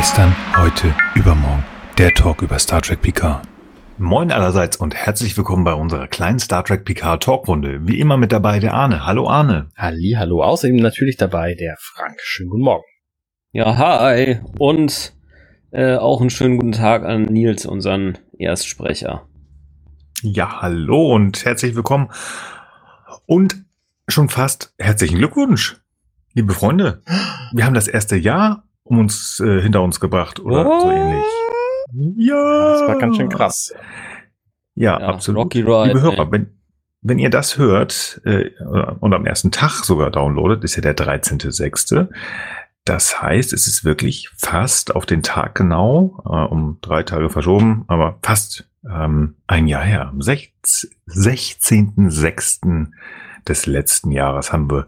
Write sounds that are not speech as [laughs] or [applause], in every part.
Gestern, heute, übermorgen. Der Talk über Star Trek Picard. Moin allerseits und herzlich willkommen bei unserer kleinen Star Trek Picard Talkrunde. Wie immer mit dabei der Arne. Hallo Arne. Halli, hallo. Außerdem natürlich dabei der Frank. Schönen guten Morgen. Ja, hi. Und äh, auch einen schönen guten Tag an Nils, unseren Erstsprecher. Ja, hallo und herzlich willkommen. Und schon fast herzlichen Glückwunsch, liebe Freunde. Wir haben das erste Jahr um uns äh, hinter uns gebracht oder oh. so ähnlich. Ja. Das war ganz schön krass. Ja, ja absolut. Rocky Ride, Liebe Hörer, wenn, wenn ihr das hört äh, und am ersten Tag sogar downloadet, ist ja der 13.06. Das heißt, es ist wirklich fast auf den Tag genau, äh, um drei Tage verschoben, aber fast ähm, ein Jahr her. Am 16.06. des letzten Jahres haben wir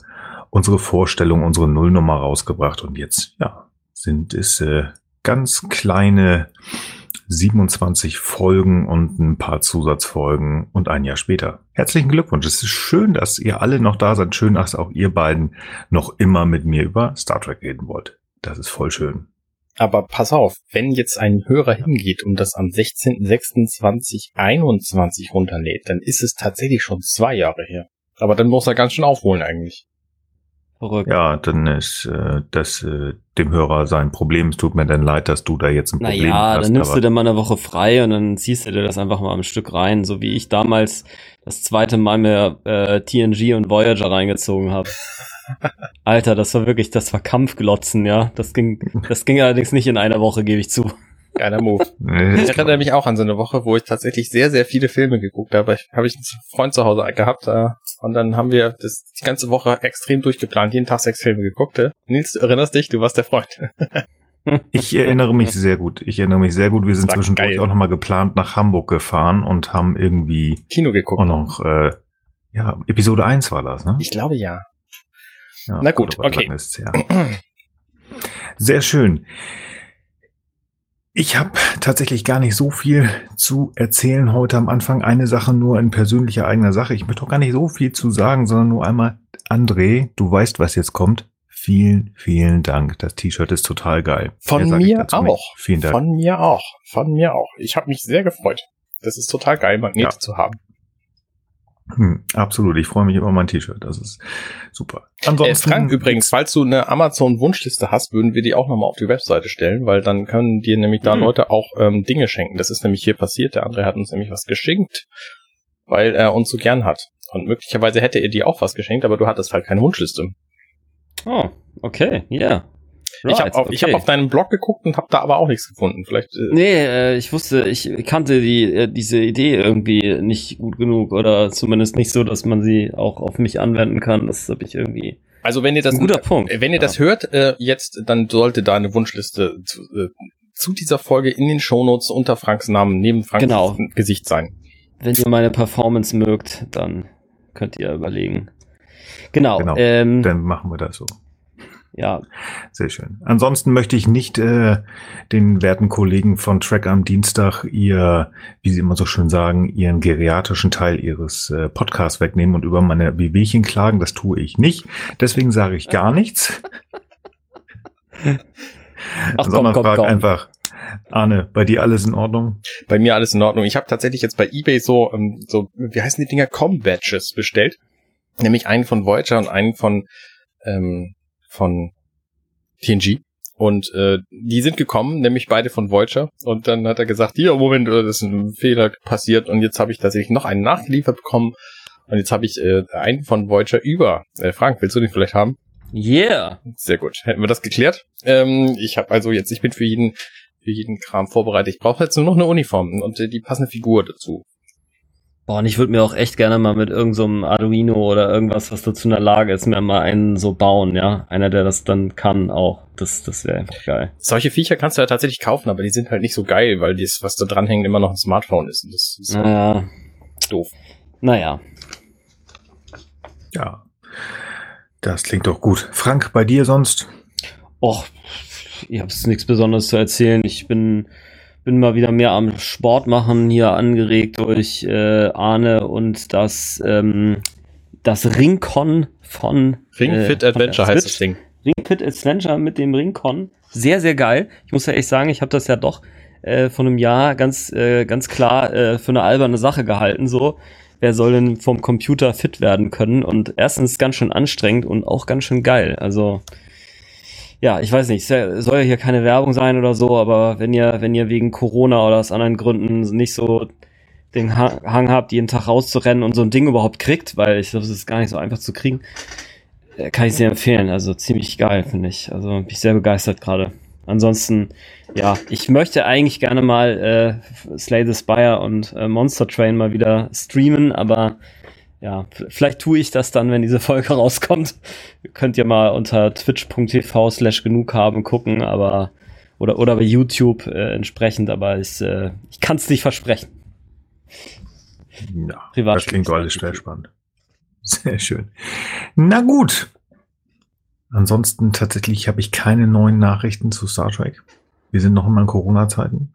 unsere Vorstellung, unsere Nullnummer rausgebracht und jetzt, ja, sind es äh, ganz kleine 27 Folgen und ein paar Zusatzfolgen und ein Jahr später. Herzlichen Glückwunsch. Es ist schön, dass ihr alle noch da seid. Schön, dass auch ihr beiden noch immer mit mir über Star Trek reden wollt. Das ist voll schön. Aber pass auf, wenn jetzt ein Hörer hingeht und das am 16.06.2021 runterlädt, dann ist es tatsächlich schon zwei Jahre her. Aber dann muss er ganz schön aufholen eigentlich. Verrückt. Ja, dann ist äh, das äh, dem Hörer sein Problem. Es tut mir dann leid, dass du da jetzt ein Problem naja, hast. Ja, dann nimmst du dir mal eine Woche frei und dann ziehst du dir das einfach mal ein Stück rein, so wie ich damals das zweite Mal mir äh, TNG und Voyager reingezogen habe. [laughs] Alter, das war wirklich, das war Kampfglotzen, ja. Das ging, das ging allerdings nicht in einer Woche, gebe ich zu. Geiler Move. ich erinnere mich auch an so eine Woche, wo ich tatsächlich sehr, sehr viele Filme geguckt habe. Habe ich einen Freund zu Hause gehabt äh, und dann haben wir das die ganze Woche extrem durchgeplant, jeden Tag sechs Filme geguckt. Äh. Nils, du erinnerst dich, du warst der Freund. [laughs] ich erinnere mich sehr gut. Ich erinnere mich sehr gut. Wir sind zwischendurch geil. auch nochmal geplant nach Hamburg gefahren und haben irgendwie Kino geguckt. Und noch, äh, ja, Episode 1 war das, ne? Ich glaube ja. ja Na gut, okay. Sehr schön. Ich habe tatsächlich gar nicht so viel zu erzählen heute am Anfang. Eine Sache nur in persönlicher eigener Sache. Ich möchte auch gar nicht so viel zu sagen, sondern nur einmal, André, du weißt, was jetzt kommt. Vielen, vielen Dank. Das T-Shirt ist total geil. Von mir auch. Vielen Dank. Von mir auch. Von mir auch. Ich habe mich sehr gefreut. Das ist total geil, Magnete ja. zu haben. Hm, absolut, ich freue mich über mein T-Shirt. Das ist super. Ansonsten, äh, Frank, übrigens, falls du eine Amazon-Wunschliste hast, würden wir die auch nochmal auf die Webseite stellen, weil dann können dir nämlich da mhm. Leute auch ähm, Dinge schenken. Das ist nämlich hier passiert. Der andere hat uns nämlich was geschenkt, weil er uns so gern hat. Und möglicherweise hätte er dir auch was geschenkt, aber du hattest halt keine Wunschliste. Oh, okay, ja. Yeah. Right, ich habe auf, okay. hab auf deinen Blog geguckt und habe da aber auch nichts gefunden. Vielleicht. Äh nee, äh, ich wusste, ich kannte die äh, diese Idee irgendwie nicht gut genug oder zumindest nicht so, dass man sie auch auf mich anwenden kann. Das habe ich irgendwie. Also wenn ihr das ein guter Punkt. Wenn ihr ja. das hört äh, jetzt, dann sollte da eine Wunschliste zu, äh, zu dieser Folge in den Shownotes unter Franks Namen neben Franks genau. Gesicht sein. Wenn ihr meine Performance mögt, dann könnt ihr überlegen. Genau. genau. Ähm, dann machen wir das so ja. Sehr schön. Ansonsten möchte ich nicht äh, den werten Kollegen von Track am Dienstag ihr, wie sie immer so schön sagen, ihren geriatrischen Teil ihres äh, Podcasts wegnehmen und über meine Wehwehchen klagen. Das tue ich nicht. Deswegen sage ich gar nichts. [laughs] Ach, Sondern komm, komm, frag komm. einfach, Arne, bei dir alles in Ordnung? Bei mir alles in Ordnung. Ich habe tatsächlich jetzt bei eBay so, ähm, so, wie heißen die Dinger, Com-Badges bestellt. Nämlich einen von Voyager und einen von ähm, von TNG. Und äh, die sind gekommen, nämlich beide von Voyager. Und dann hat er gesagt, hier, Moment, äh, das ist ein Fehler passiert. Und jetzt habe ich tatsächlich noch einen nachgeliefert bekommen. Und jetzt habe ich äh, einen von Voyager über. Äh, Frank, willst du den vielleicht haben? Yeah. Sehr gut. Hätten wir das geklärt? Ähm, ich habe also jetzt, ich bin für jeden für jeden Kram vorbereitet. Ich brauche jetzt nur noch eine Uniform und äh, die passende Figur dazu. Boah, und ich würde mir auch echt gerne mal mit irgendeinem so Arduino oder irgendwas, was dazu in der Lage ist, mir mal einen so bauen, ja. Einer, der das dann kann auch. Das, das wäre einfach geil. Solche Viecher kannst du ja tatsächlich kaufen, aber die sind halt nicht so geil, weil das, was da dranhängt, immer noch ein Smartphone ist. Und das ist halt doof. Naja. Ja. Das klingt doch gut. Frank, bei dir sonst? Och, ich habe nichts Besonderes zu erzählen. Ich bin bin mal wieder mehr am Sport machen, hier angeregt durch äh, Arne und das, ähm, das Ringcon von Ringfit äh, Adventure heißt das Ding. Ringfit Adventure mit dem Ringcon sehr, sehr geil. Ich muss ja echt sagen, ich habe das ja doch äh, von einem Jahr ganz, äh, ganz klar äh, für eine alberne Sache gehalten. So, wer soll denn vom Computer fit werden können? Und erstens ganz schön anstrengend und auch ganz schön geil. Also ja, ich weiß nicht, soll ja hier keine Werbung sein oder so, aber wenn ihr, wenn ihr wegen Corona oder aus anderen Gründen nicht so den Hang habt, jeden Tag rauszurennen und so ein Ding überhaupt kriegt, weil ich glaube, es ist gar nicht so einfach zu kriegen, äh, kann ich sehr empfehlen. Also ziemlich geil, finde ich. Also bin ich sehr begeistert gerade. Ansonsten, ja, ich möchte eigentlich gerne mal äh, Slay the Spire und äh, Monster Train mal wieder streamen, aber ja, vielleicht tue ich das dann, wenn diese Folge [laughs] rauskommt. Könnt ihr mal unter twitch.tv slash genug haben gucken, aber oder, oder bei YouTube äh, entsprechend, aber ich, äh, ich kann es nicht versprechen. Ja, Privat das klingt alles sehr spannend. Sehr schön. Na gut. Ansonsten tatsächlich habe ich keine neuen Nachrichten zu Star Trek. Wir sind noch immer in Corona-Zeiten.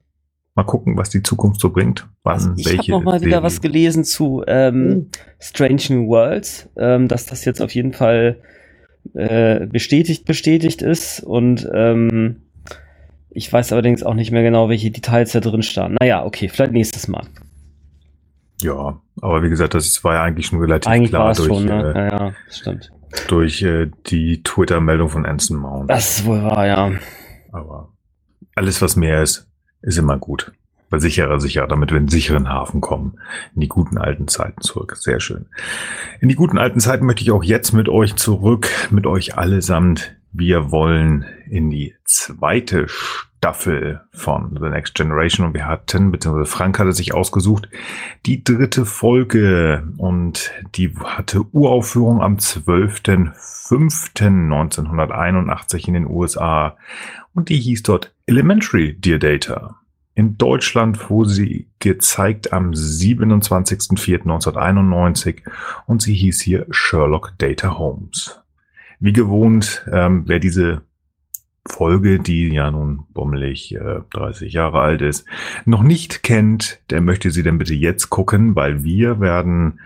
Mal gucken, was die Zukunft so bringt. Wann, also ich habe noch mal wieder was gelesen zu ähm, oh. Strange New Worlds, ähm, dass das jetzt auf jeden Fall äh, bestätigt bestätigt ist und ähm, ich weiß allerdings auch nicht mehr genau, welche Details da drin standen. Naja, okay, vielleicht nächstes Mal. Ja, aber wie gesagt, das war ja eigentlich schon relativ eigentlich klar durch, schon, ne? äh, ja, ja, stimmt. durch äh, die Twitter-Meldung von Anson Mount. Das ist wohl wahr, ja. Aber alles, was mehr ist, ist immer gut. Weil sicherer, sicher, damit wir in sicheren Hafen kommen. In die guten alten Zeiten zurück. Sehr schön. In die guten alten Zeiten möchte ich auch jetzt mit euch zurück, mit euch allesamt. Wir wollen in die zweite Staffel von The Next Generation und wir hatten, beziehungsweise Frank hatte sich ausgesucht, die dritte Folge und die hatte Uraufführung am 12.05.1981 in den USA und die hieß dort Elementary Dear Data. In Deutschland wurde sie gezeigt am 27.04.1991 und sie hieß hier Sherlock Data Holmes. Wie gewohnt, ähm, wer diese Folge, die ja nun bummelig äh, 30 Jahre alt ist, noch nicht kennt, der möchte sie dann bitte jetzt gucken, weil wir werden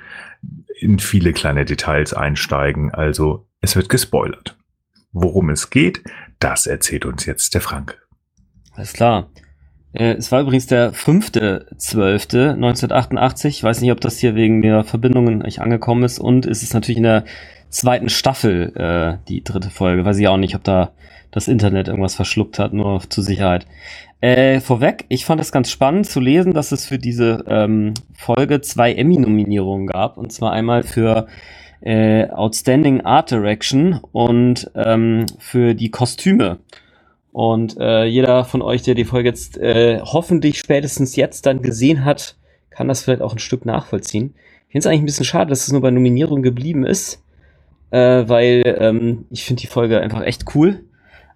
in viele kleine Details einsteigen. Also es wird gespoilert. Worum es geht, das erzählt uns jetzt der Frank. Alles klar. Äh, es war übrigens der 5.12.1988. Ich weiß nicht, ob das hier wegen der Verbindungen nicht angekommen ist. Und es ist natürlich in der zweiten Staffel äh, die dritte Folge. Weiß ich auch nicht, ob da das Internet irgendwas verschluckt hat, nur zur Sicherheit. Äh, vorweg, ich fand es ganz spannend zu lesen, dass es für diese ähm, Folge zwei Emmy-Nominierungen gab. Und zwar einmal für äh, Outstanding Art Direction und ähm, für die Kostüme. Und äh, jeder von euch, der die Folge jetzt äh, hoffentlich spätestens jetzt dann gesehen hat, kann das vielleicht auch ein Stück nachvollziehen. Ich finde es eigentlich ein bisschen schade, dass es nur bei Nominierung geblieben ist, äh, weil ähm, ich finde die Folge einfach echt cool.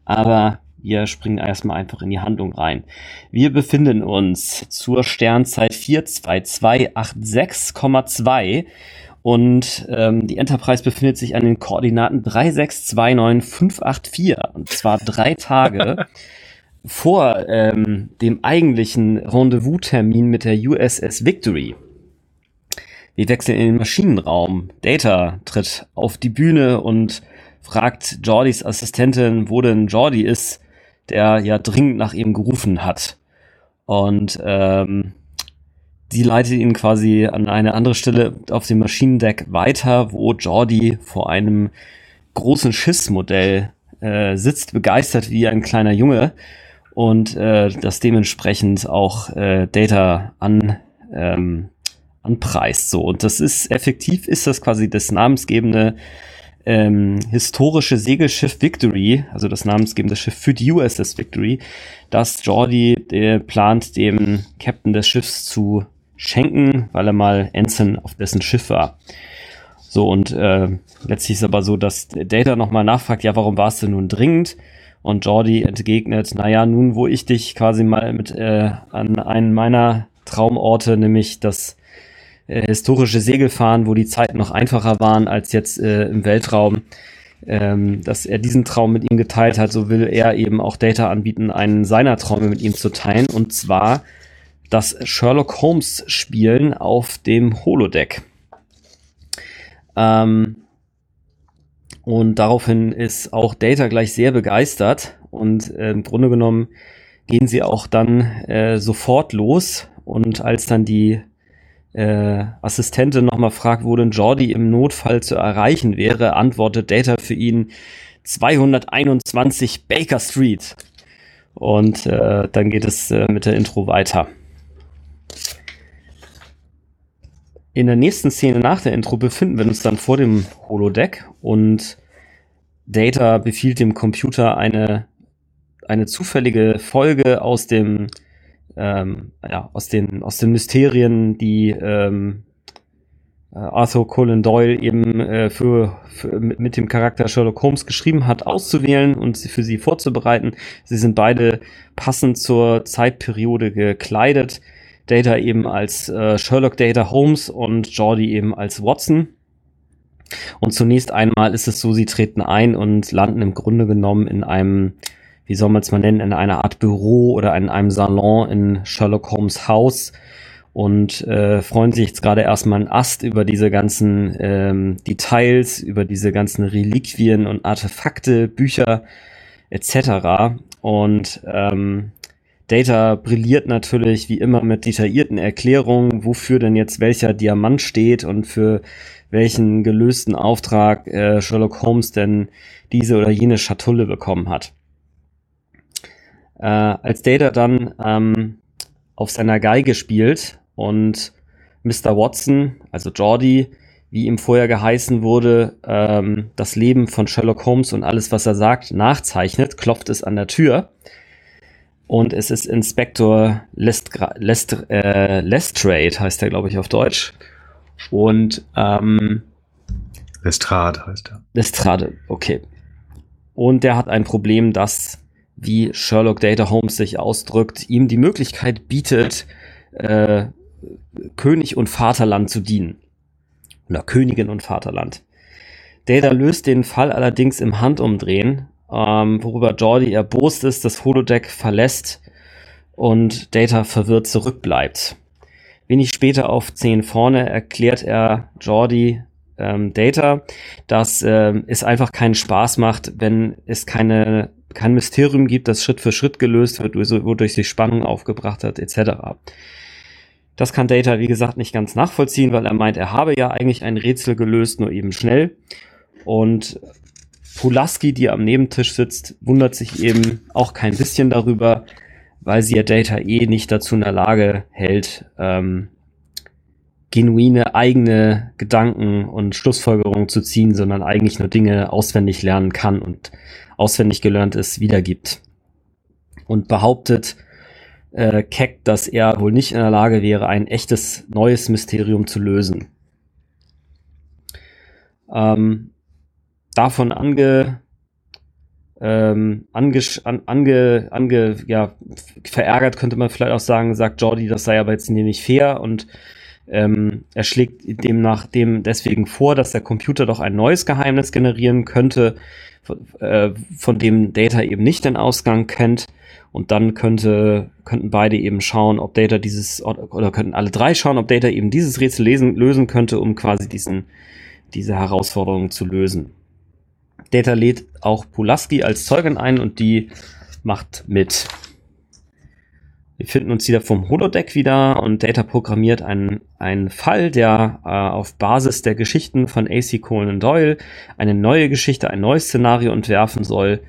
Aber wir springen erstmal einfach in die Handlung rein. Wir befinden uns zur Sternzeit 42286,2 und ähm, die Enterprise befindet sich an den Koordinaten 3629584 und zwar drei Tage [laughs] vor ähm, dem eigentlichen Rendezvous-Termin mit der USS Victory. Wir wechseln in den Maschinenraum. Data tritt auf die Bühne und fragt Jordys Assistentin, wo denn Jordi ist, der ja dringend nach ihm gerufen hat. Und ähm, Sie leitet ihn quasi an eine andere Stelle auf dem Maschinendeck weiter, wo Jordi vor einem großen Schiffsmodell äh, sitzt, begeistert wie ein kleiner Junge und äh, das dementsprechend auch äh, Data an ähm, anpreist. So und das ist effektiv ist das quasi das namensgebende ähm, historische Segelschiff Victory, also das namensgebende Schiff für die USS Victory, das Jordi äh, plant, dem Captain des Schiffs zu schenken, weil er mal Ensign auf dessen Schiff war. So, und äh, letztlich ist aber so, dass Data nochmal nachfragt, ja, warum war es denn nun dringend? Und Jordi entgegnet, naja, nun, wo ich dich quasi mal mit äh, an einen meiner Traumorte, nämlich das äh, historische Segelfahren, wo die Zeiten noch einfacher waren als jetzt äh, im Weltraum, ähm, dass er diesen Traum mit ihm geteilt hat, so will er eben auch Data anbieten, einen seiner Träume mit ihm zu teilen. Und zwar das Sherlock Holmes Spielen auf dem Holodeck. Ähm, Und daraufhin ist auch Data gleich sehr begeistert und äh, im Grunde genommen gehen sie auch dann äh, sofort los und als dann die äh, Assistentin nochmal fragt, wo denn Jordi im Notfall zu erreichen wäre, antwortet Data für ihn 221 Baker Street. Und äh, dann geht es äh, mit der Intro weiter. In der nächsten Szene nach der Intro befinden wir uns dann vor dem Holodeck und Data befiehlt dem Computer eine, eine zufällige Folge aus dem ähm, ja, aus den aus den Mysterien, die ähm, äh, Arthur Conan Doyle eben äh, für, für, mit dem Charakter Sherlock Holmes geschrieben hat, auszuwählen und sie für sie vorzubereiten. Sie sind beide passend zur Zeitperiode gekleidet. Data eben als äh, Sherlock Data Holmes und Jordi eben als Watson. Und zunächst einmal ist es so, sie treten ein und landen im Grunde genommen in einem, wie soll man es mal nennen, in einer Art Büro oder in einem Salon in Sherlock Holmes Haus und äh, freuen sich jetzt gerade erstmal einen Ast über diese ganzen ähm, Details, über diese ganzen Reliquien und Artefakte, Bücher etc. Und ähm, Data brilliert natürlich wie immer mit detaillierten Erklärungen, wofür denn jetzt welcher Diamant steht und für welchen gelösten Auftrag äh, Sherlock Holmes denn diese oder jene Schatulle bekommen hat. Äh, als Data dann ähm, auf seiner Geige spielt und Mr. Watson, also Jordi, wie ihm vorher geheißen wurde, ähm, das Leben von Sherlock Holmes und alles, was er sagt, nachzeichnet, klopft es an der Tür und es ist Inspektor Lestra Lest äh, Lestrade, heißt er, glaube ich, auf Deutsch. Und ähm, Lestrade heißt er. Lestrade, okay. Und der hat ein Problem, das, wie Sherlock Data Holmes sich ausdrückt, ihm die Möglichkeit bietet, äh, König und Vaterland zu dienen. Oder Königin und Vaterland. Data löst den Fall allerdings im Handumdrehen ähm, worüber Jordi erbost ist, das Holodeck verlässt und Data verwirrt zurückbleibt. Wenig später auf 10 vorne erklärt er Jordi ähm, Data, dass ähm, es einfach keinen Spaß macht, wenn es keine, kein Mysterium gibt, das Schritt für Schritt gelöst wird, wodurch sich Spannung aufgebracht hat, etc. Das kann Data, wie gesagt, nicht ganz nachvollziehen, weil er meint, er habe ja eigentlich ein Rätsel gelöst, nur eben schnell. Und Pulaski, die am Nebentisch sitzt, wundert sich eben auch kein bisschen darüber, weil sie ja Data eh nicht dazu in der Lage hält, ähm, genuine eigene Gedanken und Schlussfolgerungen zu ziehen, sondern eigentlich nur Dinge auswendig lernen kann und auswendig gelernt ist, wiedergibt. Und behauptet äh, Keck, dass er wohl nicht in der Lage wäre, ein echtes neues Mysterium zu lösen. Ähm, davon ange, ähm, ange, an, ange, ange, ja, verärgert könnte man vielleicht auch sagen, sagt Jordi, das sei aber jetzt nicht fair und ähm, er schlägt demnach dem deswegen vor, dass der Computer doch ein neues Geheimnis generieren könnte, äh, von dem Data eben nicht den Ausgang kennt. Und dann könnte, könnten beide eben schauen, ob Data dieses, oder könnten alle drei schauen, ob Data eben dieses Rätsel lesen, lösen könnte, um quasi diesen, diese Herausforderung zu lösen. Data lädt auch Pulaski als Zeugin ein und die macht mit. Wir finden uns wieder vom Holodeck wieder und Data programmiert einen, einen Fall, der äh, auf Basis der Geschichten von AC Conan Doyle eine neue Geschichte, ein neues Szenario entwerfen soll,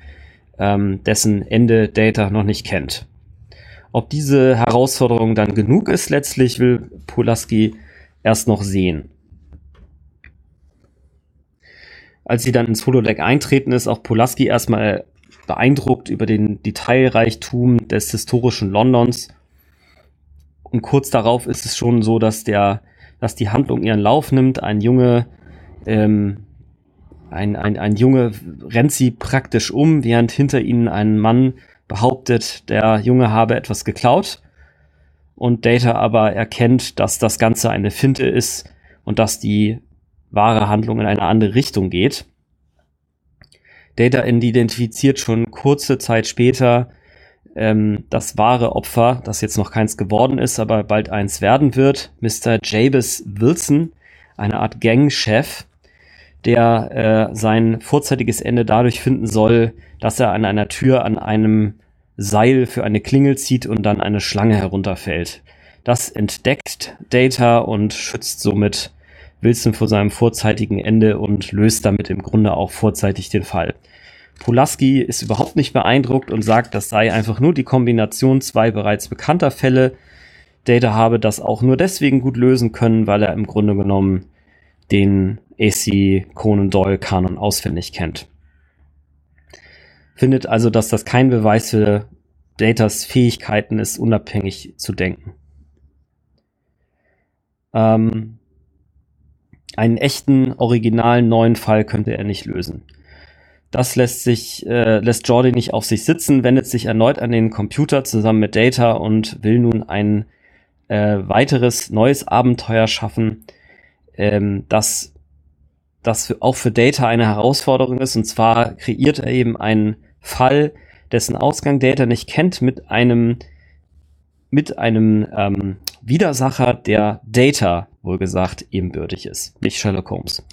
ähm, dessen Ende Data noch nicht kennt. Ob diese Herausforderung dann genug ist, letztlich will Pulaski erst noch sehen. Als sie dann ins Holodeck eintreten, ist auch Pulaski erstmal beeindruckt über den Detailreichtum des historischen Londons. Und kurz darauf ist es schon so, dass der, dass die Handlung ihren Lauf nimmt. Ein Junge, ähm, ein, ein, ein Junge rennt sie praktisch um, während hinter ihnen ein Mann behauptet, der Junge habe etwas geklaut. Und Data aber erkennt, dass das Ganze eine Finte ist und dass die wahre Handlung in eine andere Richtung geht. Data identifiziert schon kurze Zeit später ähm, das wahre Opfer, das jetzt noch keins geworden ist, aber bald eins werden wird, Mr. Jabez Wilson, eine Art Gangchef, der äh, sein vorzeitiges Ende dadurch finden soll, dass er an einer Tür an einem Seil für eine Klingel zieht und dann eine Schlange herunterfällt. Das entdeckt Data und schützt somit Wilson vor seinem vorzeitigen Ende und löst damit im Grunde auch vorzeitig den Fall. Pulaski ist überhaupt nicht beeindruckt und sagt, das sei einfach nur die Kombination zwei bereits bekannter Fälle. Data habe das auch nur deswegen gut lösen können, weil er im Grunde genommen den AC Conan Doyle Kanon auswendig kennt. Findet also, dass das kein Beweis für Datas Fähigkeiten ist, unabhängig zu denken. Ähm, einen echten, originalen neuen Fall könnte er nicht lösen. Das lässt sich, äh, lässt Jordi nicht auf sich sitzen, wendet sich erneut an den Computer zusammen mit Data und will nun ein äh, weiteres neues Abenteuer schaffen, ähm, das, das auch für Data eine Herausforderung ist. Und zwar kreiert er eben einen Fall, dessen Ausgang Data nicht kennt, mit einem mit einem ähm, Widersacher, der Data, wohlgesagt, ebenbürtig ist, nicht Sherlock Holmes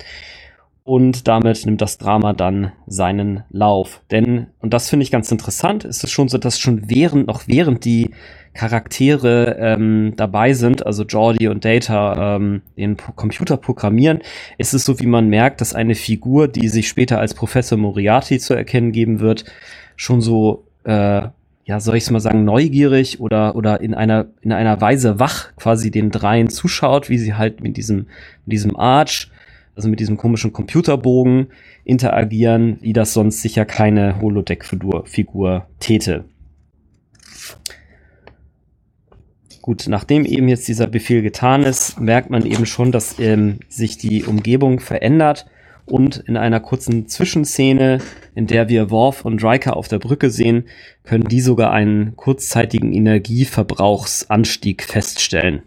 und damit nimmt das Drama dann seinen Lauf. Denn, und das finde ich ganz interessant, ist es schon so, dass schon während, noch während die Charaktere ähm, dabei sind, also Jordi und Data, ähm, den Computer programmieren, ist es so, wie man merkt, dass eine Figur, die sich später als Professor Moriarty zu erkennen geben wird, schon so, äh, ja, soll ich es mal sagen, neugierig oder, oder in einer, in einer Weise wach quasi den dreien zuschaut, wie sie halt mit diesem, mit diesem Arch also mit diesem komischen Computerbogen interagieren, wie das sonst sicher keine Holodeck-Figur täte. Gut, nachdem eben jetzt dieser Befehl getan ist, merkt man eben schon, dass ähm, sich die Umgebung verändert und in einer kurzen Zwischenszene, in der wir Worf und Riker auf der Brücke sehen, können die sogar einen kurzzeitigen Energieverbrauchsanstieg feststellen.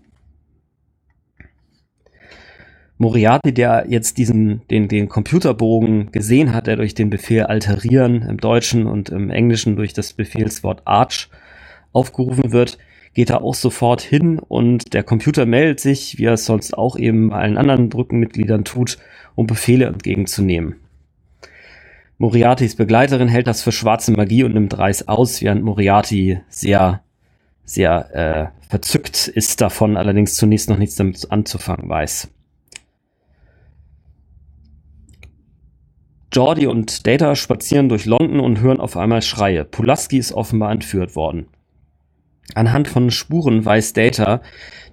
Moriarty, der jetzt diesen, den, den Computerbogen gesehen hat, der durch den Befehl alterieren im Deutschen und im Englischen durch das Befehlswort Arch aufgerufen wird, geht da auch sofort hin und der Computer meldet sich, wie er es sonst auch eben allen anderen Brückenmitgliedern tut, um Befehle entgegenzunehmen. Moriartys Begleiterin hält das für schwarze Magie und nimmt Reis aus, während Moriarty sehr, sehr äh, verzückt ist davon, allerdings zunächst noch nichts damit anzufangen weiß. Jordi und Data spazieren durch London und hören auf einmal Schreie. Pulaski ist offenbar entführt worden. Anhand von Spuren weiß Data,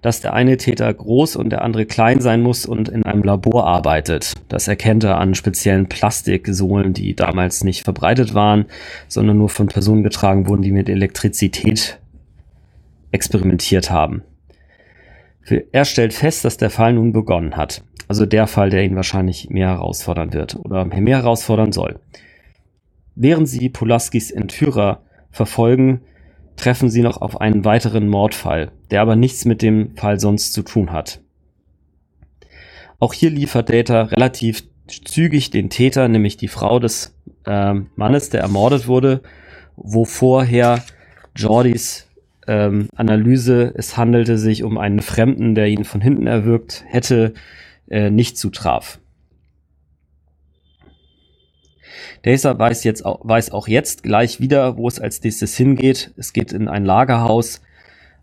dass der eine Täter groß und der andere klein sein muss und in einem Labor arbeitet. Das erkennt er an speziellen Plastiksohlen, die damals nicht verbreitet waren, sondern nur von Personen getragen wurden, die mit Elektrizität experimentiert haben. Er stellt fest, dass der Fall nun begonnen hat. Also der Fall, der ihn wahrscheinlich mehr herausfordern wird oder mehr herausfordern soll. Während sie Pulaskis Entführer verfolgen, treffen sie noch auf einen weiteren Mordfall, der aber nichts mit dem Fall sonst zu tun hat. Auch hier liefert Data relativ zügig den Täter, nämlich die Frau des äh, Mannes, der ermordet wurde, wo vorher Jordis ähm, Analyse, es handelte sich um einen Fremden, der ihn von hinten erwürgt hätte, äh, nicht zutraf. Dacer weiß jetzt auch, weiß auch jetzt gleich wieder, wo es als nächstes hingeht. Es geht in ein Lagerhaus.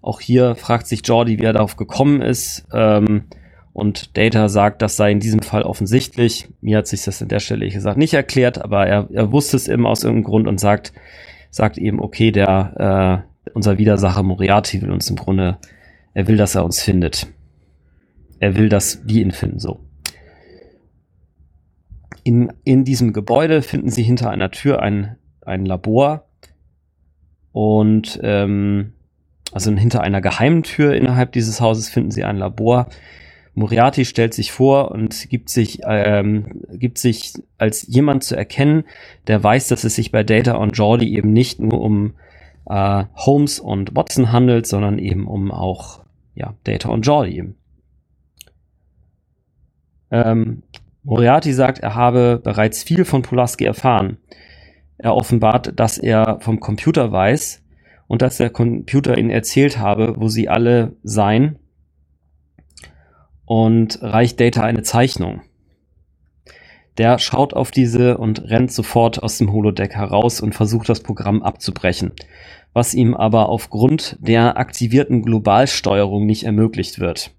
Auch hier fragt sich Jordi, wie er darauf gekommen ist. Ähm, und Data sagt, das sei in diesem Fall offensichtlich. Mir hat sich das an der Stelle, ich gesagt, nicht erklärt, aber er, er wusste es eben aus irgendeinem Grund und sagt, sagt eben, okay, der, äh, unser Widersacher Moriarty will uns im Grunde, er will, dass er uns findet er will, dass wir ihn finden, so. In, in diesem Gebäude finden sie hinter einer Tür ein, ein Labor und ähm, also hinter einer geheimen Tür innerhalb dieses Hauses finden sie ein Labor. Moriarty stellt sich vor und gibt sich, ähm, gibt sich als jemand zu erkennen, der weiß, dass es sich bei Data und Jordi eben nicht nur um äh, Holmes und Watson handelt, sondern eben um auch ja, Data und Jordi. Ähm, Moriarty sagt, er habe bereits viel von Pulaski erfahren. Er offenbart, dass er vom Computer weiß und dass der Computer ihnen erzählt habe, wo sie alle seien und reicht Data eine Zeichnung. Der schaut auf diese und rennt sofort aus dem Holodeck heraus und versucht das Programm abzubrechen, was ihm aber aufgrund der aktivierten Globalsteuerung nicht ermöglicht wird.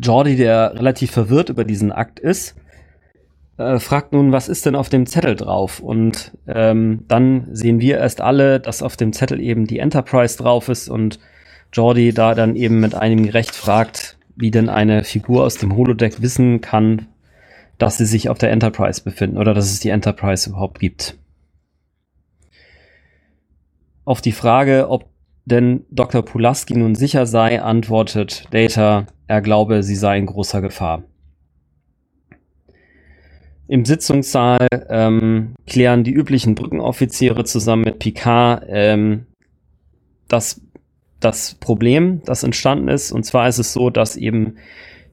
Jordi, der relativ verwirrt über diesen Akt ist, äh, fragt nun, was ist denn auf dem Zettel drauf? Und ähm, dann sehen wir erst alle, dass auf dem Zettel eben die Enterprise drauf ist und Jordi da dann eben mit einigem Recht fragt, wie denn eine Figur aus dem Holodeck wissen kann, dass sie sich auf der Enterprise befinden oder dass es die Enterprise überhaupt gibt. Auf die Frage, ob denn Dr. Pulaski nun sicher sei, antwortet Data, er glaube, sie sei in großer Gefahr. Im Sitzungssaal ähm, klären die üblichen Brückenoffiziere zusammen mit Picard ähm, das, das Problem, das entstanden ist. Und zwar ist es so, dass eben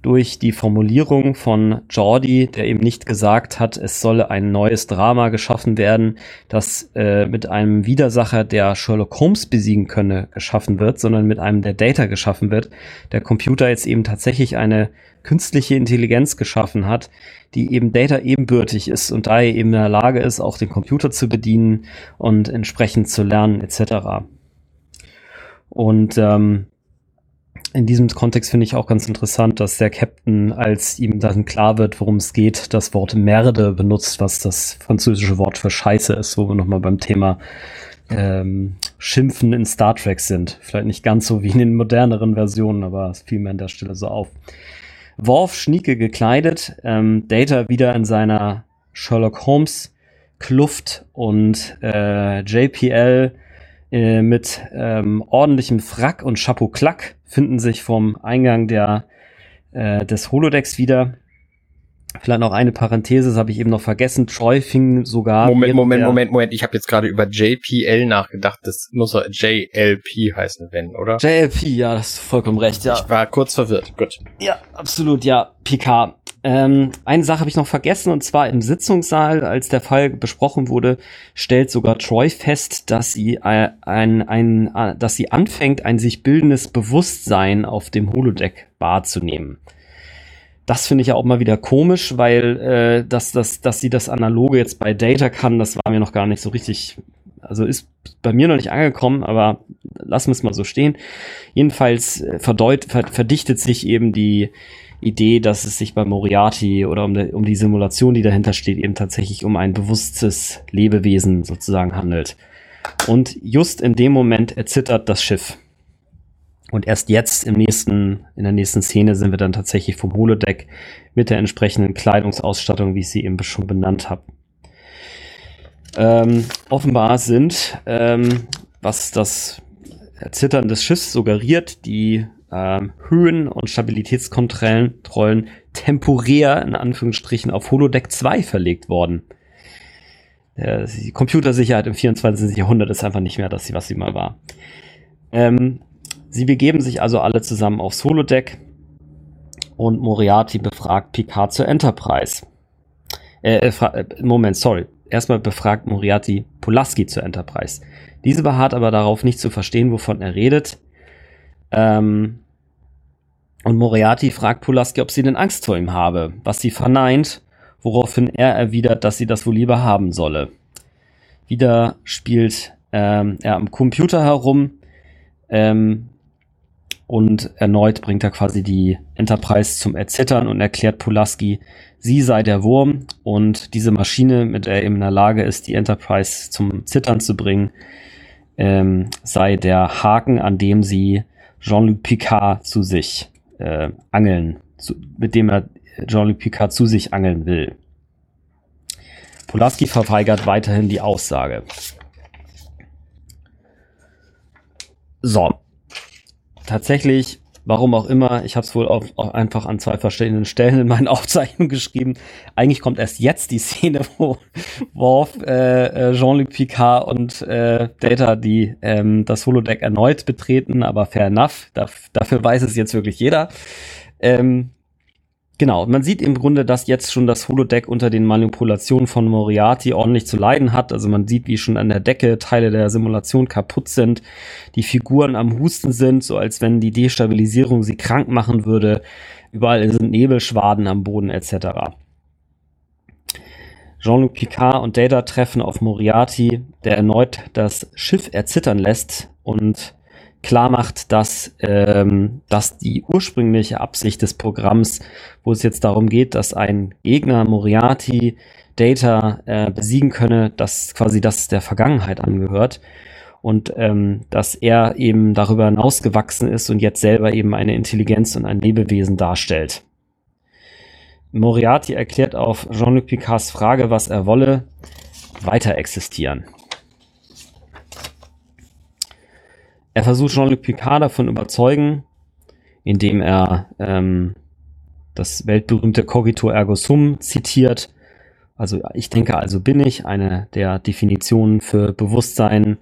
durch die Formulierung von Jordi, der eben nicht gesagt hat, es solle ein neues Drama geschaffen werden, das äh, mit einem Widersacher, der Sherlock Holmes besiegen könne, geschaffen wird, sondern mit einem, der Data geschaffen wird, der Computer jetzt eben tatsächlich eine künstliche Intelligenz geschaffen hat, die eben Data ebenbürtig ist und daher eben in der Lage ist, auch den Computer zu bedienen und entsprechend zu lernen etc. Und ähm, in diesem Kontext finde ich auch ganz interessant, dass der Captain, als ihm dann klar wird, worum es geht, das Wort Merde benutzt, was das französische Wort für Scheiße ist, wo wir nochmal beim Thema ähm, Schimpfen in Star Trek sind. Vielleicht nicht ganz so wie in den moderneren Versionen, aber es fiel mir an der Stelle so auf. Worf schnieke gekleidet, ähm, Data wieder in seiner Sherlock Holmes Kluft und äh, JPL äh, mit ähm, ordentlichem Frack und Chapeau Klack finden sich vom Eingang der, äh, des Holodecks wieder. Vielleicht noch eine Parenthese, das habe ich eben noch vergessen. Troy fing sogar. Moment, Moment, Moment, Moment. Ich habe jetzt gerade über JPL nachgedacht. Das muss doch JLP heißen, wenn, oder? JLP, ja, das ist vollkommen recht, ja. Ich war kurz verwirrt. Gut. Ja, absolut, ja. PK. Ähm, eine Sache habe ich noch vergessen, und zwar im Sitzungssaal, als der Fall besprochen wurde, stellt sogar Troy fest, dass sie äh, ein, ein, äh, dass sie anfängt, ein sich bildendes Bewusstsein auf dem Holodeck wahrzunehmen. Das finde ich ja auch mal wieder komisch, weil äh, dass, dass, dass sie das Analoge jetzt bei Data kann, das war mir noch gar nicht so richtig, also ist bei mir noch nicht angekommen, aber lassen wir es mal so stehen. Jedenfalls äh, verdeut, ver, verdichtet sich eben die Idee, dass es sich bei Moriarty oder um, de, um die Simulation, die dahinter steht, eben tatsächlich um ein bewusstes Lebewesen sozusagen handelt. Und just in dem Moment erzittert das Schiff. Und erst jetzt im nächsten, in der nächsten Szene sind wir dann tatsächlich vom Holodeck mit der entsprechenden Kleidungsausstattung, wie ich sie eben schon benannt habe. Ähm, offenbar sind, ähm, was das Erzittern des Schiffs suggeriert, die ähm, Höhen- und Stabilitätskontrollen Trollen temporär in Anführungsstrichen auf Holodeck 2 verlegt worden. Äh, die Computersicherheit im 24. Jahrhundert ist einfach nicht mehr das, was sie mal war. Ähm, Sie begeben sich also alle zusammen aufs Holodeck und Moriarty befragt Picard zur Enterprise. Äh, äh, äh, Moment, sorry. Erstmal befragt Moriarty Pulaski zur Enterprise. Diese beharrt aber darauf, nicht zu verstehen, wovon er redet. Ähm, und Moriarty fragt Pulaski, ob sie denn Angst vor ihm habe, was sie verneint, woraufhin er erwidert, dass sie das wohl lieber haben solle. Wieder spielt ähm, er am Computer herum, ähm, und erneut bringt er quasi die Enterprise zum Erzittern und erklärt Pulaski, sie sei der Wurm und diese Maschine, mit der er eben in der Lage ist, die Enterprise zum Zittern zu bringen, ähm, sei der Haken, an dem sie Jean-Luc Picard zu sich äh, angeln, zu, mit dem er Jean-Luc Picard zu sich angeln will. Pulaski verweigert weiterhin die Aussage. So, tatsächlich, warum auch immer, ich habe es wohl auch, auch, einfach an zwei verschiedenen Stellen in meinen [laughs] Aufzeichnungen geschrieben. Eigentlich kommt erst jetzt die Szene, wo Worf, äh, äh, Jean-Luc Picard und äh, Data die ähm, das Holodeck erneut betreten, aber fair enough. Da, dafür weiß es jetzt wirklich jeder. Ähm, genau, man sieht im Grunde, dass jetzt schon das Holodeck unter den Manipulationen von Moriarty ordentlich zu leiden hat. Also man sieht, wie schon an der Decke Teile der Simulation kaputt sind, die Figuren am Husten sind, so als wenn die Destabilisierung sie krank machen würde. Überall sind Nebelschwaden am Boden etc. Jean-Luc Picard und Data treffen auf Moriarty, der erneut das Schiff erzittern lässt und klar macht, dass, ähm, dass die ursprüngliche Absicht des Programms, wo es jetzt darum geht, dass ein Gegner Moriarty Data äh, besiegen könne, dass quasi das der Vergangenheit angehört und ähm, dass er eben darüber hinausgewachsen ist und jetzt selber eben eine Intelligenz und ein Lebewesen darstellt. Moriarty erklärt auf Jean-Luc Picards Frage, was er wolle, weiter existieren. Er versucht Jean-Luc Picard davon überzeugen, indem er ähm, das weltberühmte Cogito ergo sum zitiert. Also ich denke, also bin ich, eine der Definitionen für Bewusstsein,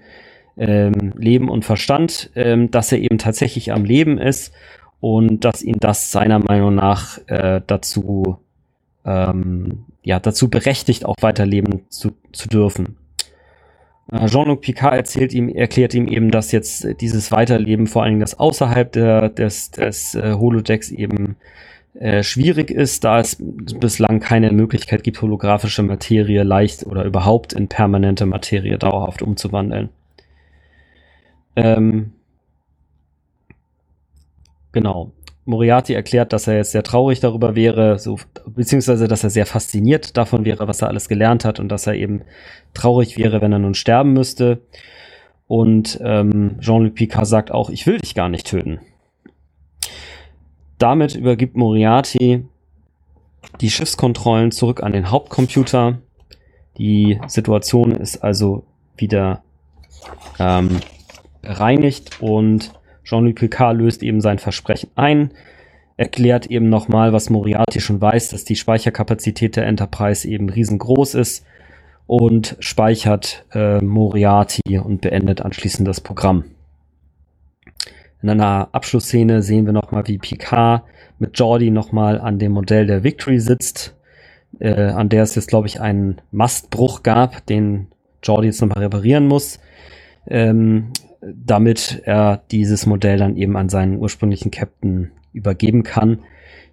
ähm, Leben und Verstand, ähm, dass er eben tatsächlich am Leben ist und dass ihn das seiner Meinung nach äh, dazu ähm, ja dazu berechtigt, auch weiterleben zu, zu dürfen. Äh, Jean-Luc Picard erzählt ihm, erklärt ihm eben, dass jetzt dieses Weiterleben, vor allen Dingen das außerhalb der, des, des äh, Holodecks eben äh, schwierig ist, da es bislang keine Möglichkeit gibt, holographische Materie leicht oder überhaupt in permanente Materie dauerhaft umzuwandeln. Ähm, genau. Moriarty erklärt, dass er jetzt sehr traurig darüber wäre, so, beziehungsweise dass er sehr fasziniert davon wäre, was er alles gelernt hat und dass er eben traurig wäre, wenn er nun sterben müsste. Und ähm, Jean-Luc Picard sagt auch, ich will dich gar nicht töten. Damit übergibt Moriarty die Schiffskontrollen zurück an den Hauptcomputer. Die Situation ist also wieder ähm, bereinigt und Jean-Luc Picard löst eben sein Versprechen ein, erklärt eben nochmal, was Moriarty schon weiß, dass die Speicherkapazität der Enterprise eben riesengroß ist und speichert äh, Moriarty und beendet anschließend das Programm. In einer Abschlussszene sehen wir nochmal, wie Picard mit Jordi nochmal an dem Modell der Victory sitzt, äh, an der es jetzt, glaube ich, einen Mastbruch gab, den Jordi jetzt nochmal reparieren muss. Ähm, damit er dieses Modell dann eben an seinen ursprünglichen Captain übergeben kann,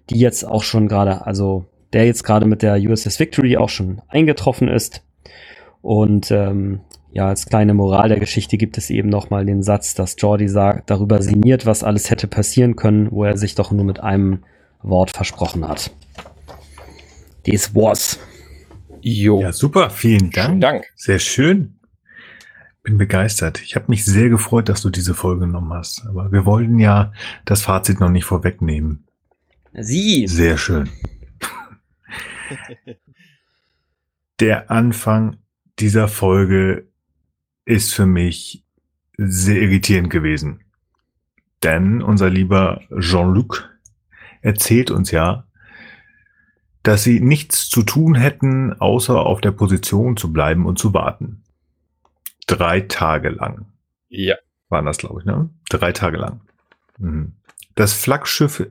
die jetzt auch schon gerade, also der jetzt gerade mit der USS Victory auch schon eingetroffen ist. Und ähm, ja, als kleine Moral der Geschichte gibt es eben nochmal den Satz, dass Jordi sagt, darüber sinniert, was alles hätte passieren können, wo er sich doch nur mit einem Wort versprochen hat. This was. Jo. Ja, super. Vielen Dank. Vielen Dank. Sehr schön bin begeistert. Ich habe mich sehr gefreut, dass du diese Folge genommen hast. Aber wir wollten ja das Fazit noch nicht vorwegnehmen. Sie. Sehr schön. Der Anfang dieser Folge ist für mich sehr irritierend gewesen. Denn unser lieber Jean-Luc erzählt uns ja, dass sie nichts zu tun hätten, außer auf der Position zu bleiben und zu warten drei Tage lang. Ja. Waren das, glaube ich, ne? Drei Tage lang. Mhm. Das Flaggschiff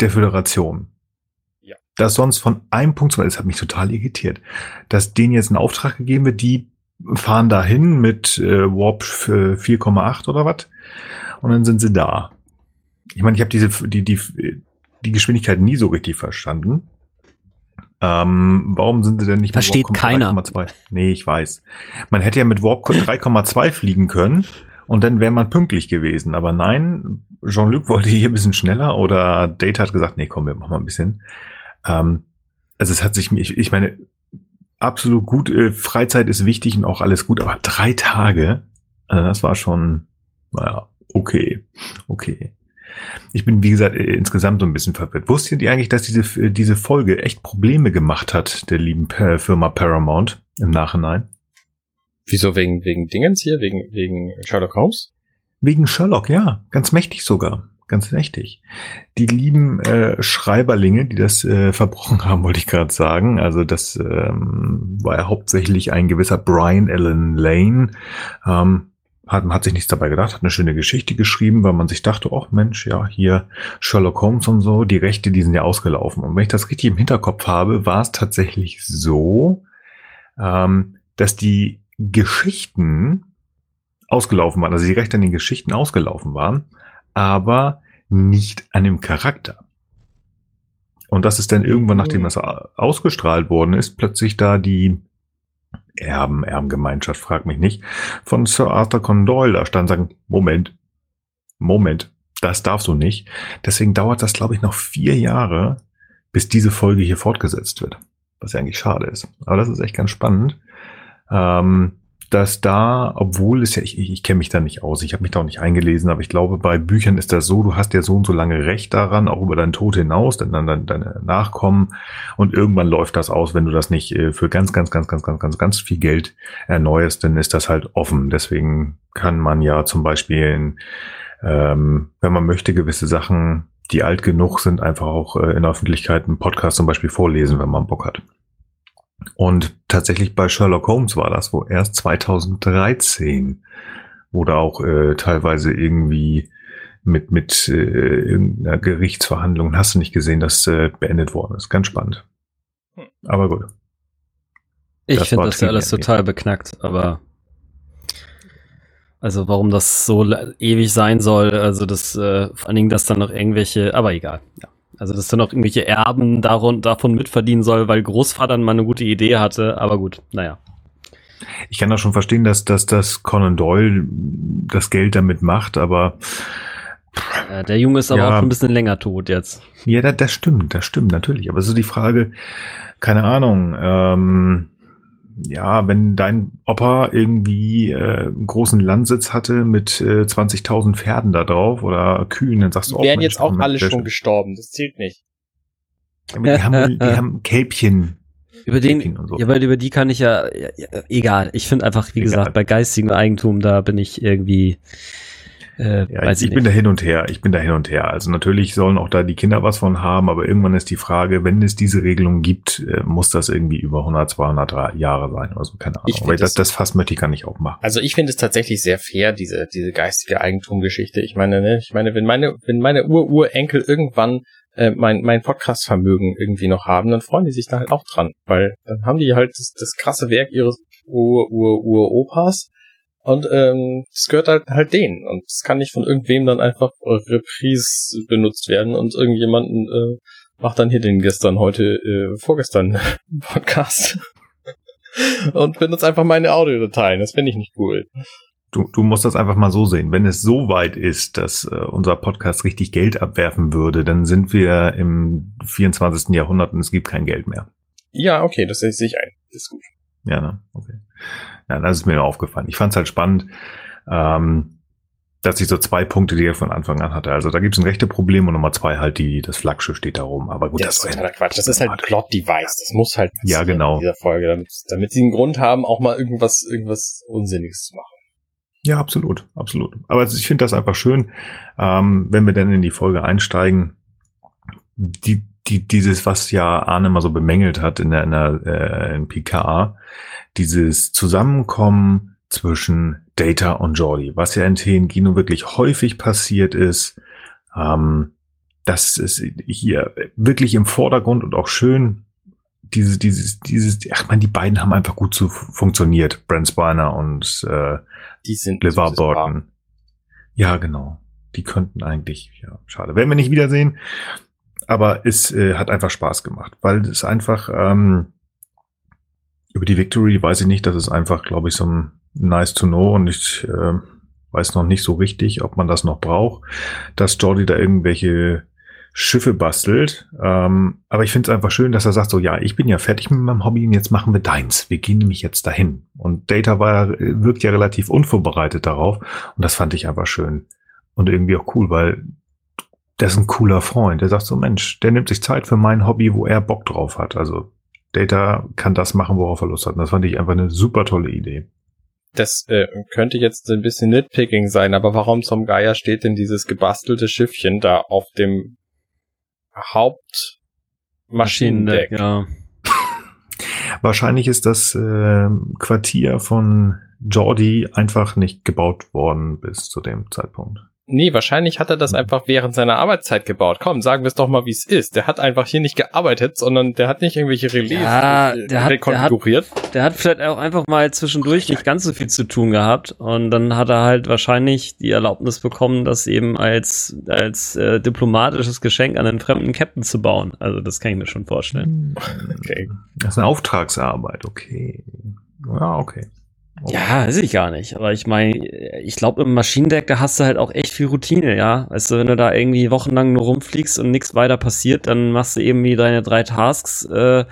der Föderation. Ja. Das sonst von einem Punkt zu, das hat mich total irritiert, dass denen jetzt ein Auftrag gegeben wird, die fahren dahin mit äh, Warp 4,8 oder was und dann sind sie da. Ich meine, ich habe diese die die die Geschwindigkeit nie so richtig verstanden. Ähm, warum sind sie denn nicht Versteht mit Warp keiner. 3,2? Nee, ich weiß. Man hätte ja mit Warp 3,2 fliegen können und dann wäre man pünktlich gewesen. Aber nein, Jean-Luc wollte hier ein bisschen schneller oder Data hat gesagt, nee, komm, wir machen mal ein bisschen. Ähm, also es hat sich, ich, ich meine, absolut gut, äh, Freizeit ist wichtig und auch alles gut, aber drei Tage, also das war schon, naja, okay, okay. Ich bin, wie gesagt, äh, insgesamt so ein bisschen verwirrt. Wusstet ihr eigentlich, dass diese, äh, diese Folge echt Probleme gemacht hat, der lieben Firma Paramount im Nachhinein? Wieso? Wegen, wegen Dingens hier? Wegen, wegen Sherlock Holmes? Wegen Sherlock, ja. Ganz mächtig sogar. Ganz mächtig. Die lieben äh, Schreiberlinge, die das äh, verbrochen [laughs] haben, wollte ich gerade sagen. Also das ähm, war ja hauptsächlich ein gewisser Brian Allen Lane. Ähm, hat, hat sich nichts dabei gedacht, hat eine schöne Geschichte geschrieben, weil man sich dachte, oh Mensch, ja, hier Sherlock Holmes und so, die Rechte, die sind ja ausgelaufen. Und wenn ich das richtig im Hinterkopf habe, war es tatsächlich so, ähm, dass die Geschichten ausgelaufen waren, also die Rechte an den Geschichten ausgelaufen waren, aber nicht an dem Charakter. Und das ist dann irgendwann, nachdem das ausgestrahlt worden ist, plötzlich da die Erben, Erbengemeinschaft, frag mich nicht, von Sir Arthur Conan Doyle da stand, sagen, Moment, Moment, das darfst du nicht. Deswegen dauert das, glaube ich, noch vier Jahre, bis diese Folge hier fortgesetzt wird. Was ja eigentlich schade ist. Aber das ist echt ganz spannend. Ähm, dass da, obwohl es ja, ich, ich kenne mich da nicht aus, ich habe mich da auch nicht eingelesen, aber ich glaube, bei Büchern ist das so, du hast ja so und so lange Recht daran, auch über deinen Tod hinaus, dann, dann deine Nachkommen und irgendwann läuft das aus, wenn du das nicht äh, für ganz, ganz, ganz, ganz, ganz, ganz, ganz viel Geld erneuerst, dann ist das halt offen. Deswegen kann man ja zum Beispiel, ähm, wenn man möchte, gewisse Sachen, die alt genug sind, einfach auch äh, in der Öffentlichkeit einen Podcast zum Beispiel vorlesen, wenn man Bock hat. Und tatsächlich bei Sherlock Holmes war das, wo erst 2013 wurde auch äh, teilweise irgendwie mit, mit äh, irgendeiner Gerichtsverhandlung, hast du nicht gesehen, dass äh, beendet worden ist. Ganz spannend. Hm. Aber gut. Ich finde das ja alles total beknackt, aber also warum das so ewig sein soll, also das äh, vor allen Dingen, dass dann noch irgendwelche, aber egal, ja. Also, dass dann noch irgendwelche Erben davon, davon mitverdienen soll, weil Großvater mal eine gute Idee hatte. Aber gut, naja. Ich kann das schon verstehen, dass, dass das Conan Doyle das Geld damit macht, aber ja, der Junge ist aber ja, auch ein bisschen länger tot jetzt. Ja, das, das stimmt, das stimmt natürlich. Aber es ist die Frage, keine Ahnung, ähm, ja, wenn dein Opa irgendwie äh, einen großen Landsitz hatte mit äh, 20.000 Pferden da drauf oder Kühen, dann sagst du auch. Die wären jetzt auch alle schon gestorben, das zählt nicht. Aber die, haben, die haben [laughs] Kälbchen. Über den, so. ja, weil über die kann ich ja, ja, ja egal. Ich finde einfach, wie egal. gesagt, bei geistigem Eigentum, da bin ich irgendwie, äh, ja, ich, ich bin da hin und her. Ich bin da hin und her. Also natürlich sollen auch da die Kinder was von haben, aber irgendwann ist die Frage, wenn es diese Regelung gibt, äh, muss das irgendwie über 100, 200 Jahre sein oder so, keine Ahnung. Weil das, das Fass möchte ich gar nicht aufmachen. Also ich finde es tatsächlich sehr fair, diese, diese geistige Eigentumgeschichte. Ich meine, ne, ich meine, wenn meine, wenn meine Ur-Urenkel irgendwann äh, mein, mein Podcast-Vermögen irgendwie noch haben, dann freuen die sich da halt auch dran, weil dann haben die halt das, das krasse Werk ihres Ur-Ur-Ur-Opas und ähm, das gehört halt, halt denen. Und es kann nicht von irgendwem dann einfach Reprise benutzt werden und irgendjemanden äh, macht dann hier den gestern, heute, äh, vorgestern [laughs] Podcast und benutzt einfach meine Audiodateien. Das finde ich nicht cool. Du, du musst das einfach mal so sehen. Wenn es so weit ist, dass äh, unser Podcast richtig Geld abwerfen würde, dann sind wir im 24. Jahrhundert und es gibt kein Geld mehr. Ja, okay, das sehe ich ein. Das ist gut. Ja, ne? Okay. Ja, das ist mir aufgefallen. Ich fand es halt spannend, ähm, dass ich so zwei Punkte, die er von Anfang an hatte. Also da gibt es ein rechte Problem und Nummer zwei halt die, das Flaggschiff steht da rum. Aber gut, ja, das, das ist totaler Quatsch. Das ist halt ein Plot-Device. Das muss halt ja, genau. in dieser Folge, damit, damit sie einen Grund haben, auch mal irgendwas, irgendwas Unsinniges zu machen. Ja, absolut, absolut. Aber ich finde das einfach schön, ähm, wenn wir dann in die Folge einsteigen. Die die, dieses, was ja Arne mal so bemängelt hat in der, in der äh, in PK, dieses Zusammenkommen zwischen Data und Jordi, was ja in TNG nur wirklich häufig passiert ist, ähm, das ist hier wirklich im Vordergrund und auch schön. Dieses, dieses, dieses, ach man, die beiden haben einfach gut zu funktioniert, Brent Spiner und äh, die sind LeVar Burton. Ja, genau. Die könnten eigentlich, ja, schade. Werden wir nicht wiedersehen. Aber es äh, hat einfach Spaß gemacht, weil es einfach ähm, über die Victory weiß ich nicht, das ist einfach, glaube ich, so ein nice to know und ich äh, weiß noch nicht so richtig, ob man das noch braucht, dass Jordi da irgendwelche Schiffe bastelt. Ähm, aber ich finde es einfach schön, dass er sagt so, ja, ich bin ja fertig mit meinem Hobby und jetzt machen wir deins. Wir gehen nämlich jetzt dahin. Und Data war, wirkt ja relativ unvorbereitet darauf und das fand ich einfach schön. Und irgendwie auch cool, weil der ist ein cooler Freund. Der sagt so, Mensch, der nimmt sich Zeit für mein Hobby, wo er Bock drauf hat. Also Data kann das machen, worauf er Lust hat. Und das fand ich einfach eine super tolle Idee. Das äh, könnte jetzt ein bisschen Nitpicking sein, aber warum zum Geier steht denn dieses gebastelte Schiffchen da auf dem Hauptmaschinendeck? Ja. [laughs] Wahrscheinlich ist das äh, Quartier von Jordi einfach nicht gebaut worden bis zu dem Zeitpunkt. Nee, wahrscheinlich hat er das einfach während seiner Arbeitszeit gebaut. Komm, sagen wir es doch mal, wie es ist. Der hat einfach hier nicht gearbeitet, sondern der hat nicht irgendwelche Relais Ja, der hat- rekonfiguriert. Der hat vielleicht auch einfach mal zwischendurch nicht ganz so viel zu tun gehabt und dann hat er halt wahrscheinlich die Erlaubnis bekommen, das eben als als äh, diplomatisches Geschenk an einen fremden Captain zu bauen. Also das kann ich mir schon vorstellen. Okay. Das ist eine Auftragsarbeit, okay. Ja, okay. Ja, weiß ich gar nicht. Aber ich meine, ich glaube, im Maschinendeck, da hast du halt auch echt viel Routine, ja. Weißt du, wenn du da irgendwie wochenlang nur rumfliegst und nichts weiter passiert, dann machst du eben wie deine drei Tasks äh,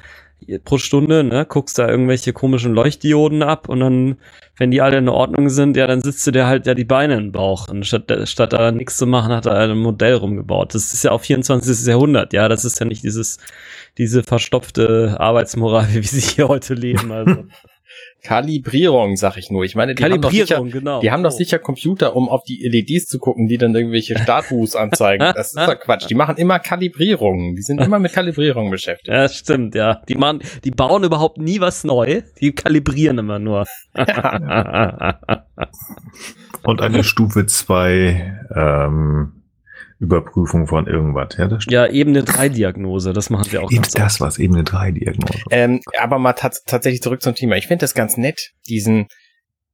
pro Stunde, ne, guckst da irgendwelche komischen Leuchtdioden ab und dann, wenn die alle in Ordnung sind, ja, dann sitzt du dir halt ja die Beine in den Bauch. Und statt, statt da nichts zu machen, hat er halt ein Modell rumgebaut. Das ist ja auch 24. Jahrhundert, ja. Das ist ja nicht dieses, diese verstopfte Arbeitsmoral, [laughs] wie sie hier heute leben. Also. Kalibrierung, sag ich nur. Ich meine, die haben doch sicher, Kalibrierung, genau. die haben doch Oh. sicher Computer, um auf die LEDs zu gucken, die dann irgendwelche Status [laughs] anzeigen. Das ist doch Quatsch. Die machen immer Kalibrierungen. Die sind immer mit Kalibrierung beschäftigt. [laughs] Ja, stimmt, ja. Die machen, die bauen überhaupt nie was neu. Die kalibrieren immer nur. [laughs] Und eine Stufe 2 ähm, Überprüfung von irgendwas. Ja, das stimmt. ja, Ebene 3 Diagnose, das machen wir auch Eben ganz das was eben eine 3 Diagnose. Ähm, aber mal tats tatsächlich zurück zum Thema. Ich finde das ganz nett, diesen,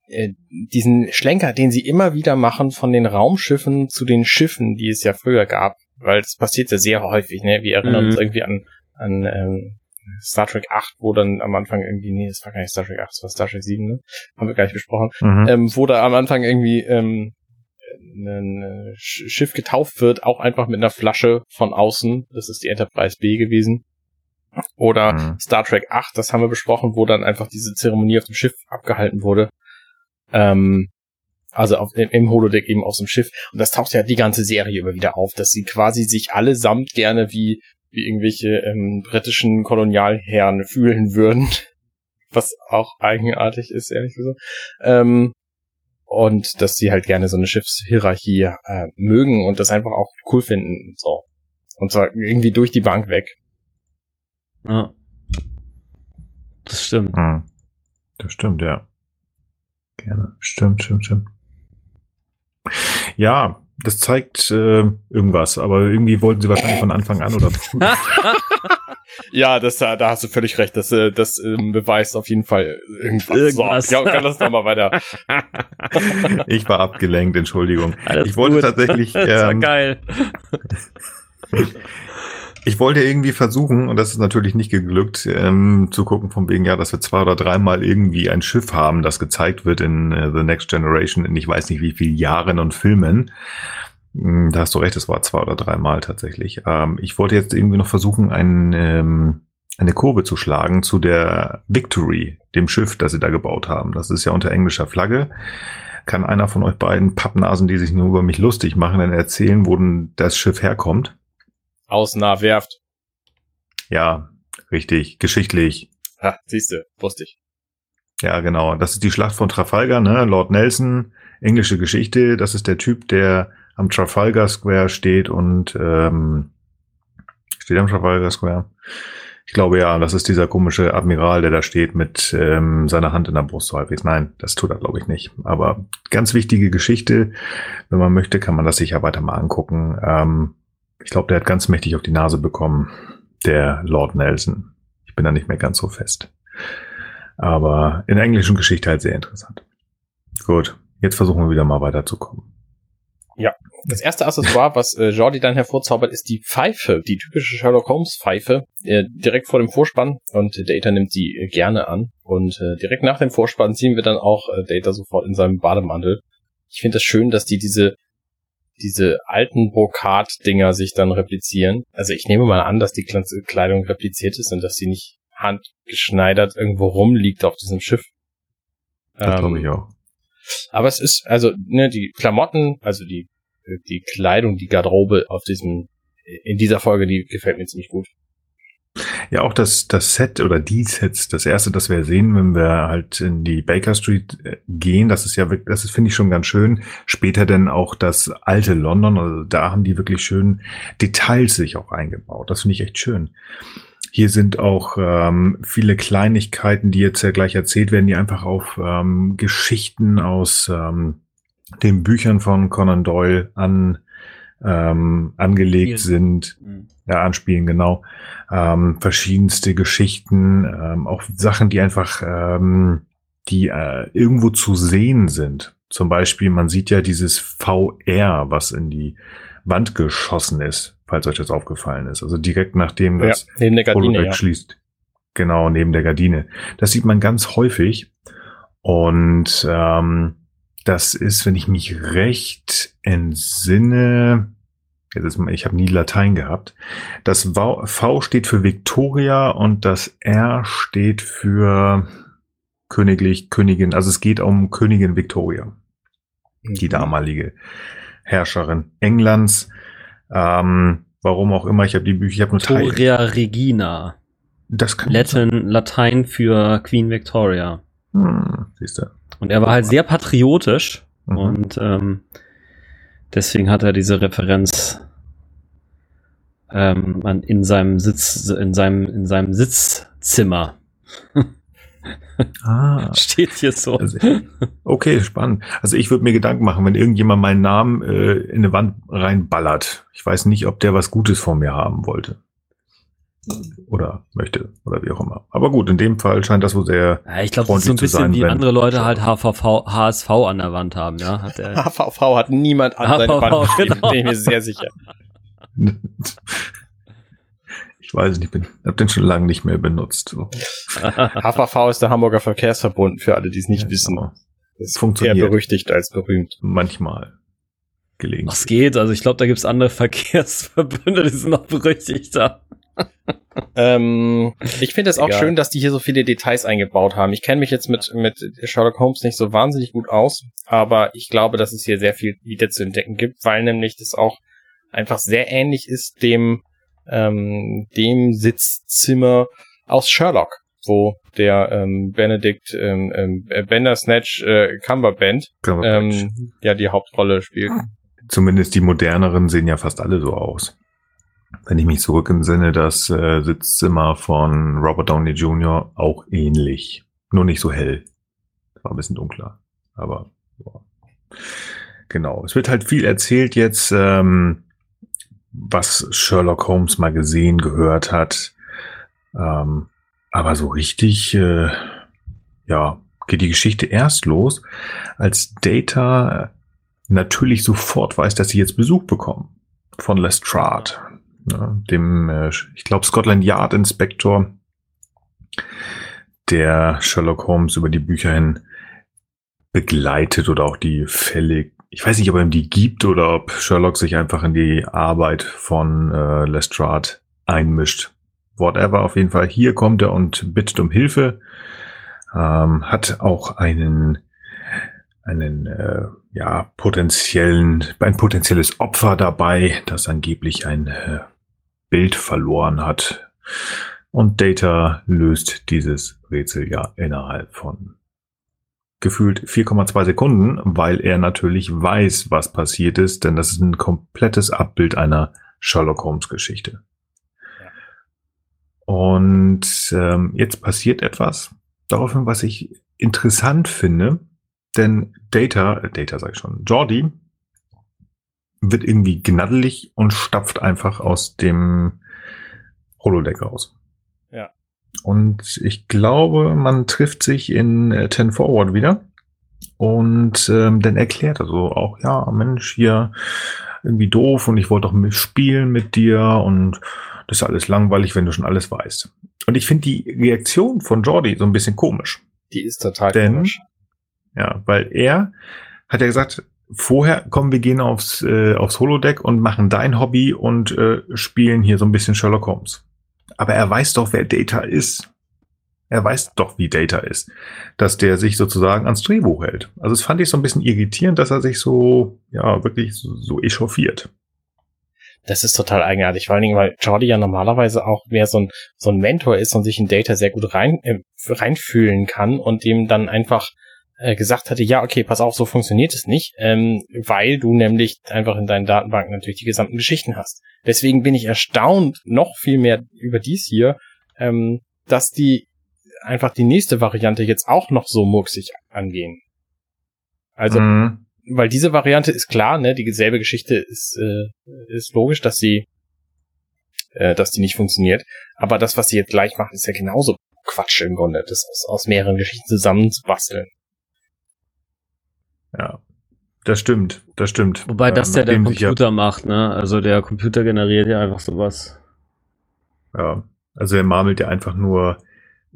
äh, diesen Schlenker, den sie immer wieder machen von den Raumschiffen zu den Schiffen, die es ja früher gab. Weil das passiert ja sehr häufig, ne? Wir erinnern Mhm. uns irgendwie an, an ähm, Star Trek 8, wo dann am Anfang irgendwie, nee, das war gar nicht Star Trek 8, das war Star Trek 7, ne? Haben wir gar nicht besprochen. Mhm. Ähm, wo da am Anfang irgendwie ähm, ein äh, Sch- Schiff getauft wird, auch einfach mit einer Flasche von außen. Das ist die Enterprise B gewesen. Oder Mhm. Star Trek 8, das haben wir besprochen, wo dann einfach diese Zeremonie auf dem Schiff abgehalten wurde. Ähm, also auf, im, im Holodeck eben aus dem Schiff. Und das taucht ja die ganze Serie über wieder auf, dass sie quasi sich allesamt gerne wie, wie irgendwelche ähm, britischen Kolonialherren fühlen würden. [laughs] Was auch eigenartig ist, ehrlich gesagt. Ähm, und dass sie halt gerne so eine Schiffshierarchie äh, mögen und das einfach auch cool finden. So. Und zwar irgendwie durch die Bank weg. Ja. Das stimmt. Mhm. Das stimmt, ja. Gerne. Stimmt, stimmt, stimmt. Ja, das zeigt äh, irgendwas, aber irgendwie wollten sie wahrscheinlich von Anfang an oder früh. [laughs] [laughs] Ja, das, da hast du völlig recht. Das, äh, das ähm, beweist auf jeden Fall irgendwas. Irgendwas. So, ja, kann das nochmal weiter. [laughs] Ich war abgelenkt, Entschuldigung. Alles ich wollte gut. tatsächlich, [laughs] das war ähm, geil. [laughs] ich wollte irgendwie versuchen, und das ist natürlich nicht geglückt, ähm, zu gucken von wegen, ja, dass wir zwei oder dreimal irgendwie ein Schiff haben, das gezeigt wird in äh, The Next Generation in ich weiß nicht wie viel Jahren und Filmen. Hm, Da hast du recht, es war zwei oder dreimal tatsächlich. Ähm, ich wollte jetzt irgendwie noch versuchen, ein, ähm, eine Kurve zu schlagen zu der Victory, dem Schiff, das sie da gebaut haben. Das ist ja unter englischer Flagge. Kann einer von euch beiden Pappnasen, die sich nur über mich lustig machen, dann erzählen, wo denn das Schiff herkommt? Aus nah werft. Ja, richtig, geschichtlich. Ha, siehste, wusste ich. Ja, genau. Das ist die Schlacht von Trafalgar, ne? Lord Nelson, englische Geschichte. Das ist der Typ, der am Trafalgar Square steht und ähm, steht am Trafalgar Square. Ich glaube ja, das ist dieser komische Admiral, der da steht mit ähm, seiner Hand in der Brust so halbwegs. Nein, das tut er glaube ich nicht. Aber ganz wichtige Geschichte. Wenn man möchte, kann man das sicher weiter mal angucken. Ähm, ich glaube, der hat ganz mächtig auf die Nase bekommen, der Lord Nelson. Ich bin da nicht mehr ganz so fest. Aber in der englischen Geschichte halt sehr interessant. Gut, jetzt versuchen wir wieder mal weiterzukommen. Das erste Accessoire, was äh, Jordi dann hervorzaubert, ist die Pfeife, die typische Sherlock Holmes Pfeife, äh, direkt vor dem Vorspann und äh, Data nimmt sie äh, gerne an und äh, direkt nach dem Vorspann sehen wir dann auch äh, Data sofort in seinem Bademantel. Ich finde es das schön, dass die diese diese alten Brokat-Dinger sich dann replizieren. Also ich nehme mal an, dass die Kleidung repliziert ist und dass sie nicht handgeschneidert irgendwo rumliegt auf diesem Schiff. Das Ähm, glaube ich auch. Aber es ist, also, ne, die Klamotten, also die, die Kleidung, die Garderobe auf diesem, in dieser Folge, die gefällt mir ziemlich gut. Ja, auch das, das Set oder die Sets, das erste, das wir sehen, wenn wir halt in die Baker Street äh, gehen, das ist ja wirklich, das finde ich schon ganz schön. Später dann auch das alte London, also da haben die wirklich schön Details sich auch eingebaut. Das finde ich echt schön. Hier sind auch ähm, viele Kleinigkeiten, die jetzt ja gleich erzählt werden, die einfach auf ähm, Geschichten aus ähm, den Büchern von Conan Doyle an ähm, angelegt Spielen. sind. Mhm. Ja, anspielen, genau. Ähm, verschiedenste Geschichten, ähm, auch Sachen, die einfach, ähm, die äh, irgendwo zu sehen sind. Zum Beispiel, man sieht ja dieses VR, was in die Wand geschossen ist, falls euch das aufgefallen ist. Also direkt nachdem Ja, das neben der Gardine, ja. schließt. Genau, neben der Gardine. Das sieht man ganz häufig. Und ähm, das ist, wenn ich mich recht entsinne, jetzt ist, ich habe nie Latein gehabt. Das V, steht für Victoria und das R steht für Königlich, Königin. Also es geht um Königin Victoria Mhm. die damalige Herrscherin Englands. Ähm, warum auch immer, ich habe die Bücher, ich habe nur. Victoria Regina. Das kann sein. Latin, Latein für Queen Victoria. Hm, siehst du. Und er war halt sehr patriotisch Mhm. und ähm, deswegen hat er diese Referenz ähm, in seinem Sitz, in seinem, in seinem Sitzzimmer. [laughs] Ah, [laughs] Steht hier so. Also, okay, spannend. Also ich würde mir Gedanken machen, wenn irgendjemand meinen Namen äh, in eine Wand reinballert. Ich weiß nicht, ob der was Gutes von mir haben wollte. Oder möchte, oder wie auch immer. Aber gut, in dem Fall scheint das wohl sehr. Ja, ich glaube, das ist so ein bisschen sein, wie andere Leute halt HVV, HSV an der Wand haben, ja. Hat er, HVV [laughs] hat niemand an seine HVV, Wand geschrieben, genau. [laughs] bin ich mir sehr sicher. Ich weiß nicht, bin, hab den schon lange nicht mehr benutzt. So. [laughs] HVV ist der Hamburger Verkehrsverbund, für alle, die es nicht wissen. Aber Ist Funktioniert. eher berüchtigt als berühmt. Manchmal. Gelegentlich. was geht? Also ich glaube, da gibt's andere [laughs] Verkehrsverbünde, die sind noch berüchtigter. [laughs] Ähm, ich finde es auch Egal. schön, dass die hier so viele Details eingebaut haben. Ich kenne mich jetzt mit, mit Sherlock Holmes nicht so wahnsinnig gut aus, aber ich glaube, dass es hier sehr viel wieder zu entdecken gibt, weil nämlich das auch einfach sehr ähnlich ist dem, ähm, dem Sitzzimmer aus Sherlock, wo der ähm, Benedict ähm, ähm, Bandersnatch äh, Cumberband ähm, ja die Hauptrolle spielt. Zumindest die moderneren sehen ja fast alle so aus. Wenn ich mich zurück entsinne, das äh, Sitzzimmer von Robert Downey Jr. auch ähnlich. Nur nicht so hell. War ein bisschen dunkler. Aber ja. genau. Es wird halt viel erzählt jetzt, ähm, was Sherlock Holmes mal gesehen, gehört hat. Ähm, aber so richtig, äh, ja, geht die Geschichte erst los, als Data natürlich sofort weiß, dass sie jetzt Besuch bekommen von Lestrade, ne, dem, äh, ich glaube, Scotland Yard Inspektor, der Sherlock Holmes über die Bücher hin begleitet oder auch die Fälle. Ich weiß nicht, ob er ihm die gibt oder ob Sherlock sich einfach in die Arbeit von äh, Lestrade einmischt. Whatever, auf jeden Fall. Hier kommt er und bittet um Hilfe. Ähm, hat auch einen einen äh, ja potenziellen ein potenzielles Opfer dabei, das angeblich ein äh, Bild verloren hat. Und Data löst dieses Rätsel ja innerhalb von gefühlt 4,2 Sekunden, weil er natürlich weiß, was passiert ist, denn das ist ein komplettes Abbild einer Sherlock Holmes Geschichte. Und ähm, jetzt passiert etwas, daraufhin, was ich interessant finde, denn Data, äh, Data sag ich schon, Jordi wird irgendwie gnaddelig und stapft einfach aus dem Holodeck raus. Und ich glaube, man trifft sich in äh, 10 Forward wieder. Und ähm, dann erklärt er so auch, ja, Mensch, hier irgendwie doof und ich wollte doch spielen mit dir und das ist alles langweilig, wenn du schon alles weißt. Und ich finde die Reaktion von Jordi so ein bisschen komisch. Die ist total Denn- komisch. Ja, weil er hat ja gesagt, vorher kommen wir gehen aufs, äh, aufs Holodeck und machen dein Hobby und äh, spielen hier so ein bisschen Sherlock Holmes. Aber er weiß doch, wer Data ist. Er weiß doch, wie Data ist. Dass der sich sozusagen ans Drehbuch hält. Also es fand ich so ein bisschen irritierend, dass er sich so, ja, wirklich so, so echauffiert. Das ist total eigenartig, vor allen Dingen, weil Jordi ja normalerweise auch mehr so ein, so ein Mentor ist und sich in Data sehr gut rein, äh, reinfühlen kann und dem dann einfach gesagt hatte, ja, okay, pass auf, so funktioniert es nicht, ähm, weil du nämlich einfach in deinen Datenbanken natürlich die gesamten Geschichten hast. Deswegen bin ich erstaunt noch viel mehr über dies hier, ähm, dass die einfach die nächste Variante jetzt auch noch so murksig angehen. Also, mhm. weil diese Variante ist klar, ne, dieselbe Geschichte ist, äh, ist logisch, dass sie, äh, dass die nicht funktioniert. Aber das, was sie jetzt gleich machen, ist ja genauso Quatsch im Grunde, das aus, aus mehreren Geschichten zusammenzubasteln. Ja. Das stimmt, das stimmt. Wobei das ja der Computer ja macht, ne? Also der Computer generiert ja einfach sowas. Ja, also er marmelt ja einfach nur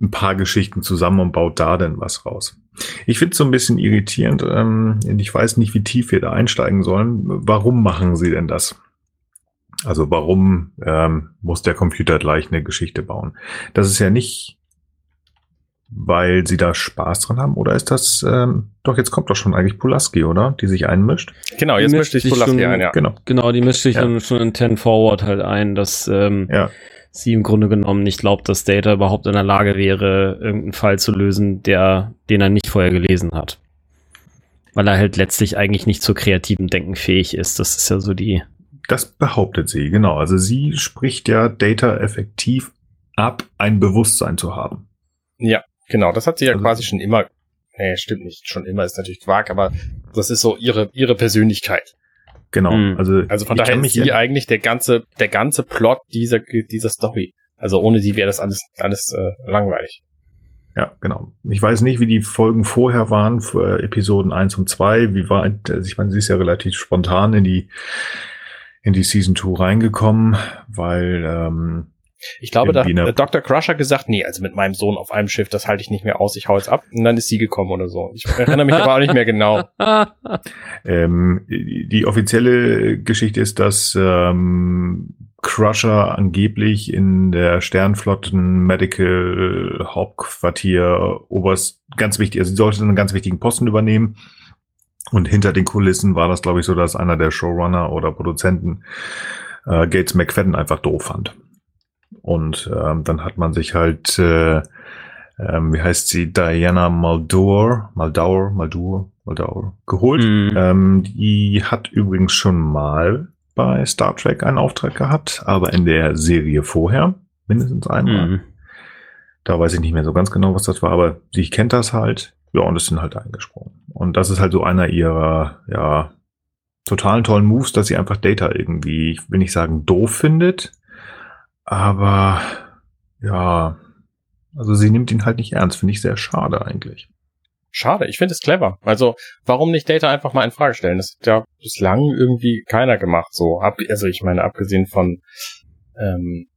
ein paar Geschichten zusammen und baut da dann was raus. Ich finde es so ein bisschen irritierend. Ähm, ich weiß nicht, wie tief wir da einsteigen sollen. Warum machen sie denn das? Also warum ähm, muss der Computer gleich eine Geschichte bauen? Das ist ja nicht weil sie da Spaß dran haben? Oder ist das, ähm, doch, jetzt kommt doch schon eigentlich Pulaski, oder? Die sich einmischt? Genau, jetzt mischt sich Pulaski schon, ein, ja. Genau, genau die mischt sich ja. dann schon in Ten Forward halt ein, dass ähm, ja. sie im Grunde genommen nicht glaubt, dass Data überhaupt in der Lage wäre, irgendeinen Fall zu lösen, der, den er nicht vorher gelesen hat. Weil er halt letztlich eigentlich nicht zu kreativen Denken fähig ist. Das ist ja so die. Das behauptet sie, genau. Also sie spricht ja Data effektiv ab, ein Bewusstsein zu haben. Ja. Genau, das hat sie ja also, quasi schon immer. Nee, stimmt nicht. Schon immer ist natürlich Quark, aber das ist so ihre, ihre Persönlichkeit. Genau. Mhm. Also, also von daher ist sie eigentlich der ganze, der ganze Plot dieser, dieser Story. Also ohne die wäre das alles, alles äh, langweilig. Ja, genau. Ich weiß nicht, wie die Folgen vorher waren, für Episoden 1 und 2. Wie war, also ich meine, sie ist ja relativ spontan in die, in die Season 2 reingekommen, weil ähm, ich glaube, da hat Dr. Crusher gesagt, nee, also mit meinem Sohn auf einem Schiff, das halte ich nicht mehr aus, ich hau jetzt ab. Und dann ist sie gekommen oder so. Ich erinnere mich aber auch nicht mehr genau. [laughs] ähm, die offizielle Geschichte ist, dass ähm, Crusher angeblich in der Sternflotten Medical Hauptquartier Oberst ganz wichtig, also sie sollte einen ganz wichtigen Posten übernehmen. Und hinter den Kulissen war das, glaube ich, so, dass einer der Showrunner oder Produzenten äh, Gates McFadden einfach doof fand. Und ähm, dann hat man sich halt, äh, ähm, wie heißt sie, Diana Muldaur, Muldaur, Muldaur, Muldaur geholt. Mhm. Ähm, die hat übrigens schon mal bei Star Trek einen Auftrag gehabt, aber in der Serie vorher, mindestens einmal. Mhm. Da weiß ich nicht mehr so ganz genau, was das war, aber sie kennt das halt. Ja, und es sind halt eingesprungen. Und das ist halt so einer ihrer, ja, totalen tollen Moves, dass sie einfach Data irgendwie, ich will nicht sagen doof findet, aber ja, also sie nimmt ihn halt nicht ernst, finde ich sehr schade eigentlich. Schade, ich finde es clever. Also, warum nicht Data einfach mal in Frage stellen? Das hat ja bislang irgendwie keiner gemacht, so. also, ich meine, abgesehen von, ähm,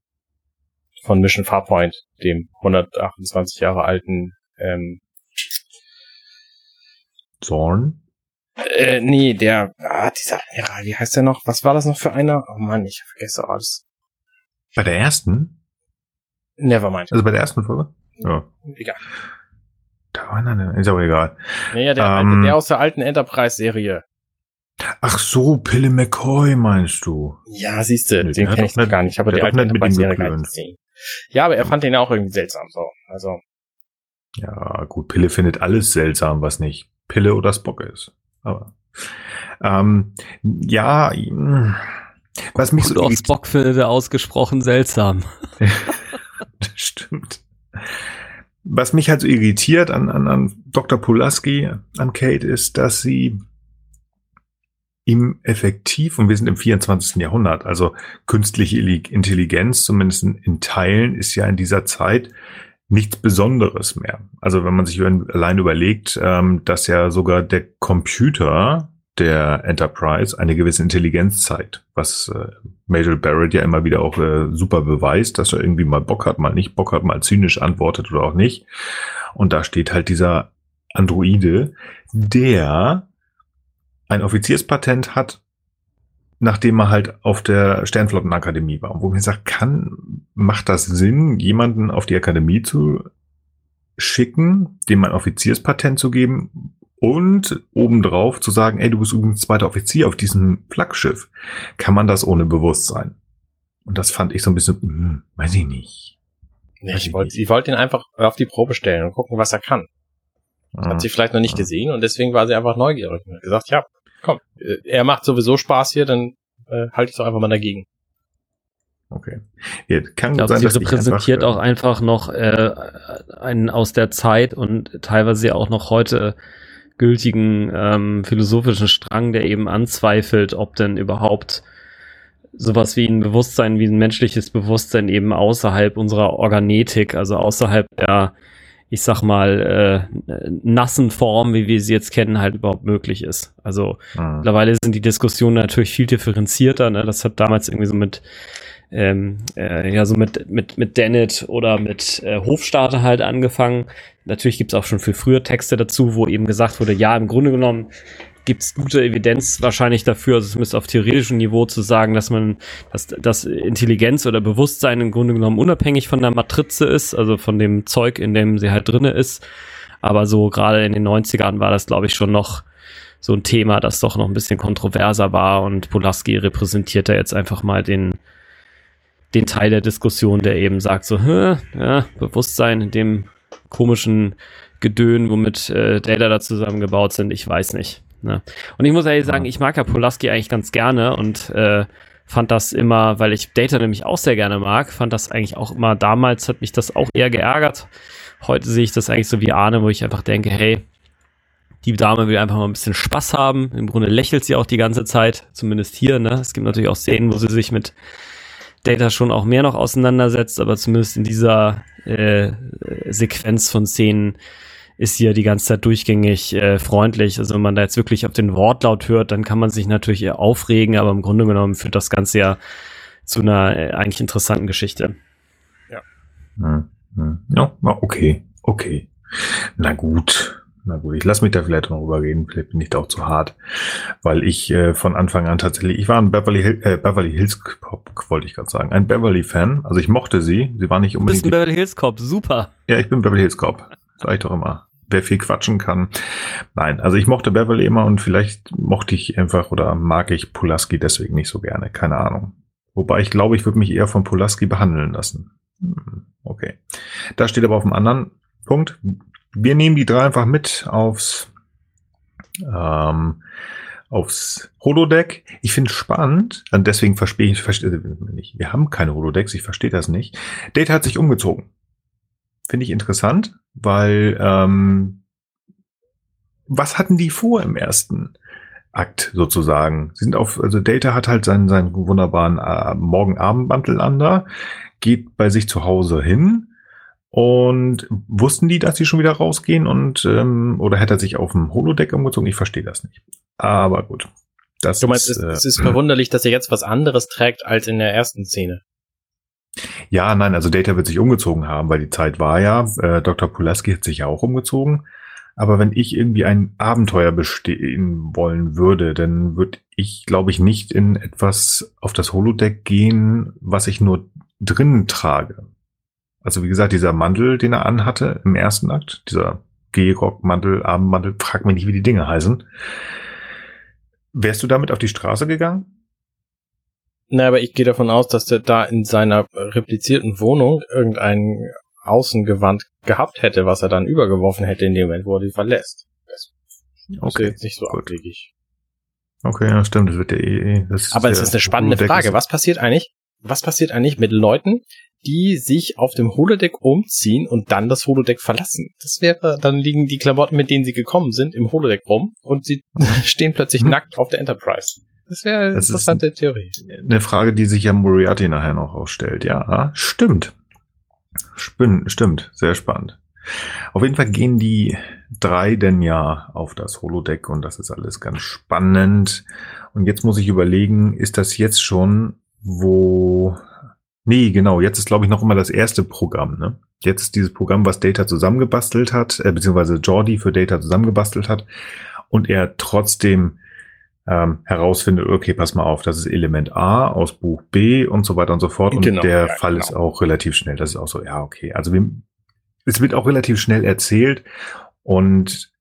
von Mission Farpoint, dem 128 Jahre alten, ähm, Zorn? Äh, nee, der, ah, dieser, ja, wie heißt der noch? Was war das noch für einer? Oh Mann, ich vergesse alles. Bei der ersten? Nevermind. Also bei der ersten Folge? Ja. Egal. Da war eine, ist aber egal. Naja, der, ähm, der aus der alten Enterprise-Serie. Ach so, Pille McCoy meinst du? Ja, siehst du, den kenne ich noch gar nicht. Ich habe die alte Enterprise-Serie gar nicht gesehen. Ja, aber er fand den auch irgendwie seltsam, so. Also. Ja, gut, Pille findet alles seltsam, was nicht Pille oder Spock ist. Aber, ähm, ja, was mich so auf Spock findet er ausgesprochen seltsam. [laughs] das stimmt. Was mich halt so irritiert an, an, an Dr. Pulaski, an Kate, ist, dass sie ihm effektiv, und wir sind im 24. Jahrhundert, also künstliche Intelligenz, zumindest in Teilen, ist ja in dieser Zeit nichts Besonderes mehr. Also wenn man sich allein überlegt, ähm, dass ja sogar der Computer der Enterprise eine gewisse Intelligenz zeigt, was äh, Major Barrett ja immer wieder auch äh, super beweist, dass er irgendwie mal Bock hat, mal nicht Bock hat, mal zynisch antwortet oder auch nicht. Und da steht halt dieser Androide, der ein Offizierspatent hat, nachdem er halt auf der Sternflottenakademie war. Wo man sagt, kann, macht das Sinn, jemanden auf die Akademie zu schicken, dem ein Offizierspatent zu geben, und obendrauf zu sagen, ey, du bist übrigens zweiter Offizier auf diesem Flaggschiff, kann man das ohne Bewusstsein. Und das fand ich so ein bisschen, hm, weiß ich nicht. Nee, ich wollte, sie wollte ihn einfach auf die Probe stellen und gucken, was er kann. Das hat sie vielleicht noch nicht gesehen und deswegen war sie einfach neugierig und hat gesagt, ja, komm, äh, er macht sowieso Spaß hier, dann äh, halte ich doch einfach mal dagegen. Okay. Ja, kann ich glaube, sein, sie dass ich repräsentiert einfach, auch einfach noch äh, einen aus der Zeit und teilweise auch noch heute gültigen ähm, philosophischen Strang, der eben anzweifelt, ob denn überhaupt sowas wie ein Bewusstsein, wie ein menschliches Bewusstsein eben außerhalb unserer Organetik, also außerhalb der, ich sag mal, äh, nassen Form, wie wir sie jetzt kennen, halt überhaupt möglich ist. Also Hm. mittlerweile sind die Diskussionen natürlich viel differenzierter. Ne? Das hat damals irgendwie so mit ähm, äh, ja so mit mit mit Dennett oder mit äh, Hofstaater halt angefangen. Natürlich gibt's auch schon viel früher Texte dazu, wo eben gesagt wurde, ja, im Grunde genommen gibt's gute Evidenz wahrscheinlich dafür, also zumindest auf theoretischem Niveau zu sagen, dass man, dass, dass Intelligenz oder Bewusstsein im Grunde genommen unabhängig von der Matrize ist, also von dem Zeug, in dem sie halt drinne ist. Aber so gerade in den 90ern war das, glaube ich, schon noch so ein Thema, das doch noch ein bisschen kontroverser war. Und Pulaski repräsentiert da jetzt einfach mal den, den Teil der Diskussion, der eben sagt so, ja, Bewusstsein in dem komischen Gedön, womit äh, Data da zusammengebaut sind, ich weiß nicht. Ne? Und ich muss ehrlich sagen, ich mag ja Pulaski eigentlich ganz gerne und äh, fand das immer, weil ich Data nämlich auch sehr gerne mag, fand das eigentlich auch immer, damals hat mich das auch eher geärgert. Heute sehe ich das eigentlich so wie Arne, wo ich einfach denke, hey, die Dame will einfach mal ein bisschen Spaß haben. Im Grunde lächelt sie auch die ganze Zeit, zumindest hier. Ne? Es gibt natürlich auch Szenen, wo sie sich mit Data schon auch mehr noch auseinandersetzt, aber zumindest in dieser äh, Sequenz von Szenen ist sie ja die ganze Zeit durchgängig äh, freundlich. Also wenn man da jetzt wirklich auf den Wortlaut hört, dann kann man sich natürlich eher aufregen, aber im Grunde genommen führt das Ganze ja zu einer äh, eigentlich interessanten Geschichte. Hm, hm. Ja, na, okay, okay. Na gut. Na gut, ich lasse mich da vielleicht noch rübergehen, vielleicht bin ich da auch zu hart, weil ich äh, von Anfang an tatsächlich, ich war ein Beverly, Hill, äh, Beverly Hills Cop, wollte ich gerade sagen, ein Beverly-Fan, also ich mochte sie, sie war nicht Du bist unbedingt, ein Beverly Hills Cop, super. ja, ich bin Beverly Hills Cop, sag ich doch immer, wer viel quatschen kann. Nein, also ich mochte Beverly immer und vielleicht mochte ich einfach oder mag ich Pulaski deswegen nicht so gerne, keine Ahnung. Wobei ich glaube, ich würde mich eher von Pulaski behandeln lassen. Hm, Okay. Da steht aber auf dem anderen Punkt. Wir nehmen die drei einfach mit aufs, ähm, aufs Holodeck. Ich finde es spannend, und deswegen verstehe ich, verstehe nicht. Wir haben keine Holodecks, ich verstehe das nicht. Data hat sich umgezogen. Finde ich interessant, weil ähm, was hatten die vor im ersten Akt sozusagen? Sie sind auf, also Data hat halt seinen, seinen wunderbaren äh, Morgen-Abend-Mantel an da, geht bei sich zu Hause hin und wussten die, dass sie schon wieder rausgehen und ähm, oder hätte er sich auf dem Holodeck umgezogen? Ich verstehe das nicht. Aber gut. Das Du meinst, ist, es, äh, es ist verwunderlich, dass er jetzt was anderes trägt als in der ersten Szene. Ja, nein, also Data wird sich umgezogen haben, weil die Zeit war ja, äh, Dr. Pulaski hat sich ja auch umgezogen. Aber wenn ich irgendwie ein Abenteuer bestehen wollen würde, dann würde ich, glaube ich, nicht in etwas auf das Holodeck gehen, was ich nur drinnen trage. Also wie gesagt, dieser Mantel, den er anhatte im ersten Akt, dieser Gehrock-Mantel, Abendmantel, frag mich nicht, wie die Dinge heißen. Wärst du damit auf die Straße gegangen? Na, aber ich gehe davon aus, dass der da in seiner replizierten Wohnung irgendein Außengewand gehabt hätte, was er dann übergeworfen hätte in dem Moment, wo er die verlässt. Das ist Okay, jetzt nicht so gut. abwegig. Okay, ja, stimmt, das wird der eh. Das Aber es ist eine spannende Frage. Was passiert eigentlich? Was passiert eigentlich mit Leuten, die sich auf dem Holodeck umziehen und dann das Holodeck verlassen? Das wäre, dann liegen die Klamotten, mit denen sie gekommen sind, im Holodeck rum und sie [laughs] stehen plötzlich Hm. nackt auf der Enterprise. Das wäre eine Das ist interessante Theorie. eine Frage, die sich ja Moriarty nachher noch ausstellt. Ja, stimmt. Spinn, stimmt, sehr spannend. Auf jeden Fall gehen die drei denn ja auf das Holodeck und das ist alles ganz spannend. Und jetzt muss ich überlegen, ist das jetzt schon, wo... Nee, genau, jetzt ist, glaube ich, noch immer das erste Programm, ne? Jetzt ist dieses Programm, was Data zusammengebastelt hat, äh, beziehungsweise Jordi für Data zusammengebastelt hat und er trotzdem ähm, herausfindet, okay, pass mal auf, das ist Element A aus Buch B und so weiter und so fort. Und Genau, der ja, Fall genau. ist auch relativ schnell. Das ist auch so, ja, okay. Also wir, es wird auch relativ schnell erzählt und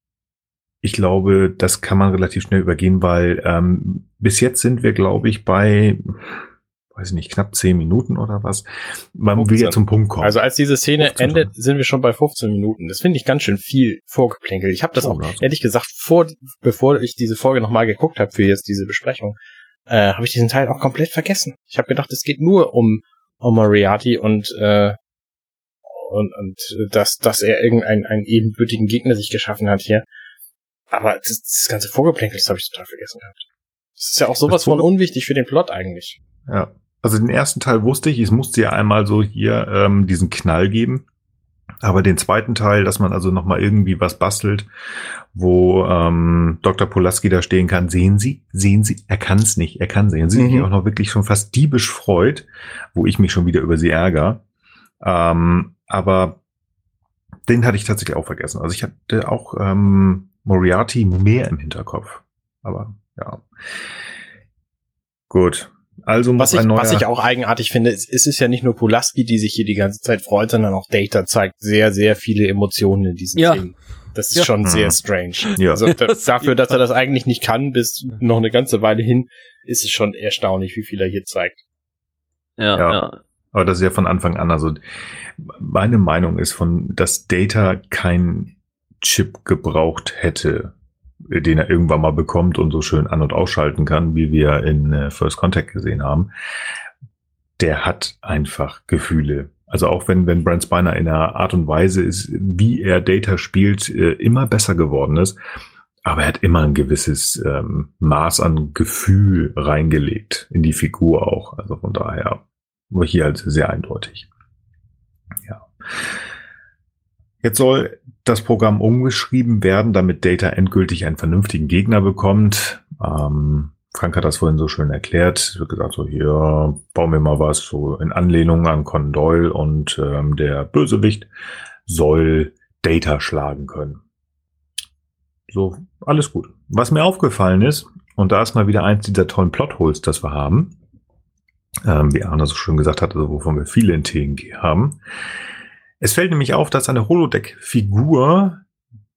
ich glaube, das kann man relativ schnell übergehen, weil ähm, bis jetzt sind wir, glaube ich, bei, weiß ich nicht, knapp zehn Minuten oder was. Man will 15. ja zum Punkt kommen. Also als diese Szene 15 endet, sind wir schon bei 15 Minuten. Das finde ich ganz schön viel vorgeplänkelt. Ich habe das Oh, auch, das- ehrlich gesagt, vor, bevor ich diese Folge nochmal geguckt habe für jetzt diese Besprechung, äh, habe ich diesen Teil auch komplett vergessen. Ich habe gedacht, es geht nur um, um Moriarty und, äh, und, und dass, dass er irgendeinen einen ebenbürtigen Gegner sich geschaffen hat hier. Aber das, das ganze Vorgeplänkel, das habe ich total vergessen gehabt. Das ist ja auch sowas von unwichtig für den Plot eigentlich. Ja. Also den ersten Teil wusste ich, es musste ja einmal so hier ähm, diesen Knall geben. Aber den zweiten Teil, dass man also nochmal irgendwie was bastelt, wo ähm, Dr. Polaski da stehen kann, sehen Sie, sehen Sie, er kann es nicht, er kann sehen. Sie mhm. sich auch noch wirklich schon fast diebisch freut, wo ich mich schon wieder über sie ärgere. Ähm, aber den hatte ich tatsächlich auch vergessen. Also ich hatte auch ähm, Moriarty mehr im Hinterkopf. Aber ja. Gut. Also was ich, was ich auch eigenartig finde, ist, ist es ja nicht nur Pulaski, die sich hier die ganze Zeit freut, sondern auch Data zeigt sehr, sehr viele Emotionen in diesem ja. Film. Das ist ja. schon sehr mhm. strange. Ja. Also da, [laughs] dafür, dass er das eigentlich nicht kann, bis noch eine ganze Weile hin, ist es schon erstaunlich, wie viel er hier zeigt. Ja, ja. ja. Aber das ist ja von Anfang an. Also meine Meinung ist von, dass Data kein Chip gebraucht hätte, den er irgendwann mal bekommt und so schön an- und ausschalten kann, wie wir in äh, First Contact gesehen haben, der hat einfach Gefühle. Also auch wenn, wenn Brent Spiner in einer Art und Weise ist, wie er Data spielt, äh, immer besser geworden ist. Aber er hat immer ein gewisses ähm, Maß an Gefühl reingelegt in die Figur auch. Also von daher war hier halt sehr eindeutig. Ja. Jetzt soll das Programm umgeschrieben werden, damit Data endgültig einen vernünftigen Gegner bekommt. Ähm, Frank hat das vorhin so schön erklärt. Wird gesagt, so hier bauen wir mal was so in Anlehnung an Conan Doyle und ähm, der Bösewicht soll Data schlagen können. So, alles gut. Was mir aufgefallen ist, und da ist mal wieder eins dieser tollen Plotholes, das wir haben, ähm, wie Arne so schön gesagt hat, also wovon wir viele in TNG haben, es fällt nämlich auf, dass eine Holodeck-Figur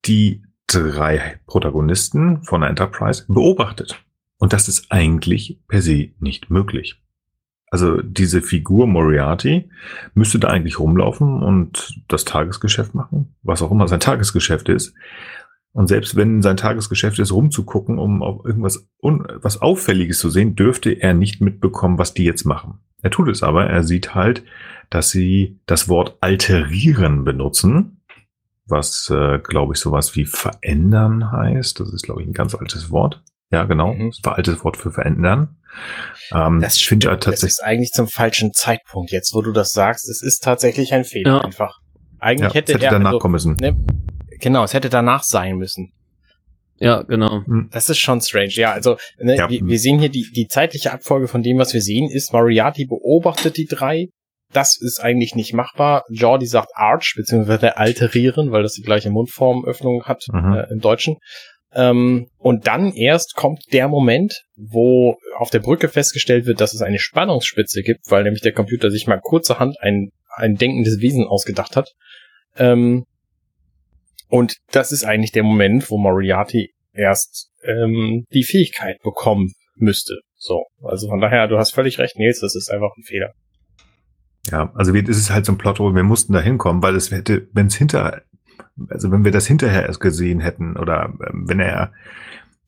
die drei Protagonisten von der Enterprise beobachtet. Und das ist eigentlich per se nicht möglich. Also diese Figur Moriarty müsste da eigentlich rumlaufen und das Tagesgeschäft machen, was auch immer sein Tagesgeschäft ist. Und selbst wenn sein Tagesgeschäft ist, rumzugucken, um auf irgendwas was Auffälliges zu sehen, dürfte er nicht mitbekommen, was die jetzt machen. Er tut es aber, er sieht halt, dass sie das Wort alterieren benutzen, was, äh, glaube ich, sowas wie verändern heißt. Das ist, glaube ich, ein ganz altes Wort. Ja, genau. Mhm. Das war altes Wort für verändern. Ähm, das finde ich tatsächlich. Das ist eigentlich zum falschen Zeitpunkt jetzt, wo du das sagst. Es ist tatsächlich ein Fehler ja. einfach. Eigentlich ja, hätte, hätte er danach also, kommen müssen. Ne, genau, es hätte danach sein müssen. Ja, genau. Hm. Das ist schon strange. Ja, also ne, ja. Wir, wir, sehen hier die, die zeitliche Abfolge von dem, was wir sehen, ist Moriarty beobachtet die drei, das ist eigentlich nicht machbar. Jordi sagt Arch, beziehungsweise alterieren, weil das die gleiche Mundformöffnung hat mhm. äh, im Deutschen. Ähm, und dann erst kommt der Moment, wo auf der Brücke festgestellt wird, dass es eine Spannungsspitze gibt, weil nämlich der Computer sich mal kurzerhand ein, ein denkendes Wesen ausgedacht hat. Ähm, und das ist eigentlich der Moment, wo Moriarty erst ähm, die Fähigkeit bekommen müsste. So, also von daher, du hast völlig recht, Nils, das ist einfach ein Fehler. Ja, also wir, das ist halt so ein Plot, wir mussten da hinkommen, weil es hätte, wenn es hinter, also wenn wir das hinterher erst gesehen hätten oder ähm, wenn er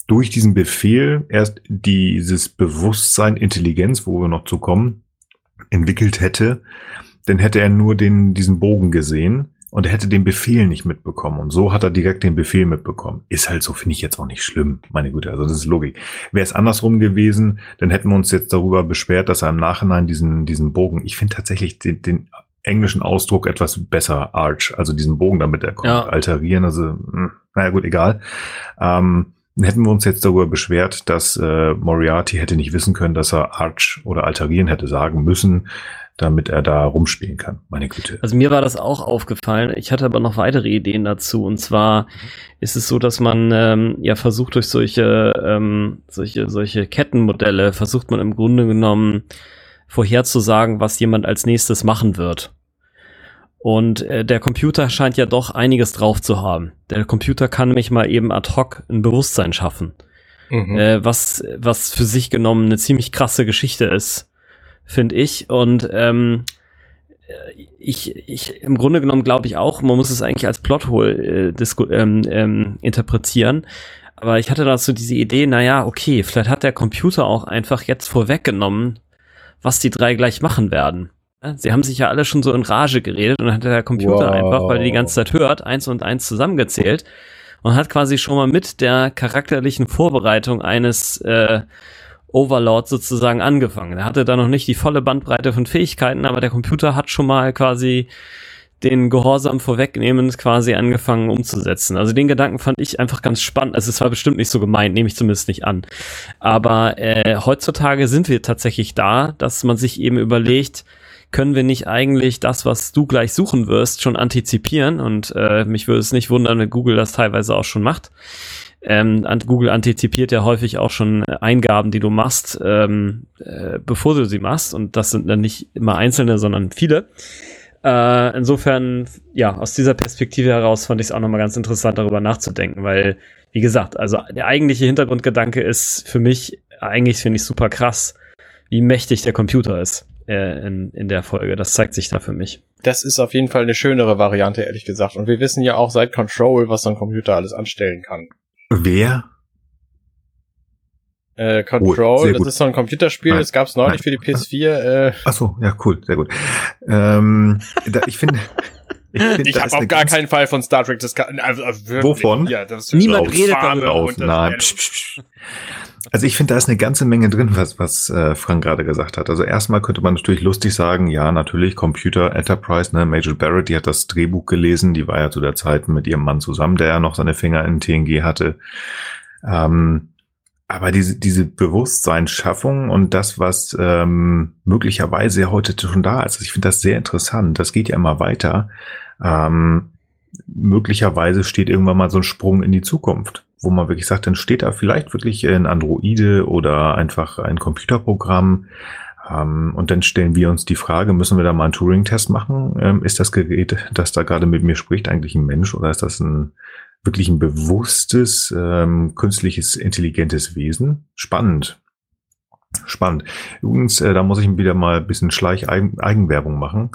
durch diesen Befehl erst dieses Bewusstsein, Intelligenz, wo wir noch zu kommen, entwickelt hätte, dann hätte er nur den, diesen Bogen gesehen und er hätte den Befehl nicht mitbekommen. Und so hat er direkt den Befehl mitbekommen. Ist halt so, finde ich jetzt auch nicht schlimm. Meine Güte, also das ist Logik. Wäre es andersrum gewesen, dann hätten wir uns jetzt darüber beschwert, dass er im Nachhinein diesen, diesen Bogen, ich finde tatsächlich den, den englischen Ausdruck etwas besser, Arch, also diesen Bogen, damit er kommt, ja. alterieren, also, hm, naja gut, egal. Ähm, hätten wir uns jetzt darüber beschwert, dass äh, Moriarty hätte nicht wissen können, dass er Arch oder alterieren hätte sagen müssen damit er da rumspielen kann. Meine Güte. Also mir war das auch aufgefallen. Ich hatte aber noch weitere Ideen dazu. Und zwar ist es so, dass man ähm, ja versucht durch solche ähm, solche solche Kettenmodelle versucht man im Grunde genommen vorherzusagen, was jemand als nächstes machen wird. Und äh, der Computer scheint ja doch einiges drauf zu haben. Der Computer kann nämlich mal eben ad hoc ein Bewusstsein schaffen. Mhm. Äh, was, was für sich genommen eine ziemlich krasse Geschichte ist finde ich. Und ähm, ich, ich im Grunde genommen glaube ich auch, man muss es eigentlich als Plothole äh, ähm, ähm, interpretieren. Aber ich hatte dazu diese Idee, naja, okay, vielleicht hat der Computer auch einfach jetzt vorweggenommen, was die drei gleich machen werden. Sie haben sich ja alle schon so in Rage geredet und dann hat der Computer wow. einfach, weil er die ganze Zeit hört, eins und eins zusammengezählt und hat quasi schon mal mit der charakterlichen Vorbereitung eines äh, Overlord sozusagen angefangen. Er hatte da noch nicht die volle Bandbreite von Fähigkeiten, aber der Computer hat schon mal quasi den Gehorsam vorwegnehmend quasi angefangen umzusetzen. Also den Gedanken fand ich einfach ganz spannend. Also es war bestimmt nicht so gemeint, nehme ich zumindest nicht an. Aber äh, heutzutage sind wir tatsächlich da, dass man sich eben überlegt, können wir nicht eigentlich das, was du gleich suchen wirst, schon antizipieren? Und äh, mich würde es nicht wundern, wenn Google das teilweise auch schon macht. Ähm, Google antizipiert ja häufig auch schon Eingaben, die du machst, ähm, äh, bevor du sie machst. Und das sind dann nicht immer einzelne, sondern viele. Äh, insofern, ja, aus dieser Perspektive heraus fand ich es auch nochmal ganz interessant, darüber nachzudenken, weil, wie gesagt, also der eigentliche Hintergrundgedanke ist für mich, eigentlich finde ich super krass, wie mächtig der Computer ist äh, in, in der Folge. Das zeigt sich da für mich. Das ist auf jeden Fall eine schönere Variante, ehrlich gesagt. Und wir wissen ja auch seit Control, was so ein Computer alles anstellen kann. Wer? Äh, Control, oh, das ist so ein Computerspiel, Nein. das gab es neulich Nein. für die PS4. Äh. Ach so, ja, cool, sehr gut. Ähm, da, ich finde... Ich, find, ich habe auf gar keinen Fall von Star Trek das kann, also, also Wovon? Ja, das Niemand redet darüber. Nein. Psch, psch, psch. Also ich finde, da ist eine ganze Menge drin, was, was äh, Frank gerade gesagt hat. Also erstmal könnte man natürlich lustig sagen, ja, natürlich, Computer Enterprise, ne, Major Barrett, die hat das Drehbuch gelesen, die war ja zu der Zeit mit ihrem Mann zusammen, der ja noch seine Finger in TNG hatte. Ähm, aber diese, diese Bewusstseinsschaffung und das, was ähm, möglicherweise heute schon da ist, ich finde das sehr interessant. Das geht ja immer weiter. Ähm, möglicherweise steht irgendwann mal so ein Sprung in die Zukunft wo man wirklich sagt, dann steht da vielleicht wirklich ein Androide oder einfach ein Computerprogramm. Ähm, und dann stellen wir uns die Frage, müssen wir da mal einen Turing-Test machen? Ähm, ist das Gerät, das da gerade mit mir spricht, eigentlich ein Mensch oder ist das ein wirklich ein bewusstes, ähm, künstliches, intelligentes Wesen? Spannend. Spannend. Übrigens, äh, da muss ich wieder mal ein bisschen Schleich-Eigenwerbung machen.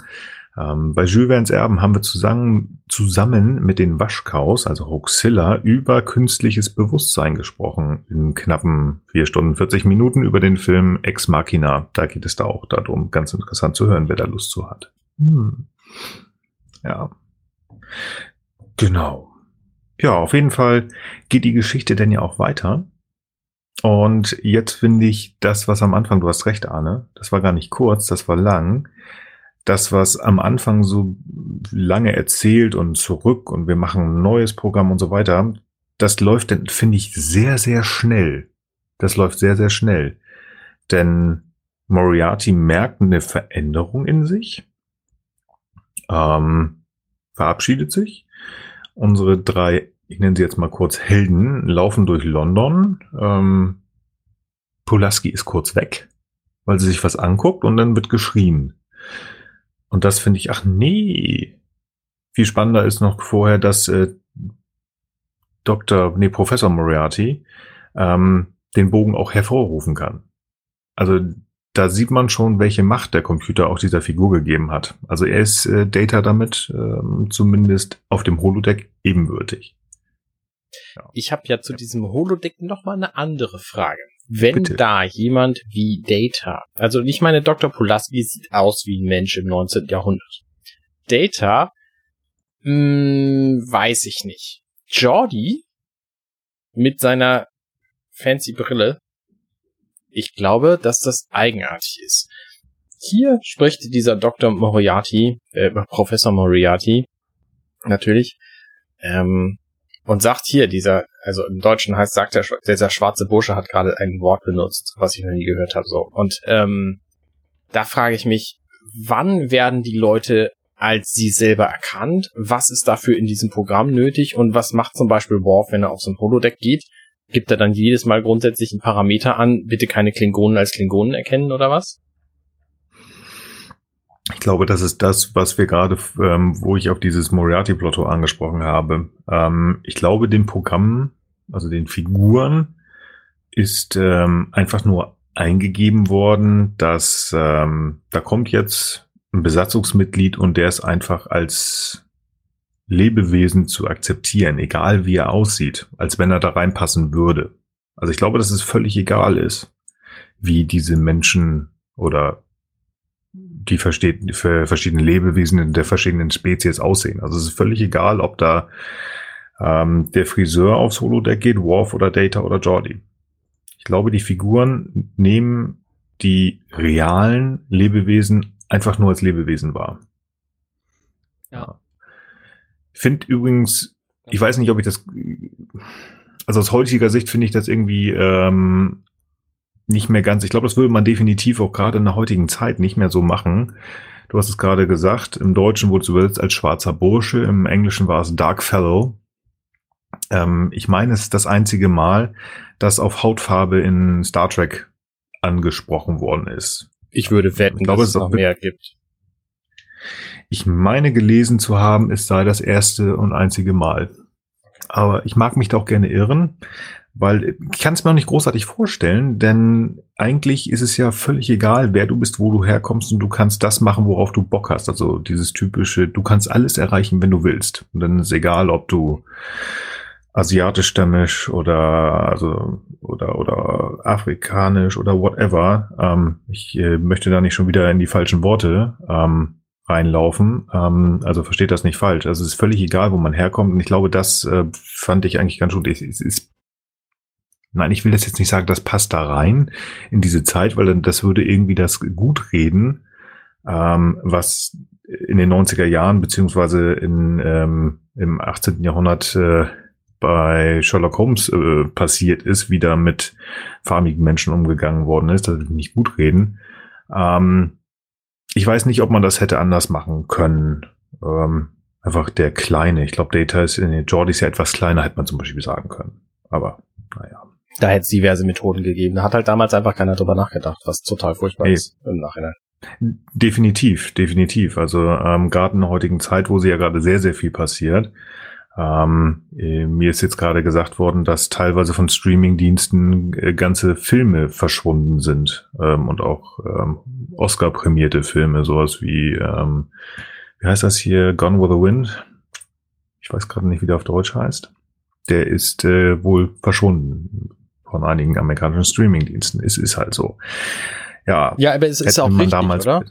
Ähm, bei Jules Verne's Erben haben wir zusammen, zusammen mit den Waschkaus, also Hoaxilla, über künstliches Bewusstsein gesprochen. In knappen vier Stunden 40 Minuten über den Film Ex Machina. Da geht es da auch darum. Ganz interessant zu hören, wer da Lust zu hat. Hm. Ja. Genau. Ja, auf jeden Fall geht die Geschichte denn ja auch weiter. Und jetzt finde ich das, was am Anfang, du hast recht, Arne, das war gar nicht kurz, das war lang das, was am Anfang so lange erzählt und zurück und wir machen ein neues Programm und so weiter, das läuft dann, finde ich, sehr, sehr schnell. Das läuft sehr, sehr schnell. Denn Moriarty merkt eine Veränderung in sich, ähm, verabschiedet sich. Unsere drei, ich nenne sie jetzt mal kurz Helden, laufen durch London. Ähm, Pulaski ist kurz weg, weil sie sich was anguckt und dann wird geschrien. Und das finde ich, ach nee. Viel spannender ist noch vorher, dass äh, Dr., nee, Professor Moriarty ähm, den Bogen auch hervorrufen kann. Also da sieht man schon, welche Macht der Computer auch dieser Figur gegeben hat. Also er ist äh, Data damit ähm, zumindest auf dem Holodeck ebenbürtig. Ja. Ich habe ja zu diesem Holodeck noch mal eine andere Frage wenn Bitte. da jemand wie Data, also ich meine, Dr. Pulaski sieht aus wie ein Mensch im 19. Jahrhundert. Data, mh, hm, weiß ich nicht. Jordi mit seiner fancy Brille, ich glaube, dass das eigenartig ist. Hier spricht dieser Dr. Moriarty, äh, Professor Moriarty, natürlich, ähm, und sagt hier, dieser, also im Deutschen heißt, sagt der, dieser schwarze Bursche hat gerade ein Wort benutzt, was ich noch nie gehört habe, so. Und ähm, da frage ich mich, wann werden die Leute als sie selber erkannt? Was ist dafür in diesem Programm nötig? Und was macht zum Beispiel Worf, wenn er auf so ein Holodeck geht? Gibt er dann jedes Mal grundsätzlich einen Parameter an, bitte keine Klingonen als Klingonen erkennen oder was? Ich glaube, das ist das, was wir gerade, ähm, wo ich auf dieses Moriarty-Plotto angesprochen habe. Ähm, ich glaube, dem Programm, also den Figuren, ist ähm, einfach nur eingegeben worden, dass ähm, da kommt jetzt ein Besatzungsmitglied und der ist einfach als Lebewesen zu akzeptieren, egal wie er aussieht, als wenn er da reinpassen würde. Also ich glaube, dass es völlig egal ist, wie diese Menschen oder die verschiedenen Lebewesen der verschiedenen Spezies aussehen. Also es ist völlig egal, ob da ähm, der Friseur aufs Holodeck geht, Worf oder Data oder Jordi. Ich glaube, die Figuren nehmen die realen Lebewesen einfach nur als Lebewesen wahr. Ja. Ich finde übrigens, ich weiß nicht, ob ich das, also aus heutiger Sicht finde ich das irgendwie ähm, nicht mehr ganz. Ich glaube, das würde man definitiv auch gerade in der heutigen Zeit nicht mehr so machen. Du hast es gerade gesagt, im Deutschen wurde es übersetzt als schwarzer Bursche, im Englischen war es Dark Fellow. Ähm, ich meine, es ist das einzige Mal, dass auf Hautfarbe in Star Trek angesprochen worden ist. Ich würde wetten, ich glaube, dass es noch mehr gibt. Ich meine gelesen zu haben, es sei das erste und einzige Mal. Aber ich mag mich da auch gerne irren, weil ich kann es mir auch nicht großartig vorstellen, denn eigentlich ist es ja völlig egal, wer du bist, wo du herkommst und du kannst das machen, worauf du Bock hast. Also dieses typische, du kannst alles erreichen, wenn du willst. Und dann ist egal, ob du asiatischstämmig oder also oder oder afrikanisch oder whatever. Ähm, ich äh, möchte da nicht schon wieder in die falschen Worte ähm, reinlaufen. Ähm, also versteht das nicht falsch. Also es ist völlig egal, wo man herkommt. Und ich glaube, das äh, fand ich eigentlich ganz gut. Es, es ist Nein, ich will das jetzt nicht sagen, das passt da rein in diese Zeit, weil dann das würde irgendwie das gut reden, ähm, was in den 90er Jahren beziehungsweise in, ähm, im 18. Jahrhundert äh, bei Sherlock Holmes äh, passiert ist, wie da mit farmigen Menschen umgegangen worden ist. Das will ich nicht gut reden. Ähm, ich weiß nicht, ob man das hätte anders machen können. Ähm, einfach der Kleine. Ich glaube, Data ist in den Jordis ja etwas kleiner, hätte man zum Beispiel sagen können. Aber, naja. Da hätte es diverse Methoden gegeben. Da hat halt damals einfach keiner drüber nachgedacht, was total furchtbar Ey. ist im Nachhinein. Definitiv, definitiv. Also ähm, gerade in der heutigen Zeit, wo sie ja gerade sehr, sehr viel passiert, ähm, äh, mir ist jetzt gerade gesagt worden, dass teilweise von Streaming-Diensten äh, ganze Filme verschwunden sind ähm, und auch ähm, Oscar-prämierte Filme, sowas wie, ähm, wie heißt das hier, Gone with the Wind? Ich weiß gerade nicht, wie der auf Deutsch heißt. Der ist äh, wohl verschwunden von einigen amerikanischen Streaming-Diensten. Es ist halt so. Ja, ja aber es ist auch richtig, damals, oder?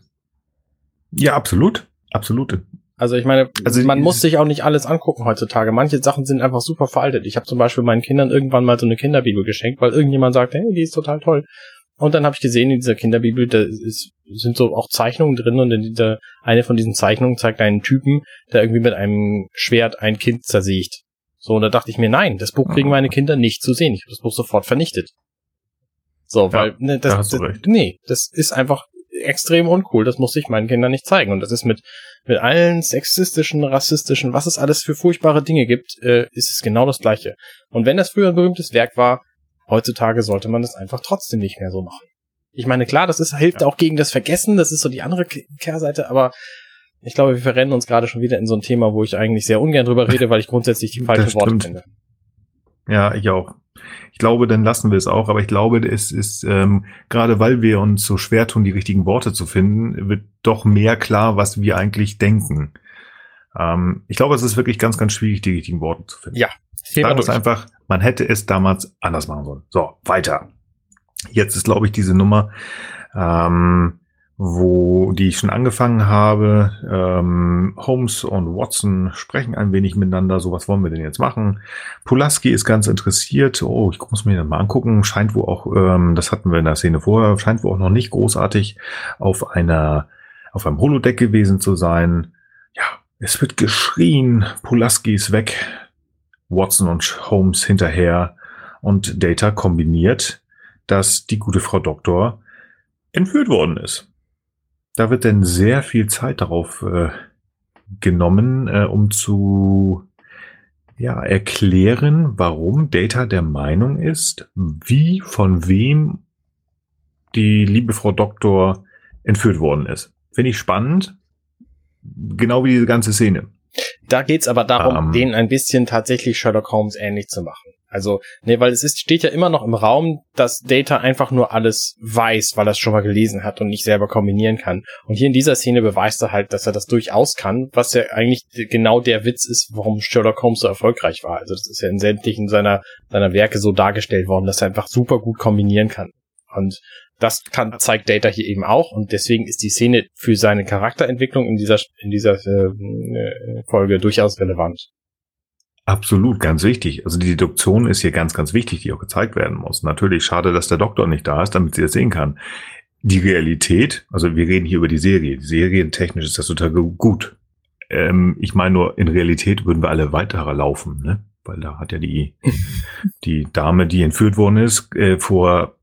Ja, absolut. Absolut. Also ich meine, also man muss sich auch nicht alles angucken heutzutage. Manche Sachen sind einfach super veraltet. Ich habe zum Beispiel meinen Kindern irgendwann mal so eine Kinderbibel geschenkt, weil irgendjemand sagt, hey, die ist total toll. Und dann habe ich gesehen, in dieser Kinderbibel, da ist, sind so auch Zeichnungen drin und in dieser, eine von diesen Zeichnungen zeigt einen Typen, der irgendwie mit einem Schwert ein Kind zersiegt. So, und da dachte ich mir, nein, das Buch kriegen meine Kinder nicht zu sehen. Ich habe das Buch sofort vernichtet. So, weil, ja, ne, das, da das nee, das ist einfach extrem uncool. Das muss ich meinen Kindern nicht zeigen. Und das ist mit, mit allen sexistischen, rassistischen, was es alles für furchtbare Dinge gibt, äh, ist es genau das Gleiche. Und wenn das früher ein berühmtes Werk war, heutzutage sollte man das einfach trotzdem nicht mehr so machen. Ich meine, klar, das ist, hilft ja. auch gegen das Vergessen, das ist so die andere Kehrseite, aber ich glaube, wir verrennen uns gerade schon wieder in so ein Thema, wo ich eigentlich sehr ungern drüber rede, weil ich grundsätzlich die falschen Worte finde. Ja, ich auch. Ich glaube, dann lassen wir es auch, aber ich glaube, es ist, ähm, gerade weil wir uns so schwer tun, die richtigen Worte zu finden, wird doch mehr klar, was wir eigentlich denken. Ähm, ich glaube, es ist wirklich ganz, ganz schwierig, die richtigen Worte zu finden. Ja. Sagen wir einfach, man hätte es damals anders machen sollen. So, weiter. Jetzt ist, glaube ich, diese Nummer, ähm, wo die ich schon angefangen habe. Ähm, Holmes und Watson sprechen ein wenig miteinander. So, was wollen wir denn jetzt machen? Pulaski ist ganz interessiert. Oh, ich muss mir das mal angucken. Scheint wohl auch, ähm, das hatten wir in der Szene vorher, scheint wohl auch noch nicht großartig auf einer, auf einem Holodeck gewesen zu sein. Ja, es wird geschrien. Pulaski ist weg. Watson und Holmes hinterher und Data kombiniert, dass die gute Frau Doktor entführt worden ist. Da wird denn sehr viel Zeit darauf äh, genommen, äh, um zu ja, erklären, warum Data der Meinung ist, wie, von wem die liebe Frau Doktor entführt worden ist. Finde ich spannend. Genau wie diese ganze Szene. Da geht's aber darum, um, ähm. den ein bisschen tatsächlich Sherlock Holmes ähnlich zu machen. Also, nee, weil es ist, steht ja immer noch im Raum, dass Data einfach nur alles weiß, weil er es schon mal gelesen hat und nicht selber kombinieren kann. Und hier in dieser Szene beweist er halt, dass er das durchaus kann, was ja eigentlich genau der Witz ist, warum Sherlock Holmes so erfolgreich war. Also das ist ja in sämtlichen seiner, seiner Werke so dargestellt worden, dass er einfach super gut kombinieren kann. Und das kann, zeigt Data hier eben auch und deswegen ist die Szene für seine Charakterentwicklung in dieser, in dieser äh, Folge durchaus relevant. Absolut, ganz wichtig. Also die Deduktion ist hier ganz, ganz wichtig, die auch gezeigt werden muss. Natürlich schade, dass der Doktor nicht da ist, damit sie das sehen kann. Die Realität, also wir reden hier über die Serie. Die Serientechnisch ist das total gut. Ähm, ich meine nur, in Realität würden wir alle weiter laufen, ne? Weil da hat ja die, [laughs] die Dame, die entführt worden ist, äh, vor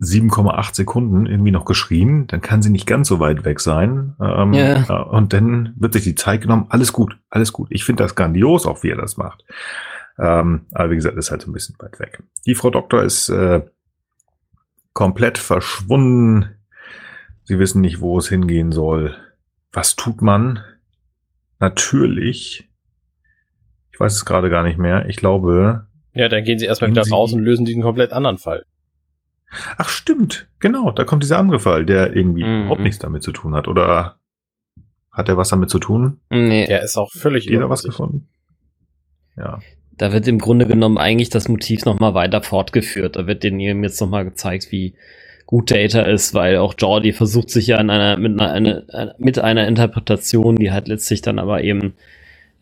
7,8 Sekunden irgendwie noch geschrien, dann kann sie nicht ganz so weit weg sein. Ähm, yeah. äh, und dann wird sich die Zeit genommen. Alles gut, alles gut. Ich finde das grandios, auch wie er das macht. Ähm, aber wie gesagt, ist halt so ein bisschen weit weg. Die Frau Doktor ist äh, komplett verschwunden. Sie wissen nicht, wo es hingehen soll. Was tut man? Natürlich. Ich weiß es gerade gar nicht mehr. Ich glaube. Ja, dann gehen sie erstmal wieder raus und lösen diesen komplett anderen Fall. Ach stimmt, genau, da kommt dieser andere Fall, der irgendwie mhm. überhaupt nichts damit zu tun hat. Oder hat er was damit zu tun? Nee. Der ist auch völlig Jeder was gefunden? Ja. Da wird im Grunde genommen eigentlich das Motiv nochmal weiter fortgeführt. Da wird denen jetzt nochmal gezeigt, wie gut Data ist, weil auch Jordi versucht sich ja in einer, mit, einer, eine, mit einer Interpretation, die halt letztlich dann aber eben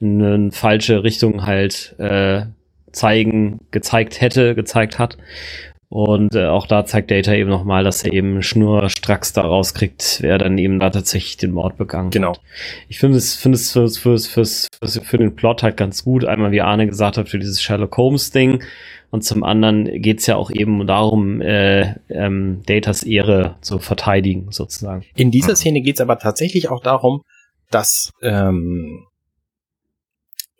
in eine falsche Richtung halt äh, zeigen, gezeigt hätte, gezeigt hat. Und äh, auch da zeigt Data eben nochmal, dass er eben schnurstracks da rauskriegt, wer dann eben da tatsächlich den Mord begangen genau. hat. Ich finde es, finde es fürs, fürs, fürs, fürs, für den Plot halt ganz gut. Einmal, wie Arne gesagt hat, für dieses Sherlock Holmes-Ding. Und zum anderen geht's ja auch eben darum, äh, ähm, Datas Ehre zu verteidigen, sozusagen. In dieser Szene geht's aber tatsächlich auch darum, dass, ähm,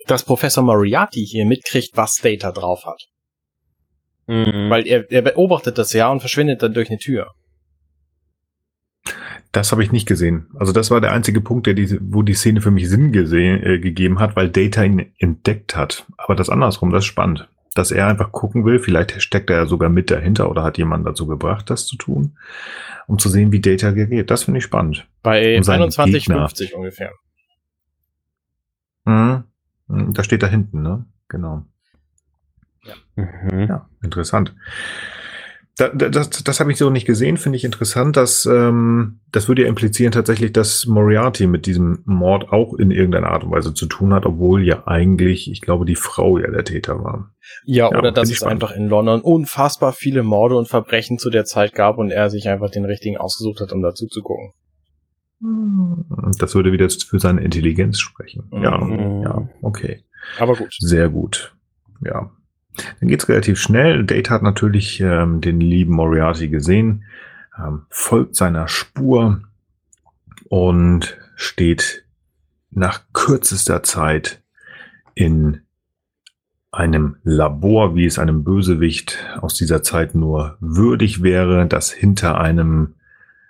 dass Professor Moriarty hier mitkriegt, was Data drauf hat. Mhm. Weil er, er beobachtet das ja und verschwindet dann durch eine Tür. Das habe ich nicht gesehen. Also das war der einzige Punkt, der diese, wo die Szene für mich Sinn gesehen, äh, gegeben hat, weil Data ihn entdeckt hat. Aber das andersrum, das ist spannend. Dass er einfach gucken will, vielleicht steckt er ja sogar mit dahinter oder hat jemand dazu gebracht, das zu tun, um zu sehen, wie Data reagiert. Das finde ich spannend. Bei um 21,50 ungefähr. Mhm. Da steht da hinten, ne? Genau. Ja, mhm. ja interessant. Da, das, das habe ich so nicht gesehen, finde ich interessant, dass ähm, das würde ja implizieren tatsächlich, dass Moriarty mit diesem Mord auch in irgendeiner Art und Weise zu tun hat, obwohl ja eigentlich, ich glaube, die Frau ja der Täter war. Ja, ja oder dass es spannend. einfach in London unfassbar viele Morde und Verbrechen zu der Zeit gab und er sich einfach den richtigen ausgesucht hat, um dazu zu gucken. Das würde wieder für seine Intelligenz sprechen. Mhm. Ja, ja, okay. Aber gut. Sehr gut. Ja, dann geht's relativ schnell. Date hat natürlich ähm, den lieben Moriarty gesehen, ähm, folgt seiner Spur und steht nach kürzester Zeit in einem Labor, wie es einem Bösewicht aus dieser Zeit nur würdig wäre, das hinter einem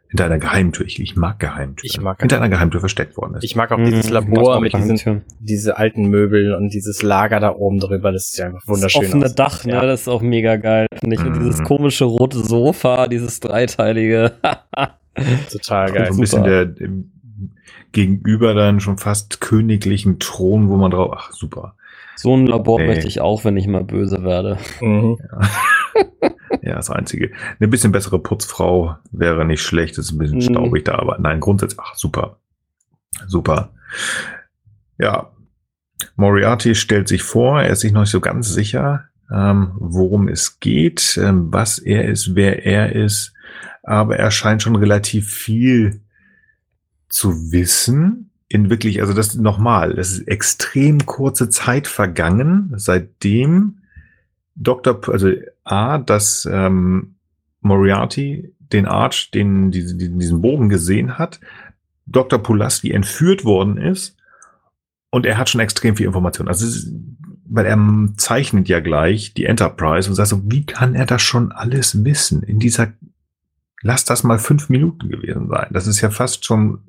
hinter einer Geheimtür. Ich, ich mag Geheimtür. Ich mag hinter einer Geheimtür versteckt worden ist. Ich mag auch dieses mhm, Labor mit diesen diese alten Möbel und dieses Lager da oben drüber. Das ist ja einfach wunderschön. Das offene aus. Dach, ne? Ja. Das ist auch mega geil. Ich. Mhm. Und dieses komische rote Sofa, dieses dreiteilige. [laughs] Total geil. So ein bisschen der gegenüber dann schon fast königlichen Thron, wo man drauf. Ach super. So ein Labor nee. möchte ich auch, wenn ich mal böse werde. Mhm. Ja. [laughs] ja, das Einzige. Eine bisschen bessere Putzfrau wäre nicht schlecht. ist ein bisschen mhm. staubig da, aber nein, grundsätzlich, ach, super. Super. Ja. Moriarty stellt sich vor, er ist sich noch nicht so ganz sicher, ähm, worum es geht, ähm, was er ist, wer er ist, aber er scheint schon relativ viel zu wissen. In wirklich, also das nochmal, es ist extrem kurze Zeit vergangen, seitdem Dr. also A, dass ähm, Moriarty den Arch, den, diesen, diesen Bogen gesehen hat, Dr. Pulaski entführt worden ist und er hat schon extrem viel Information. Also, weil er zeichnet ja gleich die Enterprise und sagt so, wie kann er das schon alles wissen in dieser, lass das mal fünf Minuten gewesen sein. Das ist ja fast schon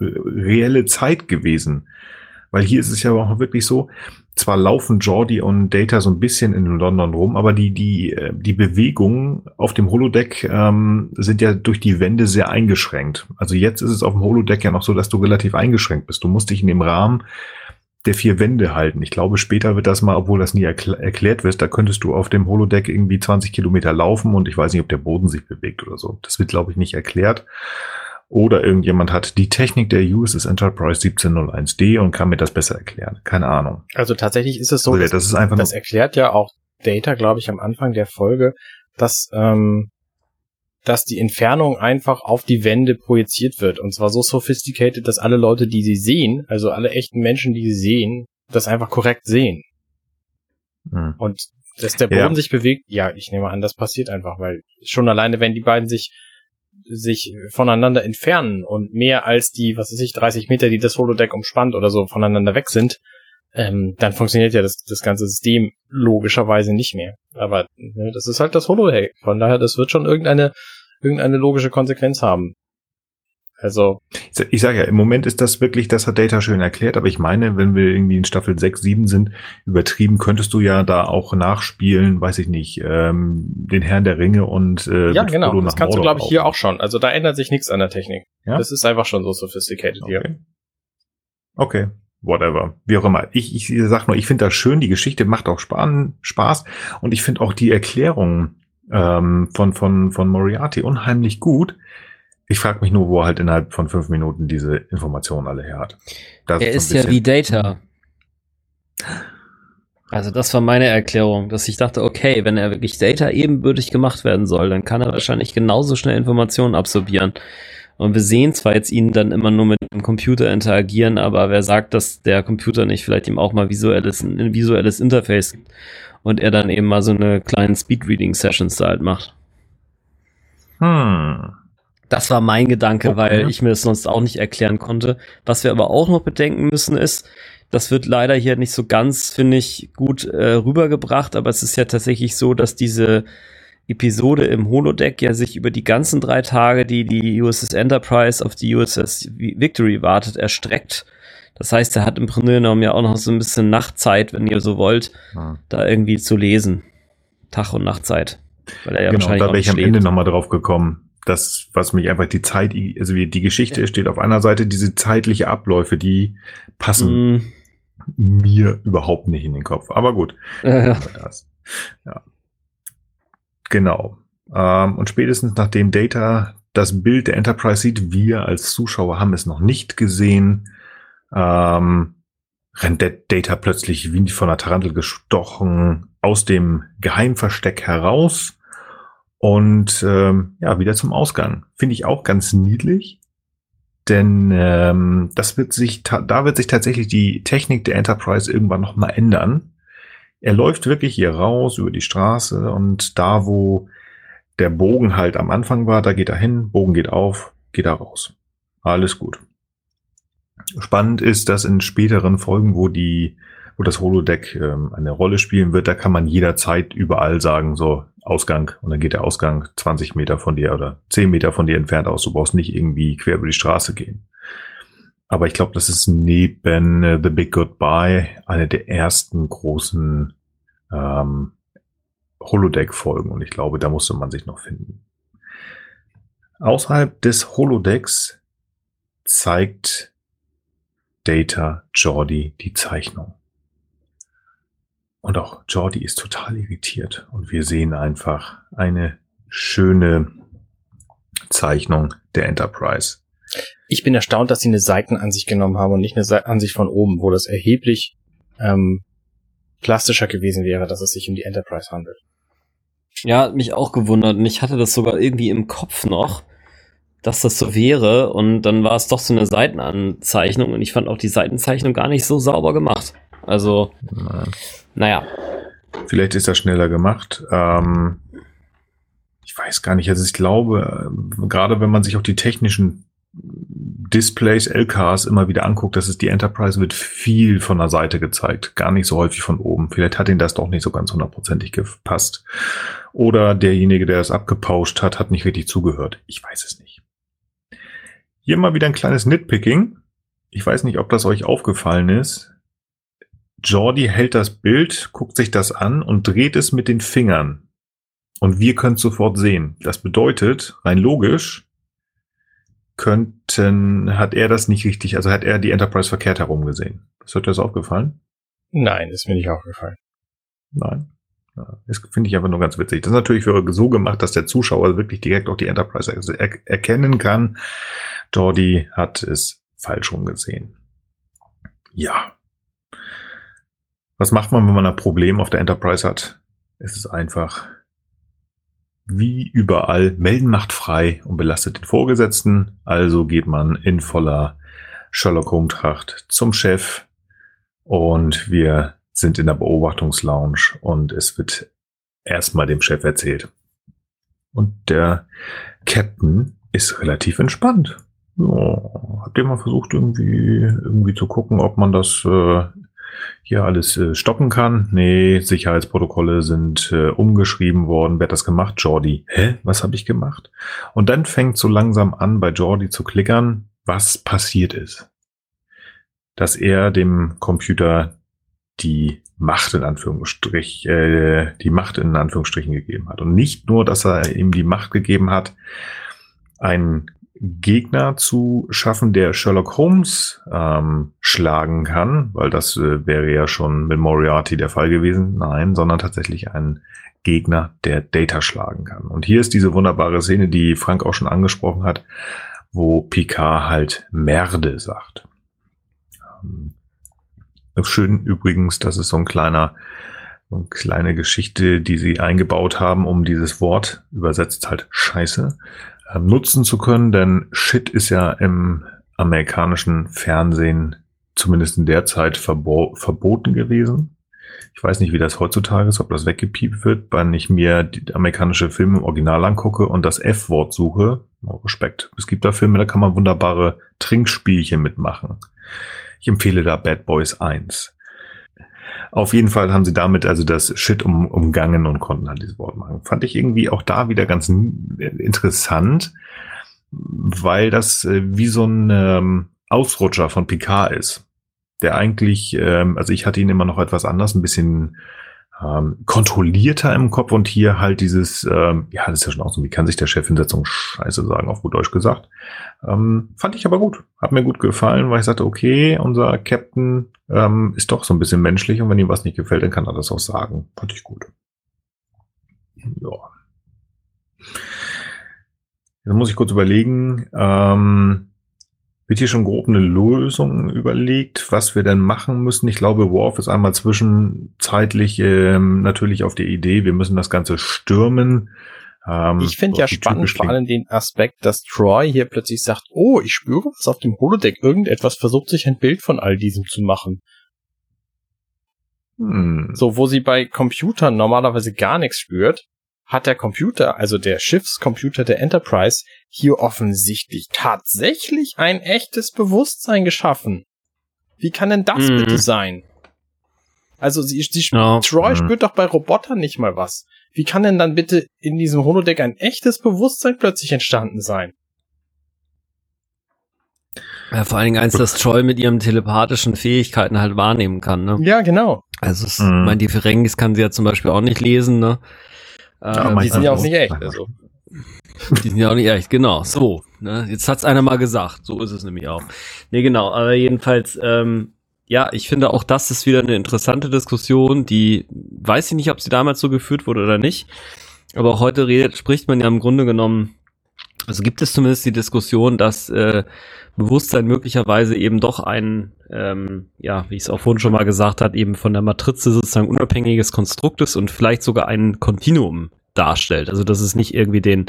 äh, reelle Zeit gewesen, Weil hier ist es ja auch wirklich so, zwar laufen Jordi und Data so ein bisschen in London rum, aber die, die, äh, die Bewegungen auf dem Holodeck ähm, sind ja durch die Wände sehr eingeschränkt. Also jetzt ist es auf dem Holodeck ja noch so, dass du relativ eingeschränkt bist. Du musst dich in dem Rahmen der vier Wände halten. Ich glaube, später wird das mal, obwohl das nie erkl erklärt wird, da könntest du auf dem Holodeck irgendwie 20 Kilometer laufen und ich weiß nicht, ob der Boden sich bewegt oder so. Das wird, glaube ich, nicht erklärt. Oder irgendjemand hat die Technik der USS Enterprise 1701D und kann mir das besser erklären. Keine Ahnung. Also tatsächlich ist es so, also, das ist einfach das erklärt ja auch Data, glaube ich, am Anfang der Folge, dass, ähm, dass die Entfernung einfach auf die Wände projiziert wird. Und zwar so sophisticated, dass alle Leute, die sie sehen, also alle echten Menschen, die sie sehen, das einfach korrekt sehen. Hm. Und dass der Boden ja. sich bewegt, ja, ich nehme an, das passiert einfach, weil schon alleine, wenn die beiden sich sich voneinander entfernen und mehr als die, was weiß ich, 30 Meter, die das Holodeck umspannt oder so voneinander weg sind, ähm, dann funktioniert ja das, das ganze System logischerweise nicht mehr. Aber ne, das ist halt das Holodeck. Von daher, das wird schon irgendeine, irgendeine logische Konsequenz haben. Also. Ich sage ja, im Moment ist das wirklich, das hat Data schön erklärt, aber ich meine, wenn wir irgendwie in Staffel 6, 7 sind, übertrieben, könntest du ja da auch nachspielen, weiß ich nicht, ähm, den Herrn der Ringe und äh, Ja, genau, Frodo das kannst Mordor du, glaube ich, hier auch schon. Also da ändert sich nichts an der Technik. Ja? Das ist einfach schon so sophisticated okay. hier. Okay. Whatever. Wie auch immer. Ich, ich sag nur, ich finde das schön, die Geschichte macht auch Spaß und ich finde auch die Erklärung ähm, von, von, von Moriarty unheimlich gut ich frage mich nur, wo er halt innerhalb von fünf Minuten diese Informationen alle her hat. Das er ist, ist ja wie Data. Also das war meine Erklärung, dass ich dachte, okay, wenn er wirklich Data ebenbürtig gemacht werden soll, dann kann er wahrscheinlich genauso schnell Informationen absorbieren. Und wir sehen zwar jetzt ihn dann immer nur mit dem Computer interagieren, aber wer sagt, dass der Computer nicht vielleicht ihm auch mal visuelles, ein visuelles Interface gibt und er dann eben mal so eine kleinen Speedreading-Sessions da halt macht. Hm. Das war mein Gedanke, okay. weil ich mir das sonst auch nicht erklären konnte. Was wir aber auch noch bedenken müssen ist, das wird leider hier nicht so ganz, finde ich, gut äh, rübergebracht, aber es ist ja tatsächlich so, dass diese Episode im Holodeck ja sich über die ganzen drei Tage, die die USS Enterprise auf die USS Victory wartet, erstreckt. Das heißt, er hat im Grunde genommen ja auch noch so ein bisschen Nachtzeit, wenn ihr so wollt, hm. da irgendwie zu lesen. Tag- und Nachtzeit. Weil er ja genau, wahrscheinlich da wäre ich am Ende nochmal drauf gekommen das, was mich einfach die Zeit, also wie die Geschichte ja. steht auf einer Seite, diese zeitliche Abläufe, die passen mm. mir überhaupt nicht in den Kopf. Aber gut. Ja. ja. Genau. Ähm, und spätestens nachdem Data das Bild der Enterprise sieht, wir als Zuschauer haben es noch nicht gesehen, ähm, rennt der Data plötzlich wie von einer Tarantel gestochen aus dem Geheimversteck heraus und ähm, ja, wieder zum Ausgang. Finde ich auch ganz niedlich. Denn ähm, das wird sich, da wird sich tatsächlich die Technik der Enterprise irgendwann nochmal ändern. Er läuft wirklich hier raus über die Straße und da, wo der Bogen halt am Anfang war, da geht er hin, Bogen geht auf, geht er raus. Alles gut. Spannend ist, dass in späteren Folgen, wo die, wo das Holodeck ähm, eine Rolle spielen wird, da kann man jederzeit überall sagen, so, Ausgang und dann geht der Ausgang 20 Meter von dir oder 10 Meter von dir entfernt aus. Du brauchst nicht irgendwie quer über die Straße gehen. Aber ich glaube, das ist neben uh, The Big Goodbye eine der ersten großen ähm, Holodeck-Folgen und ich glaube, da musste man sich noch finden. Außerhalb des Holodecks zeigt Data Jordi die Zeichnung. Und auch Jordi ist total irritiert. Und wir sehen einfach eine schöne Zeichnung der Enterprise. Ich bin erstaunt, dass sie eine Seitenansicht genommen haben und nicht eine Ansicht von oben, wo das erheblich ähm, plastischer gewesen wäre, dass es sich um die Enterprise handelt. Ja, hat mich auch gewundert. Und ich hatte das sogar irgendwie im Kopf noch, dass das so wäre. Und dann war es doch so eine Seitenanzeichnung. Und ich fand auch die Seitenzeichnung gar nicht so sauber gemacht. Also, naja. Vielleicht ist das schneller gemacht. Ähm, ich weiß gar nicht. Also ich glaube, gerade wenn man sich auch die technischen Displays, LKs immer wieder anguckt, dass es die Enterprise wird viel von der Seite gezeigt, gar nicht so häufig von oben. Vielleicht hat ihnen das doch nicht so ganz hundertprozentig gepasst. Oder derjenige, der es abgepauscht hat, hat nicht richtig zugehört. Ich weiß es nicht. Hier mal wieder ein kleines Nitpicking. ich weiß nicht, ob das euch aufgefallen ist. Jordi hält das Bild, guckt sich das an und dreht es mit den Fingern. Und wir können es sofort sehen. Das bedeutet, rein logisch, könnten, hat er das nicht richtig, also hat er die Enterprise verkehrt herum gesehen. Ist euch das aufgefallen? Nein, ist mir nicht aufgefallen. Nein. Ja, das finde ich einfach nur ganz witzig. Das ist natürlich so gemacht, dass der Zuschauer wirklich direkt auch die Enterprise er erkennen kann. Jordi hat es falsch rumgesehen. Ja. Was macht man, wenn man ein Problem auf der Enterprise hat? Es ist einfach wie überall, melden macht frei und belastet den Vorgesetzten. Also geht man in voller Sherlock Holmes Tracht zum Chef und wir sind in der Beobachtungslounge und es wird erstmal dem Chef erzählt. Und der Captain ist relativ entspannt. Ja, habt ihr mal versucht, irgendwie, irgendwie zu gucken, ob man das äh, hier alles äh, stoppen kann? Nee, Sicherheitsprotokolle sind äh, umgeschrieben worden. Wer hat das gemacht? Jordi. Hä? Was habe ich gemacht? Und dann fängt so langsam an, bei Jordi zu klickern, was passiert ist. Dass er dem Computer die Macht in Anführungsstrich, äh, die Macht in Anführungsstrichen gegeben hat. Und nicht nur, dass er ihm die Macht gegeben hat, ein Gegner zu schaffen, der Sherlock Holmes ähm, schlagen kann, weil das äh, wäre ja schon mit Moriarty der Fall gewesen. Nein, sondern tatsächlich ein Gegner, der Data schlagen kann. Und hier ist diese wunderbare Szene, die Frank auch schon angesprochen hat, wo Picard halt Merde sagt. Ähm, schön übrigens, das ist so ein kleiner, eine kleine Geschichte, die sie eingebaut haben, um dieses Wort übersetzt halt Scheiße nutzen zu können, denn Shit ist ja im amerikanischen Fernsehen zumindest in der Zeit verbo verboten gewesen. Ich weiß nicht, wie das heutzutage ist, ob das weggepiept wird, wenn ich mir die amerikanische Filme im Original angucke und das F-Wort suche. Oh, Respekt. Es gibt da Filme, da kann man wunderbare Trinkspielchen mitmachen. Ich empfehle da Bad Boys 1. Auf jeden Fall haben sie damit also das Shit um, umgangen und konnten halt dieses Wort machen. Fand ich irgendwie auch da wieder ganz interessant, weil das äh, wie so ein ähm, Ausrutscher von Picard ist. Der eigentlich, ähm, also ich hatte ihn immer noch etwas anders, ein bisschen ähm, kontrollierter im Kopf und hier halt dieses, ähm, ja, das ist ja schon auch so, wie kann sich der Chef Hinsetzung scheiße sagen, auf gut Deutsch gesagt. Ähm, fand ich aber gut. Hat mir gut gefallen, weil ich sagte, okay, unser Captain ähm, ist doch so ein bisschen menschlich und wenn ihm was nicht gefällt, dann kann er das auch sagen. Fand ich gut. Ja. Jetzt muss ich kurz überlegen. Ähm, wird hier schon grob eine Lösung überlegt, was wir denn machen müssen? Ich glaube, Worf ist einmal zwischenzeitlich ähm, natürlich auf der Idee, wir müssen das Ganze stürmen. Ähm, ich finde ja spannend vor allem den Aspekt, dass Troy hier plötzlich sagt, oh, ich spüre was auf dem Holodeck, irgendetwas versucht sich ein Bild von all diesem zu machen. Hm. So, wo sie bei Computern normalerweise gar nichts spürt, hat der Computer, also der Schiffscomputer der Enterprise, hier offensichtlich tatsächlich ein echtes Bewusstsein geschaffen. Wie kann denn das mhm. bitte sein? Also sie, sie no. Troy mhm. spürt doch bei Robotern nicht mal was. Wie kann denn dann bitte in diesem Holodeck ein echtes Bewusstsein plötzlich entstanden sein? Ja, vor allen Dingen eins, dass Troy mit ihren telepathischen Fähigkeiten halt wahrnehmen kann, ne? Ja, genau. Also, es, mhm. mein, die Ferengis kann sie ja zum Beispiel auch nicht lesen, ne? Ja, äh, die sind ja auch nicht echt. Also. Die sind ja auch nicht echt, genau. So, ne? Jetzt hat's einer mal gesagt. So ist es nämlich auch. Nee, genau. Aber jedenfalls, ähm, ja, ich finde auch das ist wieder eine interessante Diskussion, die weiß ich nicht, ob sie damals so geführt wurde oder nicht. Aber heute redet, spricht man ja im Grunde genommen, also gibt es zumindest die Diskussion, dass äh, Bewusstsein möglicherweise eben doch ein, ähm, ja, wie ich es auch vorhin schon mal gesagt hat, eben von der Matrize sozusagen unabhängiges Konstrukt ist und vielleicht sogar ein Kontinuum darstellt. Also dass es nicht irgendwie den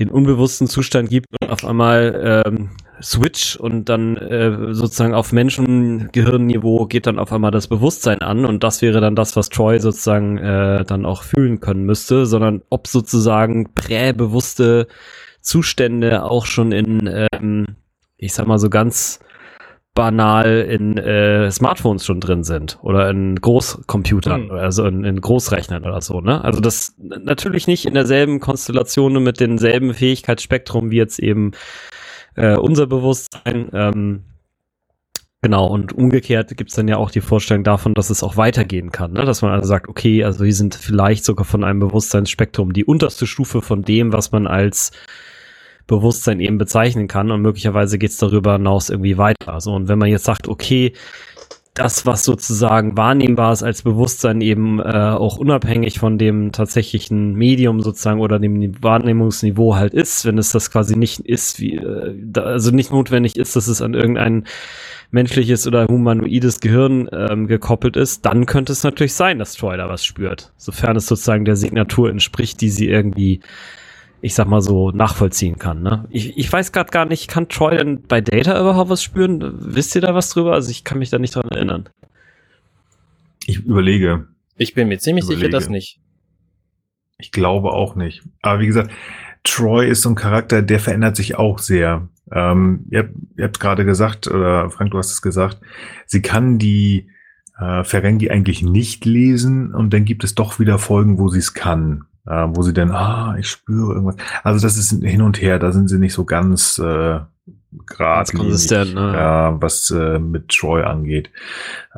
den unbewussten Zustand gibt und auf einmal ähm, Switch und dann äh, sozusagen auf Menschengehirnniveau geht dann auf einmal das Bewusstsein an und das wäre dann das, was Troy sozusagen äh, dann auch fühlen können müsste, sondern ob sozusagen präbewusste Zustände auch schon in ähm, ich sag mal so ganz banal in äh, Smartphones schon drin sind oder in Großcomputern, mhm. also in, in Großrechnern oder so, ne? Also das natürlich nicht in derselben Konstellation und mit demselben Fähigkeitsspektrum wie jetzt eben äh, unser Bewusstsein. Ähm, Genau, und umgekehrt gibt's dann ja auch die Vorstellung davon, dass es auch weitergehen kann. Ne? Dass man also sagt, okay, also wir sind vielleicht sogar von einem Bewusstseinsspektrum die unterste Stufe von dem, was man als Bewusstsein eben bezeichnen kann und möglicherweise geht's darüber hinaus irgendwie weiter. Also, und wenn man jetzt sagt, okay, das, was sozusagen wahrnehmbar ist als Bewusstsein eben äh, auch unabhängig von dem tatsächlichen Medium sozusagen oder dem Wahrnehmungsniveau halt ist, wenn es das quasi nicht ist, wie, äh, da, also nicht notwendig ist, dass es an irgendein menschliches oder humanoides Gehirn ähm, gekoppelt ist, dann könnte es natürlich sein, dass Troy da was spürt, sofern es sozusagen der Signatur entspricht, die sie irgendwie ich sag mal so, nachvollziehen kann. Ne? Ich, ich weiß gerade gar nicht, kann Troy denn bei Data überhaupt was spüren? Wisst ihr da was drüber? Also ich kann mich da nicht dran erinnern. Ich überlege. Ich bin mir ziemlich überlege. sicher, dass nicht. Ich glaube auch nicht. Aber wie gesagt, Troy ist so ein Charakter, der verändert sich auch sehr. Ähm, ihr, ihr habt gerade gesagt, oder Frank, du hast es gesagt, sie kann die äh, Ferengi eigentlich nicht lesen und dann gibt es doch wieder Folgen, wo sie es kann äh, wo sie dann, ah, ich spüre irgendwas. Also das ist hin und her, da sind sie nicht so ganz äh, geradlinig, ne? äh, was äh, mit Troy angeht.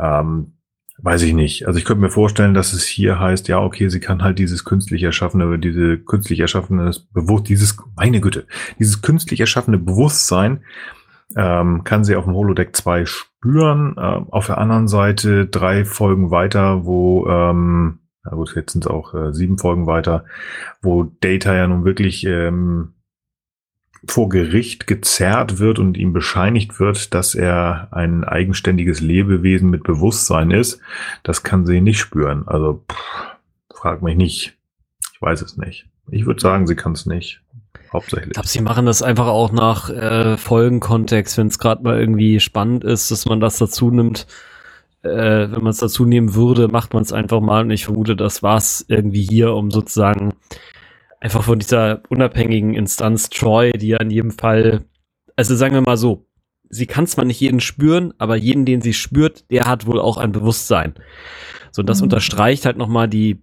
Ähm, weiß ich nicht. Also ich könnte mir vorstellen, dass es hier heißt, ja, okay, sie kann halt dieses künstlich erschaffene, diese künstlich erschaffene Bewusst, dieses, meine Güte, dieses künstlich erschaffene Bewusstsein ähm, kann sie auf dem Holodeck 2 spüren. Äh, auf der anderen Seite drei Folgen weiter, wo ähm, na gut, jetzt sind es auch äh, sieben Folgen weiter, wo Data ja nun wirklich ähm, vor Gericht gezerrt wird und ihm bescheinigt wird, dass er ein eigenständiges Lebewesen mit Bewusstsein ist. Das kann sie nicht spüren. Also pff, frag mich nicht. Ich weiß es nicht. Ich würde sagen, sie kann es nicht. Hauptsächlich. Ich glaube, sie machen das einfach auch nach äh, Folgenkontext, wenn es gerade mal irgendwie spannend ist, dass man das dazu nimmt äh, wenn man es dazu nehmen würde, macht man es einfach mal. Und ich vermute, das war es irgendwie hier, um sozusagen einfach von dieser unabhängigen Instanz Troy, die ja in jedem Fall, also sagen wir mal so, sie kann zwar nicht jeden spüren, aber jeden, den sie spürt, der hat wohl auch ein Bewusstsein. So, und das mhm. unterstreicht halt nochmal die,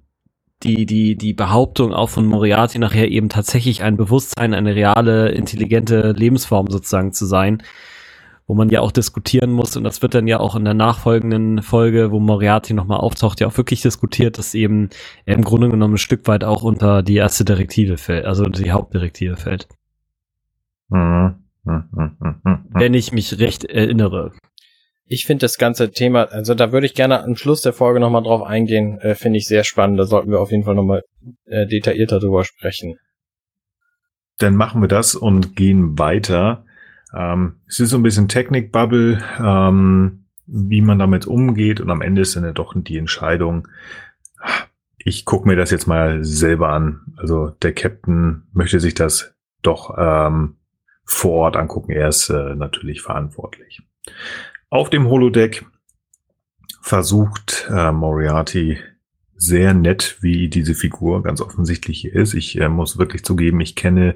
die, die, die Behauptung auch von Moriarty nachher eben tatsächlich ein Bewusstsein, eine reale, intelligente Lebensform sozusagen zu sein wo man ja auch diskutieren muss und das wird dann ja auch in der nachfolgenden Folge, wo Moriarty nochmal auftaucht, ja auch wirklich diskutiert, dass eben er im Grunde genommen ein Stück weit auch unter die erste Direktive fällt, also die Hauptdirektive fällt. Mhm. Mhm. Mhm. Wenn ich mich recht erinnere. Ich finde das ganze Thema, also da würde ich gerne am Schluss der Folge nochmal drauf eingehen, äh, finde ich sehr spannend. Da sollten wir auf jeden Fall nochmal äh, detaillierter drüber sprechen. Dann machen wir das und gehen weiter ähm, es ist so ein bisschen Technik-Bubble, ähm, wie man damit umgeht und am Ende ist dann ja doch die Entscheidung, ich gucke mir das jetzt mal selber an. Also der Captain möchte sich das doch ähm, vor Ort angucken. Er ist äh, natürlich verantwortlich. Auf dem Holodeck versucht äh, Moriarty sehr nett, wie diese Figur ganz offensichtlich hier ist. Ich äh, muss wirklich zugeben, ich kenne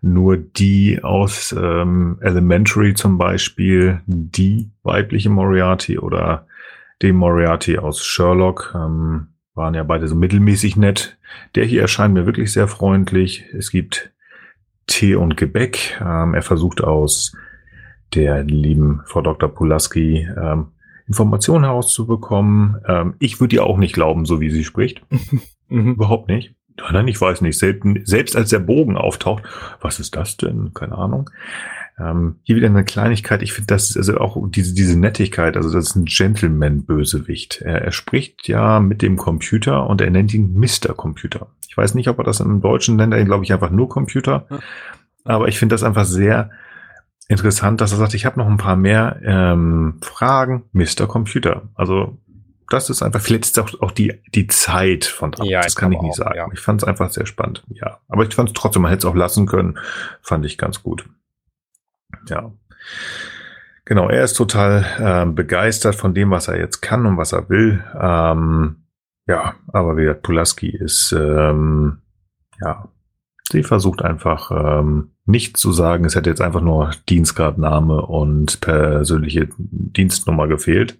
nur die aus ähm, Elementary zum Beispiel, die weibliche Moriarty oder den Moriarty aus Sherlock. Ähm, waren ja beide so mittelmäßig nett. Der hier erscheint mir wirklich sehr freundlich. Es gibt Tee und Gebäck. Ähm, er versucht aus der lieben Frau Dr. Pulaski ähm, Informationen herauszubekommen. Ähm, ich würde ihr auch nicht glauben, so wie sie spricht. [laughs] mhm. Überhaupt nicht. Nein, ich weiß nicht. Selten, selbst als der Bogen auftaucht, was ist das denn? Keine Ahnung. Ähm, hier wieder eine Kleinigkeit. Ich finde, das ist also auch diese, diese Nettigkeit. Also das ist ein Gentleman-Bösewicht. Er, er spricht ja mit dem Computer und er nennt ihn Mr. Computer. Ich weiß nicht, ob er das im Deutschen nennt. Er glaube ich einfach nur Computer. Aber ich finde das einfach sehr, interessant, dass er sagt, ich habe noch ein paar mehr ähm, Fragen, Mr. Computer. Also das ist einfach, vielleicht ist auch, auch die, die Zeit von dran. Ja, das kann ich nicht auch, sagen. Ja. Ich fand es einfach sehr spannend. Ja. Aber ich fand es trotzdem, man hätte es auch lassen können. Fand ich ganz gut. Ja. Genau, er ist total äh, begeistert von dem, was er jetzt kann und was er will. Ähm, ja, aber wie gesagt, Pulaski ist ähm, ja Sie versucht einfach ähm, nicht zu sagen, es hätte jetzt einfach nur Dienstgradname und persönliche Dienstnummer gefehlt.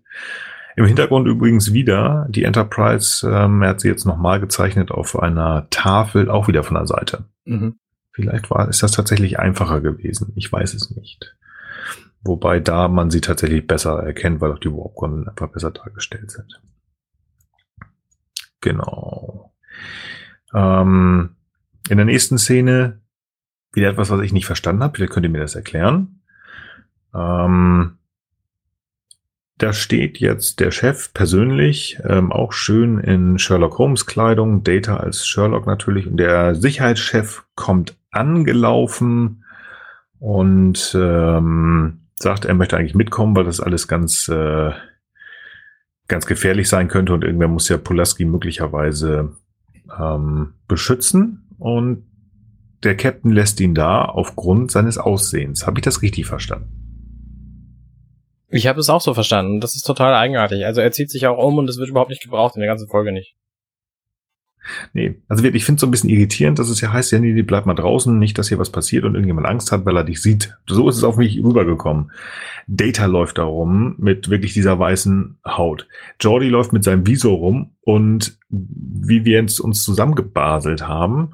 Im Hintergrund übrigens wieder die Enterprise, ähm, er hat sie jetzt nochmal gezeichnet auf einer Tafel, auch wieder von der Seite. Mhm. Vielleicht war, ist das tatsächlich einfacher gewesen. Ich weiß es nicht. Wobei da man sie tatsächlich besser erkennt, weil auch die Warp-Gondeln einfach besser dargestellt sind. Genau. Ähm, in der nächsten Szene wieder etwas, was ich nicht verstanden habe. Vielleicht könnt ihr mir das erklären. Ähm, da steht jetzt der Chef persönlich, ähm, auch schön in Sherlock Holmes Kleidung, Data als Sherlock natürlich. Und der Sicherheitschef kommt angelaufen und ähm, sagt, er möchte eigentlich mitkommen, weil das alles ganz, äh, ganz gefährlich sein könnte und irgendwer muss ja Pulaski möglicherweise ähm, beschützen. Und der Captain lässt ihn da aufgrund seines Aussehens. Habe ich das richtig verstanden? Ich habe es auch so verstanden. Das ist total eigenartig. Also er zieht sich auch um und es wird überhaupt nicht gebraucht in der ganzen Folge nicht. Nee, also wirklich, ich finde es so ein bisschen irritierend, dass es ja heißt, ja, nee, bleib mal draußen, nicht, dass hier was passiert und irgendjemand Angst hat, weil er dich sieht. So ist es auf mich rübergekommen. Data läuft da rum mit wirklich dieser weißen Haut. Jordi läuft mit seinem Visor rum und wie wir jetzt uns zusammengebaselt haben,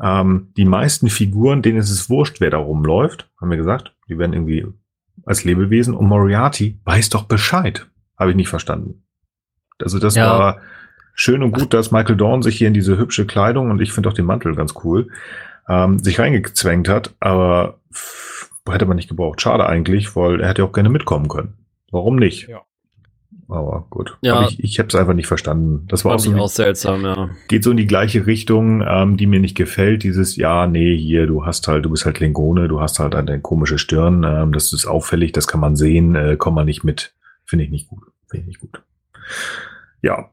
ähm, die meisten Figuren, denen ist es wurscht, wer da rumläuft, haben wir gesagt. Die werden irgendwie als Lebewesen und Moriarty weiß doch Bescheid. Habe ich nicht verstanden. Also das ja. war schön und gut, dass Michael Dorn sich hier in diese hübsche Kleidung und ich finde auch den Mantel ganz cool, ähm, sich reingezwängt hat, aber hätte man nicht gebraucht. Schade eigentlich, weil er hätte auch gerne mitkommen können. Warum nicht? Ja. Aber gut. Ja. Aber ich, ich habe es einfach nicht verstanden. Das war auch, so auch seltsam, ja. Geht so in die gleiche Richtung, ähm, die mir nicht gefällt. Dieses, ja, nee, hier, du hast halt, du bist halt Klingone, du hast halt eine komische Stirn. Ähm, das ist auffällig, das kann man sehen, äh, komm mal nicht mit. Finde ich nicht gut. Finde ich nicht gut. Ja,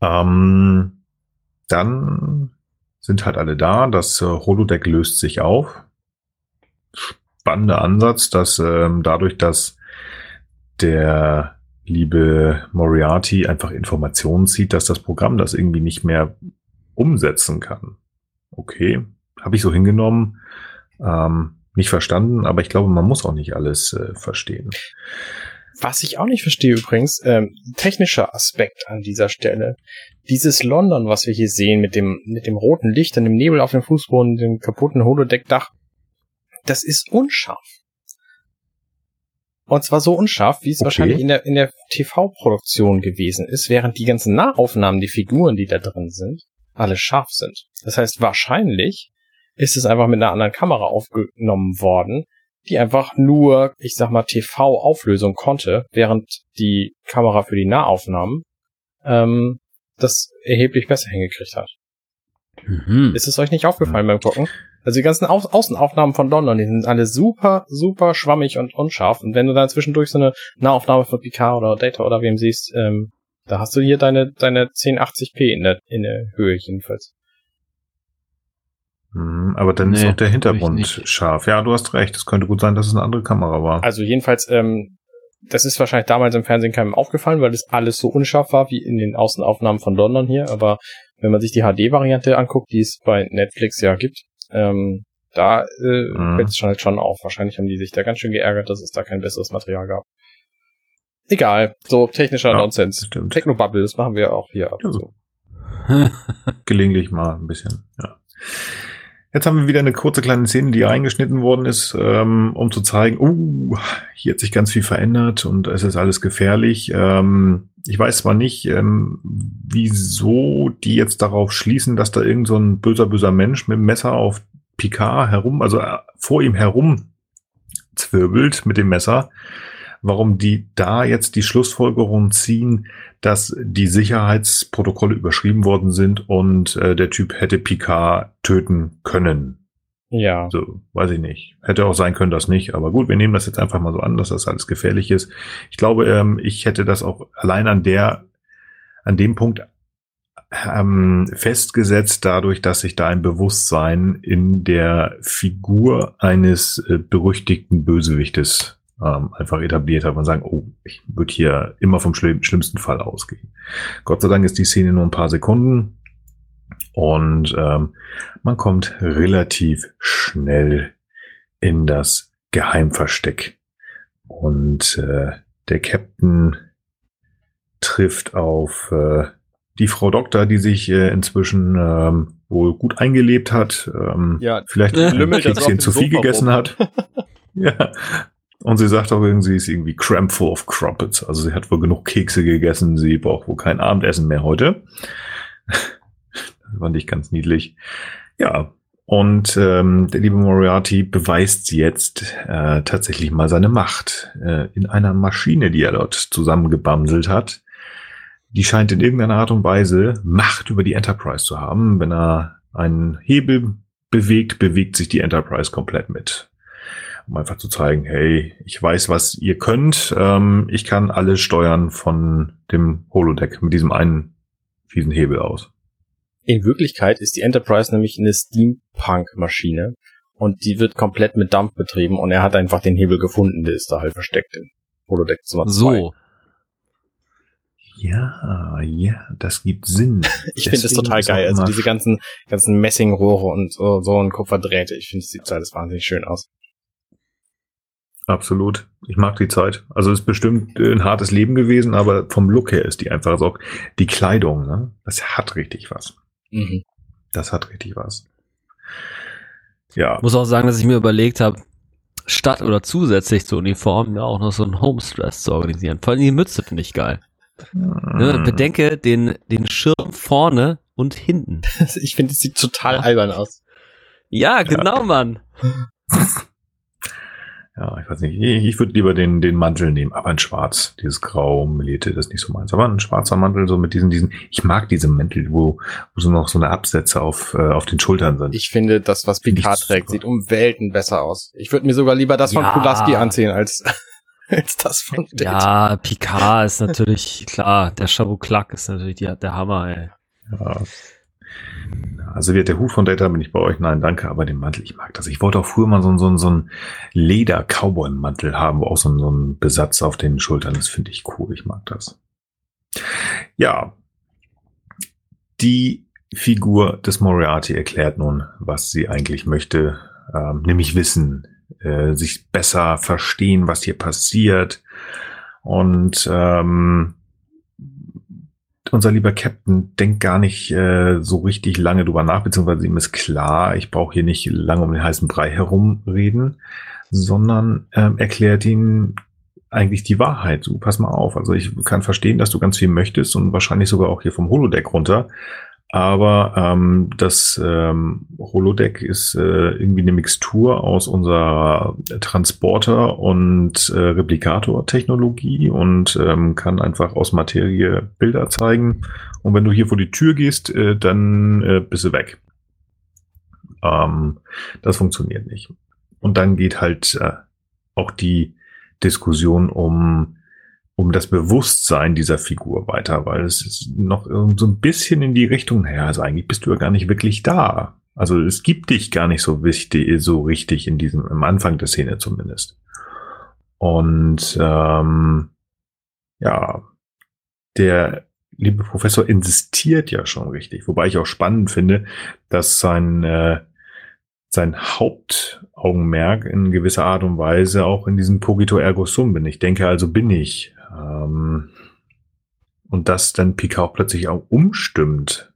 ähm, dann sind halt alle da. Das äh, Holodeck löst sich auf. Spannender Ansatz, dass ähm, dadurch, dass der liebe Moriarty einfach Informationen zieht, dass das Programm das irgendwie nicht mehr umsetzen kann. Okay, habe ich so hingenommen. Ähm, nicht verstanden, aber ich glaube, man muss auch nicht alles äh, verstehen. Was ich auch nicht verstehe übrigens, ähm, technischer Aspekt an dieser Stelle. Dieses London, was wir hier sehen, mit dem, mit dem roten Licht und dem Nebel auf dem Fußboden, dem kaputten Holodeckdach, das ist unscharf. Und zwar so unscharf, wie es okay. wahrscheinlich in der, in der TV-Produktion gewesen ist, während die ganzen Nahaufnahmen, die Figuren, die da drin sind, alle scharf sind. Das heißt, wahrscheinlich ist es einfach mit einer anderen Kamera aufgenommen worden, die einfach nur, ich sag mal, TV-Auflösung konnte, während die Kamera für die Nahaufnahmen ähm, das erheblich besser hingekriegt hat. Mhm. Ist es euch nicht aufgefallen beim Gucken? Also die ganzen Au Außenaufnahmen von London, die sind alle super, super schwammig und unscharf. Und wenn du dann zwischendurch so eine Nahaufnahme von Picard oder Data oder wem siehst, ähm, da hast du hier deine, deine 1080p in der, in der Höhe jedenfalls. Mhm, aber dann nee, ist auch der Hintergrund scharf. Ja, du hast recht. Es könnte gut sein, dass es eine andere Kamera war. Also jedenfalls, ähm, das ist wahrscheinlich damals im Fernsehen keinem aufgefallen, weil das alles so unscharf war wie in den Außenaufnahmen von London hier. Aber wenn man sich die HD-Variante anguckt, die es bei Netflix ja gibt, ähm, da äh, mhm. fällt es schon halt schon auf. Wahrscheinlich haben die sich da ganz schön geärgert, dass es da kein besseres Material gab. Egal, so technischer ja, Nonsens. Technobubble, das machen wir auch hier ab. Ja. So. [laughs] Gelegentlich mal ein bisschen, ja. Jetzt haben wir wieder eine kurze kleine Szene, die reingeschnitten worden ist, ähm, um zu zeigen, uh, hier hat sich ganz viel verändert und es ist alles gefährlich. Ähm, ich weiß zwar nicht, ähm, wieso die jetzt darauf schließen, dass da irgend so ein böser, böser Mensch mit dem Messer auf Picard herum, also äh, vor ihm herum zwirbelt mit dem Messer warum die da jetzt die Schlussfolgerung ziehen, dass die Sicherheitsprotokolle überschrieben worden sind und äh, der Typ hätte Picard töten können. Ja. So, weiß ich nicht. Hätte auch sein können, dass nicht. Aber gut, wir nehmen das jetzt einfach mal so an, dass das alles gefährlich ist. Ich glaube, ähm, ich hätte das auch allein an der, an dem Punkt ähm, festgesetzt, dadurch, dass sich da ein Bewusstsein in der Figur eines äh, berüchtigten Bösewichtes ähm, einfach etabliert hat und sagen, oh, ich würde hier immer vom schlimm, schlimmsten Fall ausgehen. Gott sei Dank ist die Szene nur ein paar Sekunden und ähm, man kommt relativ schnell in das Geheimversteck. Und äh, der Captain trifft auf äh, die Frau Doktor, die sich äh, inzwischen ähm, wohl gut eingelebt hat, ähm, ja, vielleicht ein bisschen zu viel gegessen hat. [laughs] ja, Und sie sagt auch irgendwie, sie ist irgendwie cramp full of crumpets. Also sie hat wohl genug Kekse gegessen, sie braucht wohl kein Abendessen mehr heute. das fand ich ganz niedlich. Ja, und ähm, der liebe Moriarty beweist jetzt äh, tatsächlich mal seine Macht äh, in einer Maschine, die er dort zusammengebamselt hat. Die scheint in irgendeiner Art und Weise Macht über die Enterprise zu haben. Wenn er einen Hebel bewegt, bewegt sich die Enterprise komplett mit. Um einfach zu zeigen, hey, ich weiß, was ihr könnt. Ähm, ich kann alles steuern von dem Holodeck mit diesem einen fiesen Hebel aus. In Wirklichkeit ist die Enterprise nämlich eine Steampunk-Maschine und die wird komplett mit Dampf betrieben und er hat einfach den Hebel gefunden, der ist da halt versteckt in Holodeck Nummer 2. So. Ja, ja, das gibt Sinn. [laughs] Ich finde das total geil. Also diese ganzen, ganzen Messingrohre und so, so und Kupferdrähte. Ich finde, es sieht alles wahnsinnig schön aus. Absolut. Ich mag die Zeit. Also ist bestimmt ein hartes Leben gewesen, aber vom Look her ist die einfach also auch die Kleidung, ne? Das hat richtig was. Mhm. Das hat richtig was. Ja. Muss auch sagen, dass ich mir überlegt habe, statt oder zusätzlich zur Uniform ja auch noch so ein Homestress zu organisieren. Vor allem die Mütze finde ich geil. Ne, bedenke den, den Schirm vorne und hinten. [laughs] ich finde, es sieht total albern aus. Ja, genau, ja. Mann. [laughs] Ja, ich weiß nicht. Ich, ich würde lieber den, den Mantel nehmen, aber ein Schwarz. Dieses Grau, Melete, das ist nicht so meins. Aber ein schwarzer Mantel, so mit diesen, diesen, ich mag diese Mäntel, wo, wo so noch so eine Absätze auf, äh, auf den Schultern sind. Ich finde, das, was Picard trägt, sieht um Welten besser aus. Ich würde mir sogar lieber das ja. von Pulaski anziehen, als, [laughs] als das von Date. Ja, Picard ist natürlich, klar, der Chabuklak ist natürlich die, der Hammer, ey. Ja. Also wird der Hut von Data bin ich bei euch? Nein, danke, aber den Mantel, ich mag das. Ich wollte auch früher mal so, so, so einen Leder-Cowboy-Mantel haben, wo auch so, so ein Besatz auf den Schultern. Das finde ich cool, ich mag das. Ja, die Figur des Moriarty erklärt nun, was sie eigentlich möchte, ähm, nämlich wissen, äh, sich besser verstehen, was hier passiert und ähm, unser lieber Captain denkt gar nicht äh, so richtig lange drüber nach, beziehungsweise ihm ist klar, ich brauche hier nicht lange um den heißen Brei herumreden, sondern ähm, erklärt ihn eigentlich die Wahrheit. Du, pass mal auf. Also ich kann verstehen, dass du ganz viel möchtest und wahrscheinlich sogar auch hier vom Holodeck runter. Aber ähm, das ähm, Holodeck ist äh, irgendwie eine Mixtur aus unserer Transporter- und äh, Replikator-Technologie und ähm, kann einfach aus Materie Bilder zeigen. Und wenn du hier vor die Tür gehst, äh, dann äh, bist du weg. Ähm, das funktioniert nicht. Und dann geht halt äh, auch die Diskussion um um das Bewusstsein dieser Figur weiter, weil es ist noch so ein bisschen in die Richtung, naja, also eigentlich bist du ja gar nicht wirklich da. Also es gibt dich gar nicht so wichtig, so richtig in diesem, am Anfang der Szene zumindest. Und ähm, ja, der liebe Professor insistiert ja schon richtig, wobei ich auch spannend finde, dass sein äh, sein Hauptaugenmerk in gewisser Art und Weise auch in diesem Pogito ergo sum bin. Ich denke also bin ich ähm, und dass dann Picard plötzlich auch umstimmt.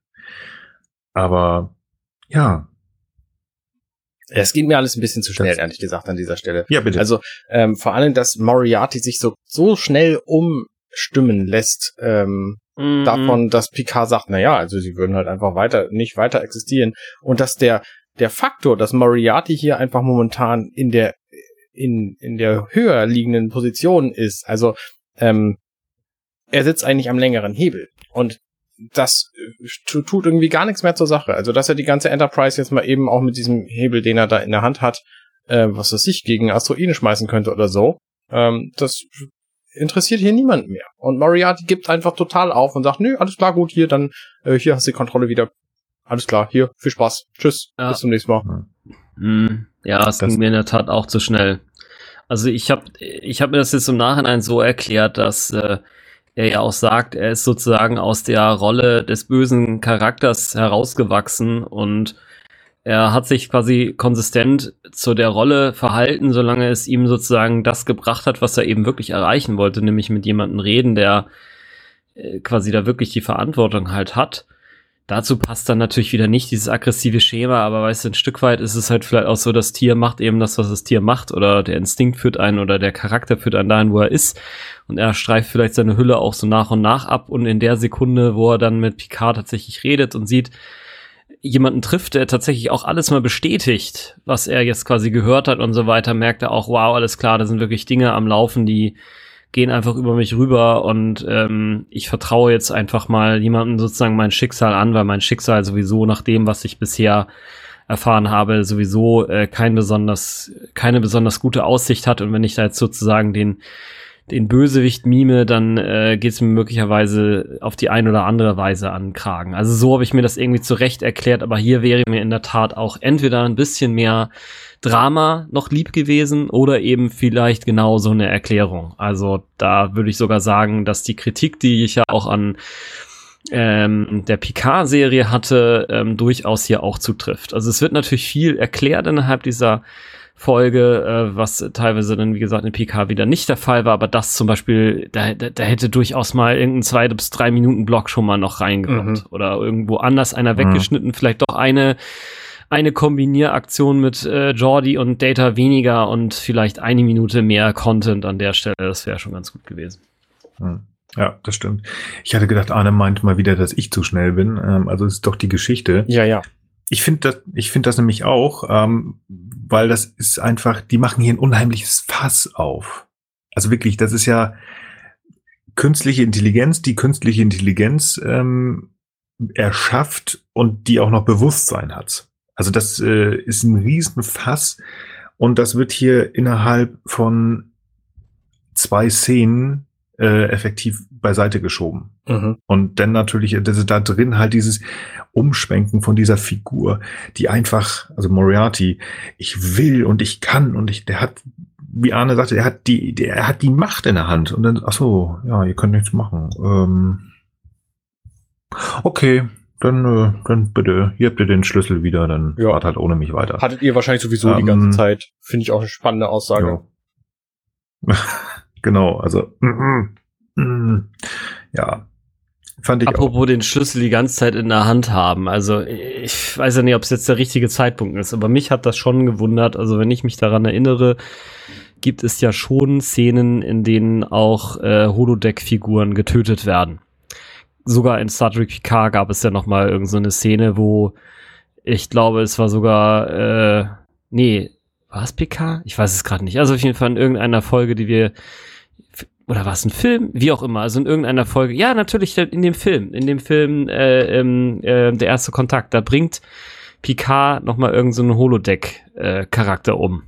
Aber ja. Es geht mir alles ein bisschen zu schnell, das, ehrlich gesagt, an dieser Stelle. Ja, bitte. Also ähm, vor allem, dass Moriarty sich so, so schnell umstimmen lässt, ähm, mhm. davon, dass Picard sagt, na ja, also sie würden halt einfach weiter, nicht weiter existieren. Und dass der, der Faktor, dass Moriarty hier einfach momentan in der, in, in der höher liegenden Position ist, also ähm, er sitzt eigentlich am längeren Hebel. Und das äh, tut irgendwie gar nichts mehr zur Sache. Also, dass er die ganze Enterprise jetzt mal eben auch mit diesem Hebel, den er da in der Hand hat, äh, was er sich gegen Asteroiden schmeißen könnte oder so, ähm, das interessiert hier niemand mehr. Und Moriarty gibt einfach total auf und sagt, nö, alles klar, gut, hier, dann, äh, hier hast du die Kontrolle wieder. Alles klar, hier, viel Spaß. Tschüss, ja. bis zum nächsten Mal. Mhm. Ja, es ging mir in der Tat auch zu schnell. Also ich habe ich hab mir das jetzt im Nachhinein so erklärt, dass äh, er ja auch sagt, er ist sozusagen aus der Rolle des bösen Charakters herausgewachsen und er hat sich quasi konsistent zu der Rolle verhalten, solange es ihm sozusagen das gebracht hat, was er eben wirklich erreichen wollte, nämlich mit jemandem reden, der äh, quasi da wirklich die Verantwortung halt hat. Dazu passt dann natürlich wieder nicht dieses aggressive Schema, aber weißt du, ein Stück weit ist es halt vielleicht auch so, das Tier macht eben das, was das Tier macht, oder der Instinkt führt einen oder der Charakter führt einen dahin, wo er ist. Und er streift vielleicht seine Hülle auch so nach und nach ab und in der Sekunde, wo er dann mit Picard tatsächlich redet und sieht, jemanden trifft, der tatsächlich auch alles mal bestätigt, was er jetzt quasi gehört hat und so weiter, merkt er auch, wow, alles klar, da sind wirklich Dinge am Laufen, die gehen einfach über mich rüber und ähm, ich vertraue jetzt einfach mal jemandem sozusagen mein Schicksal an, weil mein Schicksal sowieso nach dem, was ich bisher erfahren habe, sowieso äh, kein besonders, keine besonders gute Aussicht hat. Und wenn ich da jetzt sozusagen den den Bösewicht mime, dann äh, geht es mir möglicherweise auf die eine oder andere Weise an Kragen. Also so habe ich mir das irgendwie zurecht erklärt, aber hier wäre mir in der Tat auch entweder ein bisschen mehr Drama noch lieb gewesen oder eben vielleicht genau so eine Erklärung. Also da würde ich sogar sagen, dass die Kritik, die ich ja auch an ähm, der Picard-Serie hatte, ähm, durchaus hier auch zutrifft. Also es wird natürlich viel erklärt innerhalb dieser Folge, äh, was teilweise dann, wie gesagt, in PK wieder nicht der Fall war, aber das zum Beispiel, da, da, da hätte durchaus mal irgendein zwei bis drei Minuten Block schon mal noch reingekommen. Mhm. Oder irgendwo anders einer mhm. weggeschnitten, vielleicht doch eine eine Kombinieraktion mit äh, Jordi und Data weniger und vielleicht eine Minute mehr Content an der Stelle, das wäre schon ganz gut gewesen. Mhm. Ja, das stimmt. Ich hatte gedacht, Arne meint mal wieder, dass ich zu schnell bin. Ähm, also es ist doch die Geschichte. Ja, ja. Ich finde das, ich finde das nämlich auch, ähm, weil das ist einfach, die machen hier ein unheimliches Fass auf. Also wirklich, das ist ja künstliche Intelligenz, die künstliche Intelligenz ähm, erschafft und die auch noch Bewusstsein hat. Also das äh, ist ein Riesenfass und das wird hier innerhalb von zwei Szenen äh, effektiv beiseite geschoben. Mhm. Und dann natürlich, das da drin halt dieses Umschwenken von dieser Figur, die einfach, also Moriarty, ich will und ich kann und ich, der hat, wie Arne sagte, er hat die, der, er hat die Macht in der Hand und dann, ach so, ja, ihr könnt nichts machen. Ähm, okay, dann, äh, dann bitte, hier habt ihr den Schlüssel wieder, dann ja. fahrt halt ohne mich weiter. Hattet ihr wahrscheinlich sowieso ähm, die ganze ähm, Zeit. Finde ich auch eine spannende Aussage. Ja. [laughs] genau, also, mm, mm, mm, ja, Fand ich Apropos auch. den Schlüssel die ganze Zeit in der Hand haben. Also ich weiß ja nicht, ob es jetzt der richtige Zeitpunkt ist, aber mich hat das schon gewundert. Also wenn ich mich daran erinnere, gibt es ja schon Szenen, in denen auch äh, Holodeck-Figuren getötet werden. Sogar in Star Trek Picard gab es ja noch mal irgendeine so Szene, wo ich glaube, es war sogar äh, nee, war es Picard? Ich weiß es gerade nicht. Also auf jeden Fall in irgendeiner Folge, die wir oder war es ein Film? Wie auch immer, also in irgendeiner Folge. Ja, natürlich in dem Film. In dem Film äh, ähm, äh, Der erste Kontakt. Da bringt Picard nochmal irgendeinen so Holodeck-Charakter äh, um.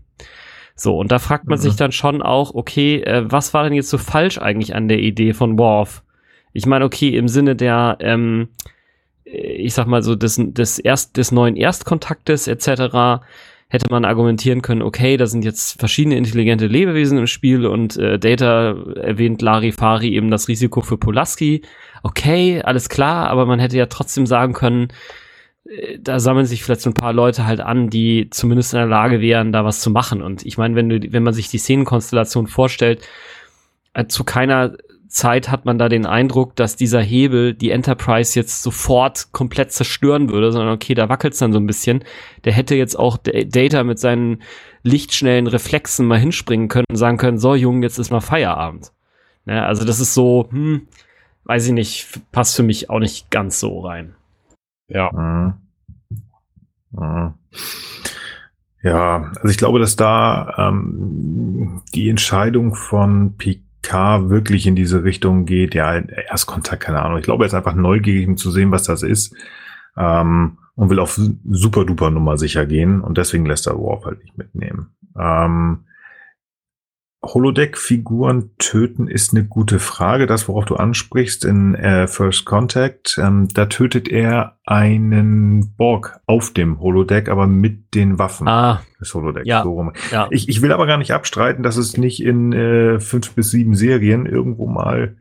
So, und da fragt man mhm. sich dann schon auch, okay, äh, was war denn jetzt so falsch eigentlich an der Idee von Worf? Ich meine, okay, im Sinne der, ähm, ich sag mal so, des, des, erst, des neuen Erstkontaktes etc., hätte man argumentieren können, okay, da sind jetzt verschiedene intelligente Lebewesen im Spiel und äh, Data erwähnt Larifari eben das Risiko für Pulaski. Okay, alles klar, aber man hätte ja trotzdem sagen können, äh, da sammeln sich vielleicht so ein paar Leute halt an, die zumindest in der Lage wären, da was zu machen. Und ich meine, wenn du, wenn man sich die Szenenkonstellation vorstellt, äh, zu keiner Zeit hat man da den Eindruck, dass dieser Hebel die Enterprise jetzt sofort komplett zerstören würde, sondern okay, da wackelt es dann so ein bisschen. Der hätte jetzt auch Data mit seinen lichtschnellen Reflexen mal hinspringen können und sagen können, so Junge, jetzt ist mal Feierabend. Ne, also das ist so, hm, weiß ich nicht, passt für mich auch nicht ganz so rein. Ja. Mhm. Mhm. Ja, also ich glaube, dass da ähm, die Entscheidung von Picard K wirklich in diese Richtung geht, ja, Erstkontakt, keine Ahnung. Ich glaube, er ist einfach neugierig, um zu sehen, was das ist. Ähm, und will auf super duper Nummer sicher gehen und deswegen lässt er Warp halt nicht mitnehmen. Ähm, Holodeck-Figuren töten ist eine gute Frage. Das, worauf du ansprichst in äh, First Contact, ähm, da tötet er einen Borg auf dem Holodeck, aber mit den Waffen ah, des Holodecks. Ja, so ja. Ich, ich will aber gar nicht abstreiten, dass es nicht in äh, fünf bis sieben Serien irgendwo mal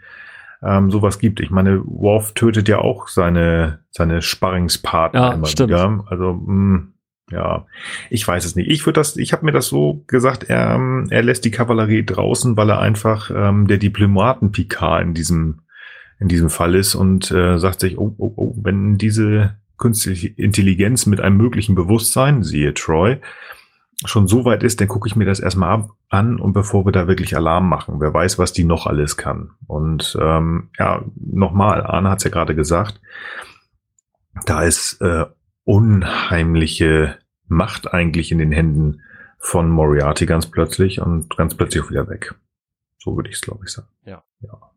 ähm, sowas gibt. Ich meine, Worf tötet ja auch seine, seine Sparringspartner ja, immer stimmt. wieder. Also, mh, hm, ja, ich weiß es nicht. Ich würde das, ich habe mir das so gesagt, er, er lässt die Kavallerie draußen, weil er einfach ähm, der Diplomaten Picard in diesem in diesem Fall ist und äh, sagt sich, oh, oh, oh, wenn diese künstliche Intelligenz mit einem möglichen Bewusstsein, siehe Troy, schon so weit ist, dann gucke ich mir das erstmal an und bevor wir da wirklich Alarm machen. Wer weiß, was die noch alles kann. Und ähm, ja, nochmal, Arne hat es ja gerade gesagt, da ist äh, unheimliche Macht eigentlich in den Händen von Moriarty ganz plötzlich und ganz plötzlich auch wieder weg. So würde ich es, glaube ich, sagen. Ja. ja.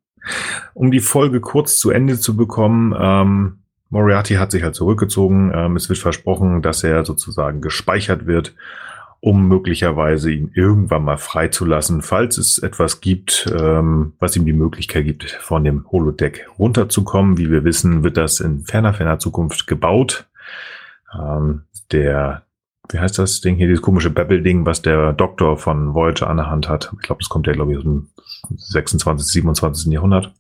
Um die Folge kurz zu Ende zu bekommen, ähm, Moriarty hat sich halt zurückgezogen. Ähm, es wird versprochen, dass er sozusagen gespeichert wird um möglicherweise ihn irgendwann mal freizulassen, falls es etwas gibt, ähm, was ihm die Möglichkeit gibt, von dem Holodeck runterzukommen. Wie wir wissen, wird das in ferner, ferner Zukunft gebaut. Ähm, der, wie heißt das Ding hier, dieses komische Babel-Ding, was der Doktor von Voyager an der Hand hat. Ich glaube, das kommt ja, glaube ich, aus dem 26., 27. Jahrhundert.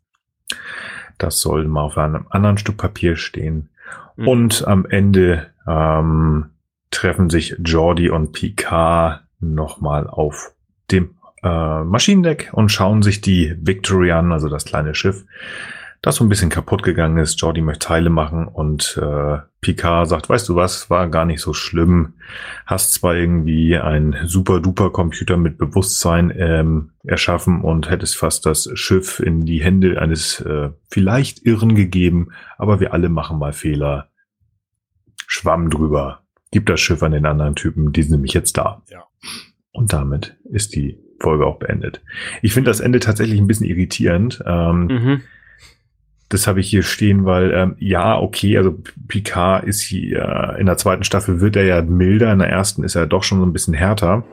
Das soll mal auf einem anderen Stück Papier stehen. Mhm. Und am Ende ähm, treffen sich Jordi und Picard nochmal auf dem äh, Maschinendeck und schauen sich die Victory an, also das kleine Schiff, das so ein bisschen kaputt gegangen ist. Jordi möchte Teile machen und äh, Picard sagt, weißt du was, war gar nicht so schlimm. Hast zwar irgendwie ein super duper Computer mit Bewusstsein ähm, erschaffen und hättest fast das Schiff in die Hände eines äh, vielleicht Irren gegeben, aber wir alle machen mal Fehler. Schwamm drüber gib das Schiff an den anderen Typen, die sind nämlich jetzt da. Ja. Und damit ist die Folge auch beendet. Ich finde das Ende tatsächlich ein bisschen irritierend. Ähm, mhm. Das habe ich hier stehen, weil ähm, ja, okay, also Picard ist hier in der zweiten Staffel wird er ja milder, in der ersten ist er doch schon so ein bisschen härter.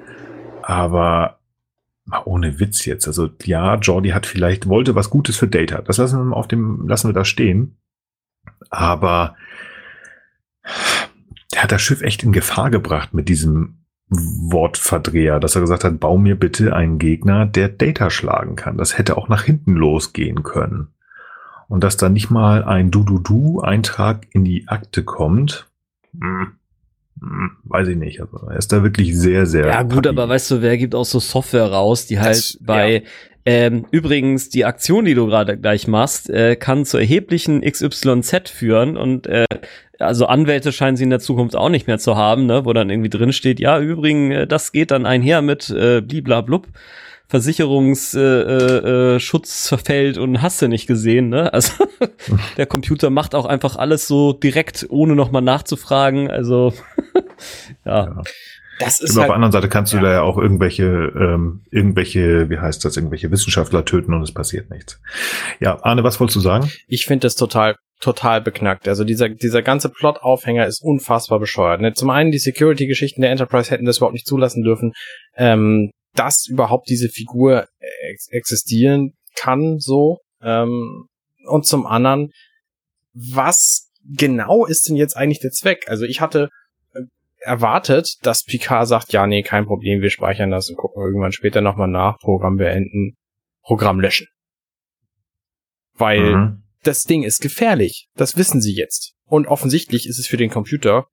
Aber ohne Witz jetzt. Also ja, Jordi hat vielleicht wollte was Gutes für Data. Das lassen wir auf dem lassen wir da stehen. Aber der hat das Schiff echt in Gefahr gebracht mit diesem Wortverdreher, dass er gesagt hat, bau mir bitte einen Gegner, der Data schlagen kann. Das hätte auch nach hinten losgehen können. Und dass da nicht mal ein Du-Du-Du-Eintrag in die Akte kommt, hm, hm, weiß ich nicht. Also er ist da wirklich sehr, sehr. Ja, gut, aber weißt du, wer gibt auch so Software raus, die halt das, bei ja. Ähm, übrigens, die Aktion, die du gerade gleich machst, äh, kann zu erheblichen XYZ führen und äh, also Anwälte scheinen sie in der Zukunft auch nicht mehr zu haben, ne, wo dann irgendwie drin steht, ja, übrigens, äh, das geht dann einher mit äh, bliblablub. Versicherungsschutz äh, äh, Schutz verfällt und hast du nicht gesehen, ne? Also [laughs] der Computer macht auch einfach alles so direkt, ohne nochmal nachzufragen. Also [laughs] ja. ja. Das ist halt, auf der anderen Seite kannst du ja. da ja auch irgendwelche, ähm, irgendwelche, wie heißt das, irgendwelche Wissenschaftler töten und es passiert nichts. Ja, Arne, was wolltest du sagen? Ich finde das total total beknackt. Also dieser, dieser ganze Plot-Aufhänger ist unfassbar bescheuert. Ne? Zum einen die Security-Geschichten der Enterprise hätten das überhaupt nicht zulassen dürfen, ähm, dass überhaupt diese Figur ex existieren kann, so. Ähm, und zum anderen, was genau ist denn jetzt eigentlich der Zweck? Also ich hatte äh, erwartet, dass Picard sagt, ja, nee, kein Problem, wir speichern das und gucken irgendwann später nochmal nach, Programm beenden, Programm löschen. Weil mhm das Ding ist gefährlich. Das wissen sie jetzt. Und offensichtlich ist es für den Computer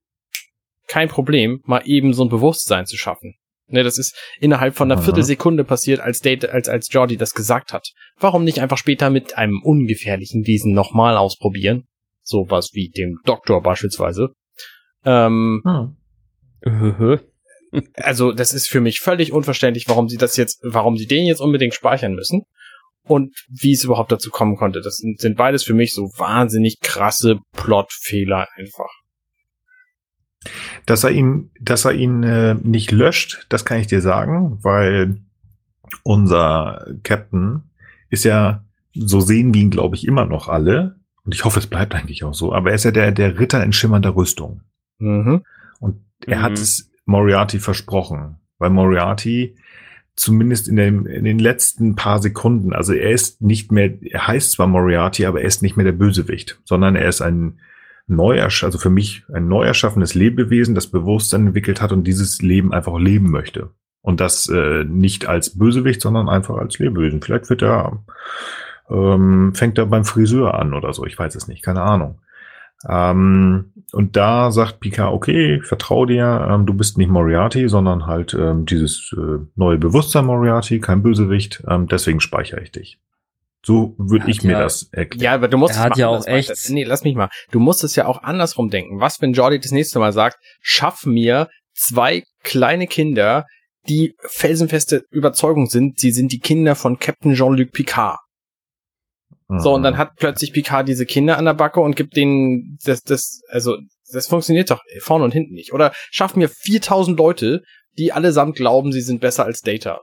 kein Problem, mal eben so ein Bewusstsein zu schaffen. Ne, das ist innerhalb von einer Viertelsekunde passiert, als Data, als, als Jordi das gesagt hat. Warum nicht einfach später mit einem ungefährlichen Wesen nochmal ausprobieren? Sowas wie dem Doktor beispielsweise. Ähm, hm. [laughs] also, das ist für mich völlig unverständlich, warum sie das jetzt, warum sie den jetzt unbedingt speichern müssen und wie es überhaupt dazu kommen konnte. Das sind, sind beides für mich so wahnsinnig krasse Plotfehler einfach. Dass er ihn, dass er ihn äh, nicht löscht, das kann ich dir sagen, weil unser Captain ist ja, so sehen wir ihn, glaube ich, immer noch alle. Und ich hoffe, es bleibt eigentlich auch so. Aber er ist ja der, der Ritter in schimmernder Rüstung. Mhm. Und er mhm. hat es Moriarty versprochen. Weil Moriarty zumindest in, dem, in den letzten paar Sekunden, also er ist nicht mehr, er heißt zwar Moriarty, aber er ist nicht mehr der Bösewicht, sondern er ist ein neu, also für mich ein neu erschaffenes Lebewesen, das Bewusstsein entwickelt hat und dieses Leben einfach leben möchte. Und das äh, nicht als Bösewicht, sondern einfach als Lebewesen. Vielleicht wird er, ähm, fängt er beim Friseur an oder so, ich weiß es nicht, keine Ahnung. Ähm, und da sagt Picard, okay, vertrau dir, ähm, du bist nicht Moriarty, sondern halt ähm, dieses äh, neue Bewusstsein Moriarty, kein Bösewicht, ähm, deswegen speichere ich dich. So würde ich mir ja, das erklären. Ja, aber du musst er hat ja auch echt. Mal. Nee, lass mich mal. Du musst es ja auch andersrum denken. Was, wenn Jordi das nächste Mal sagt, schaff mir zwei kleine Kinder, die felsenfeste Überzeugung sind, sie sind die Kinder von Captain Jean-Luc Picard. So, und dann mhm. hat plötzlich Picard diese Kinder an der Backe und gibt denen das, das, also, das funktioniert doch vorne und hinten nicht. Oder schaff mir 4000 Leute, die allesamt glauben, sie sind besser als Data.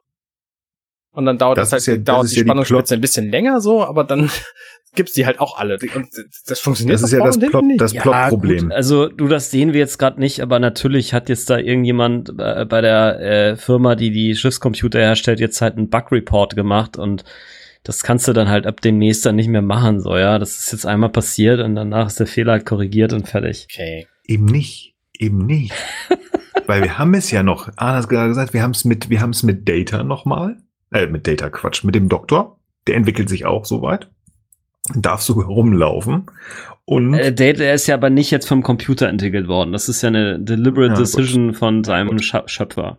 Und dann dauert das, das halt, ja, dauert das die Spannungsspitze ja ein bisschen länger so, aber dann [laughs] gibt's die halt auch alle. Und das funktioniert Das ist ja das, Plot, das Plotproblem. Ja, also du, das sehen wir jetzt gerade nicht, aber natürlich hat jetzt da irgendjemand äh, bei der äh, Firma, die die Schiffscomputer herstellt, jetzt halt einen Bug-Report gemacht und das kannst du dann halt ab demnächst dann nicht mehr machen, so, ja. Das ist jetzt einmal passiert und danach ist der Fehler halt korrigiert und fertig. Okay. Eben nicht. Eben nicht. [laughs] Weil wir haben es ja noch, Arne hat gerade gesagt, wir haben es mit, wir haben es mit Data nochmal. Äh, mit Data Quatsch, mit dem Doktor. Der entwickelt sich auch soweit. Darf so rumlaufen. Und äh, Data ist ja aber nicht jetzt vom Computer entwickelt worden. Das ist ja eine deliberate ja, Decision gut. von seinem Schöpfer.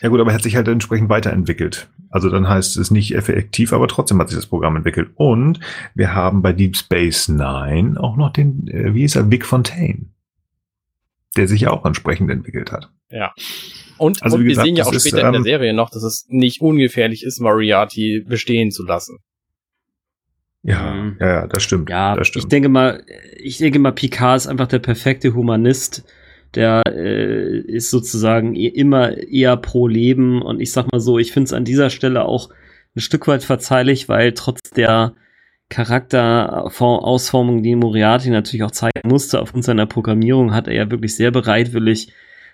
Ja gut, aber er hat sich halt entsprechend weiterentwickelt. Also dann heißt es nicht effektiv, aber trotzdem hat sich das Programm entwickelt. Und wir haben bei Deep Space Nine auch noch den, äh, wie ist er, Vic Fontaine, der sich ja auch entsprechend entwickelt hat. Ja. Und, also, und wir gesagt, sehen ja auch später ist, in der ähm, Serie noch, dass es nicht ungefährlich ist, Moriarty bestehen zu lassen. Ja, mhm. ja, das stimmt. Ja, das stimmt. ich denke mal, ich denke mal, Picard ist einfach der perfekte Humanist, der äh, ist sozusagen e immer eher pro Leben und ich sag mal so, ich finde es an dieser Stelle auch ein Stück weit verzeihlich, weil trotz der Charakterausformung, die Moriarty natürlich auch zeigen musste aufgrund seiner Programmierung, hat er ja wirklich sehr bereitwillig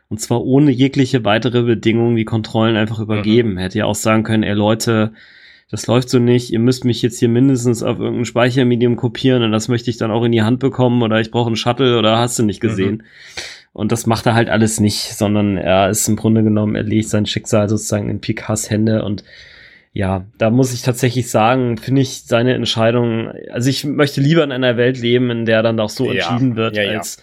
und zwar ohne jegliche weitere Bedingungen die Kontrollen einfach übergeben. Mhm. Hätte ja auch sagen können, ey Leute, das läuft so nicht, ihr müsst mich jetzt hier mindestens auf irgendein Speichermedium kopieren und das möchte ich dann auch in die Hand bekommen oder ich brauche einen Shuttle oder hast du nicht gesehen. Mhm. Und das macht er halt alles nicht, sondern er ist im Grunde genommen, er legt sein Schicksal sozusagen in Picards Hände und ja, da muss ich tatsächlich sagen, finde ich seine Entscheidung, also ich möchte lieber in einer Welt leben, in der dann auch so ja, entschieden wird, ja, als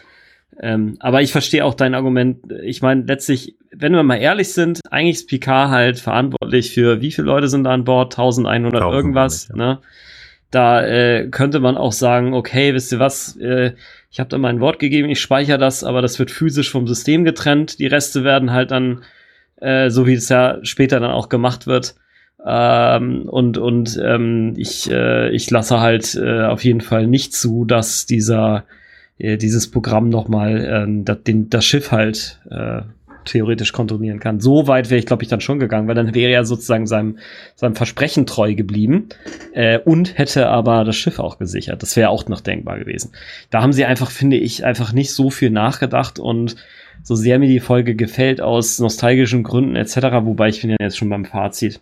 ähm, aber ich verstehe auch dein Argument. Ich meine, letztlich, wenn wir mal ehrlich sind, eigentlich ist Picard halt verantwortlich für wie viele Leute sind da an Bord? 1100 1000 irgendwas, ja. ne? Da äh, könnte man auch sagen, okay, wisst ihr was, äh, ich habe da mein Wort gegeben, ich speichere das, aber das wird physisch vom System getrennt. Die Reste werden halt dann, äh, so wie es ja später dann auch gemacht wird, ähm, und und ähm, ich, äh, ich lasse halt äh, auf jeden Fall nicht zu, dass dieser äh, dieses Programm nochmal äh, das, das Schiff halt äh, theoretisch kontrollieren kann. So weit wäre ich, glaube ich, dann schon gegangen, weil dann wäre er sozusagen seinem, seinem Versprechen treu geblieben äh, und hätte aber das Schiff auch gesichert. Das wäre auch noch denkbar gewesen. Da haben sie einfach, finde ich, einfach nicht so viel nachgedacht und so sehr mir die Folge gefällt aus nostalgischen Gründen etc., wobei ich bin ja jetzt schon beim Fazit.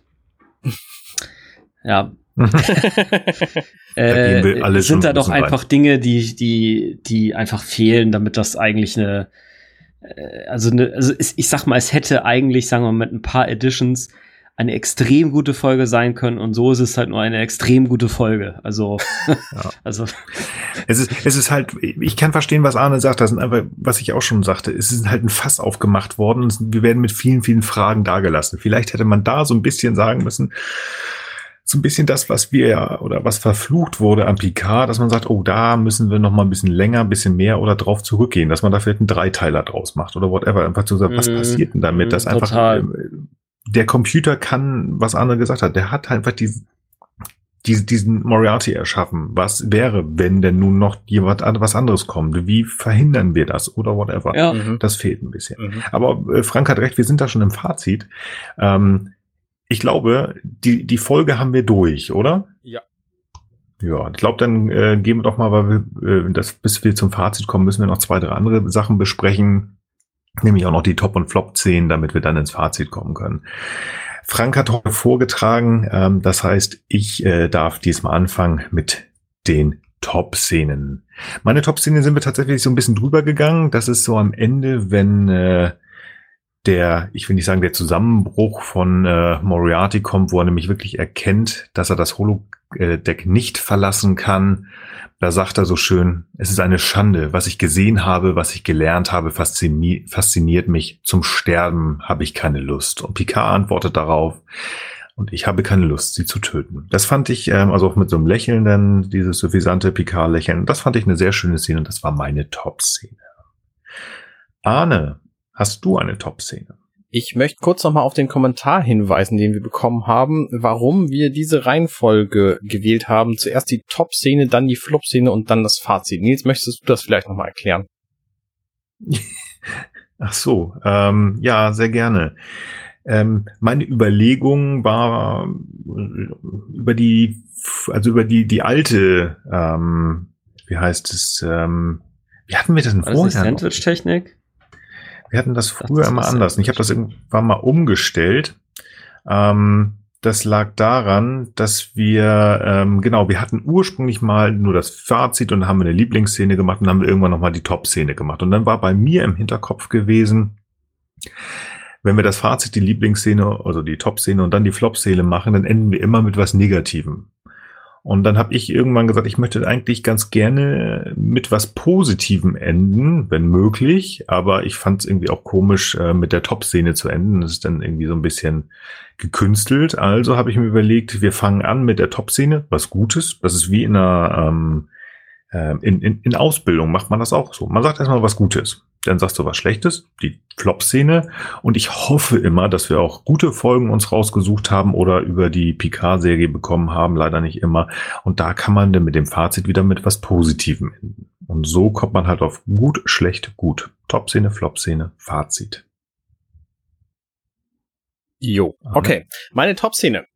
[laughs] ja. [laughs] äh, sind da doch einfach weit. Dinge, die, die, die einfach fehlen, damit das eigentlich eine, äh, also, ne, also ich sag mal, es hätte eigentlich, sagen wir mal, mit ein paar Editions eine extrem gute Folge sein können und so ist es halt nur eine extrem gute Folge. Also, [laughs] ja. [laughs] also. Es ist, es ist halt, ich kann verstehen, was Arne sagt, das sind einfach, was ich auch schon sagte, es ist halt ein Fass aufgemacht worden und wir werden mit vielen, vielen Fragen dagelassen. Vielleicht hätte man da so ein bisschen sagen müssen, so ein bisschen das, was wir ja oder was verflucht wurde am Picard, dass man sagt, oh, da müssen wir noch mal ein bisschen länger, ein bisschen mehr oder drauf zurückgehen, dass man da vielleicht einen Dreiteiler draus macht oder whatever. Einfach zu sagen, was mhm. passiert denn damit? Dass einfach äh, der Computer kann, was Arne gesagt hat, der hat einfach die, die, diesen Moriarty erschaffen. Was wäre, wenn denn nun noch jemand was anderes kommt? Wie verhindern wir das oder whatever? Ja. Mhm. Das fehlt ein bisschen. Mhm. Aber äh, Frank hat recht, wir sind da schon im Fazit. Ähm, ich glaube, die, die Folge haben wir durch, oder? Ja. Ja, ich glaube, dann äh, gehen wir doch mal, weil wir, äh, das, bis wir zum Fazit kommen, müssen wir noch zwei, drei andere Sachen besprechen. Nämlich auch noch die Top- und Flop-Szenen, damit wir dann ins Fazit kommen können. Frank hat heute vorgetragen, ähm, das heißt, ich äh, darf diesmal anfangen mit den Top-Szenen. Meine Top-Szenen sind wir tatsächlich so ein bisschen drüber gegangen. Das ist so am Ende, wenn äh, der, ich will nicht sagen, der Zusammenbruch von äh, Moriarty kommt, wo er nämlich wirklich erkennt, dass er das Holodeck nicht verlassen kann. Da sagt er so schön, es ist eine Schande, was ich gesehen habe, was ich gelernt habe, fasziniert, fasziniert mich. Zum Sterben habe ich keine Lust. Und Picard antwortet darauf, Und ich habe keine Lust, sie zu töten. Das fand ich, ähm, also auch mit so einem Lächeln dann, dieses suffisante Picard-Lächeln, das fand ich eine sehr schöne Szene und das war meine Top-Szene. Arne, hast du eine Top-Szene? Ich möchte kurz nochmal auf den Kommentar hinweisen, den wir bekommen haben, warum wir diese Reihenfolge gewählt haben. Zuerst die Top-Szene, dann die Flop-Szene und dann das Fazit. Nils, möchtest du das vielleicht nochmal erklären? [laughs] Ach so, ähm, ja, sehr gerne. Ähm, meine Überlegung war über die, also über die, die alte, ähm, wie heißt es, ähm, wie hatten wir das denn vorher? Sandwich-Technik? Wir hatten das früher immer anders. Und ich habe das irgendwann mal umgestellt. Ähm, das lag daran, dass wir, ähm, genau, wir hatten ursprünglich mal nur das Fazit und haben eine Lieblingsszene gemacht und haben irgendwann nochmal die Top-Szene gemacht. Und dann war bei mir im Hinterkopf gewesen, wenn wir das Fazit, die Lieblingsszene, also die Top-Szene und dann die Flop-Szene machen, dann enden wir immer mit was Negativem. Und dann habe ich irgendwann gesagt, ich möchte eigentlich ganz gerne mit was Positivem enden, wenn möglich. Aber ich fand es irgendwie auch komisch, äh, mit der Top-Szene zu enden. Das ist dann irgendwie so ein bisschen gekünstelt. Also habe ich mir überlegt, wir fangen an mit der Top-Szene, was Gutes. Das ist wie in einer ähm, äh, in, in, in Ausbildung macht man das auch so. Man sagt erstmal was Gutes dann sagst du was Schlechtes, die Flop-Szene. Und ich hoffe immer, dass wir auch gute Folgen uns rausgesucht haben oder über die Picard-Serie bekommen haben, leider nicht immer. Und da kann man dann mit dem Fazit wieder mit was Positivem enden. Und so kommt man halt auf gut, schlecht, gut. Top-Szene, Flop-Szene, Fazit. Jo, okay. Meine Top-Szene.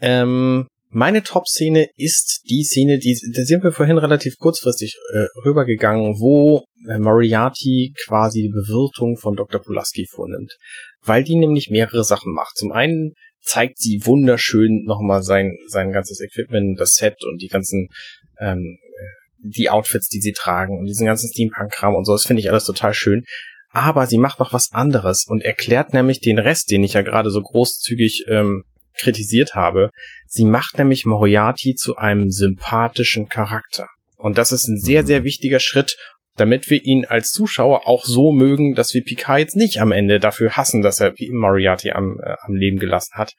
Ähm, meine Top-Szene ist die Szene, die, da sind wir vorhin relativ kurzfristig äh, rübergegangen, wo äh, Moriarty quasi die Bewirtung von Dr. Pulaski vornimmt. Weil die nämlich mehrere Sachen macht. Zum einen zeigt sie wunderschön nochmal sein, sein ganzes Equipment, das Set und die ganzen, ähm, die Outfits, die sie tragen und diesen ganzen Steampunk-Kram und so. Das finde ich alles total schön. Aber sie macht noch was anderes und erklärt nämlich den Rest, den ich ja gerade so großzügig ähm, kritisiert habe. Sie macht nämlich Moriarty zu einem sympathischen Charakter. Und das ist ein sehr, sehr mhm. wichtiger Schritt, damit wir ihn als Zuschauer auch so mögen, dass wir Picard jetzt nicht am Ende dafür hassen, dass er Moriarty am, äh, am Leben gelassen hat,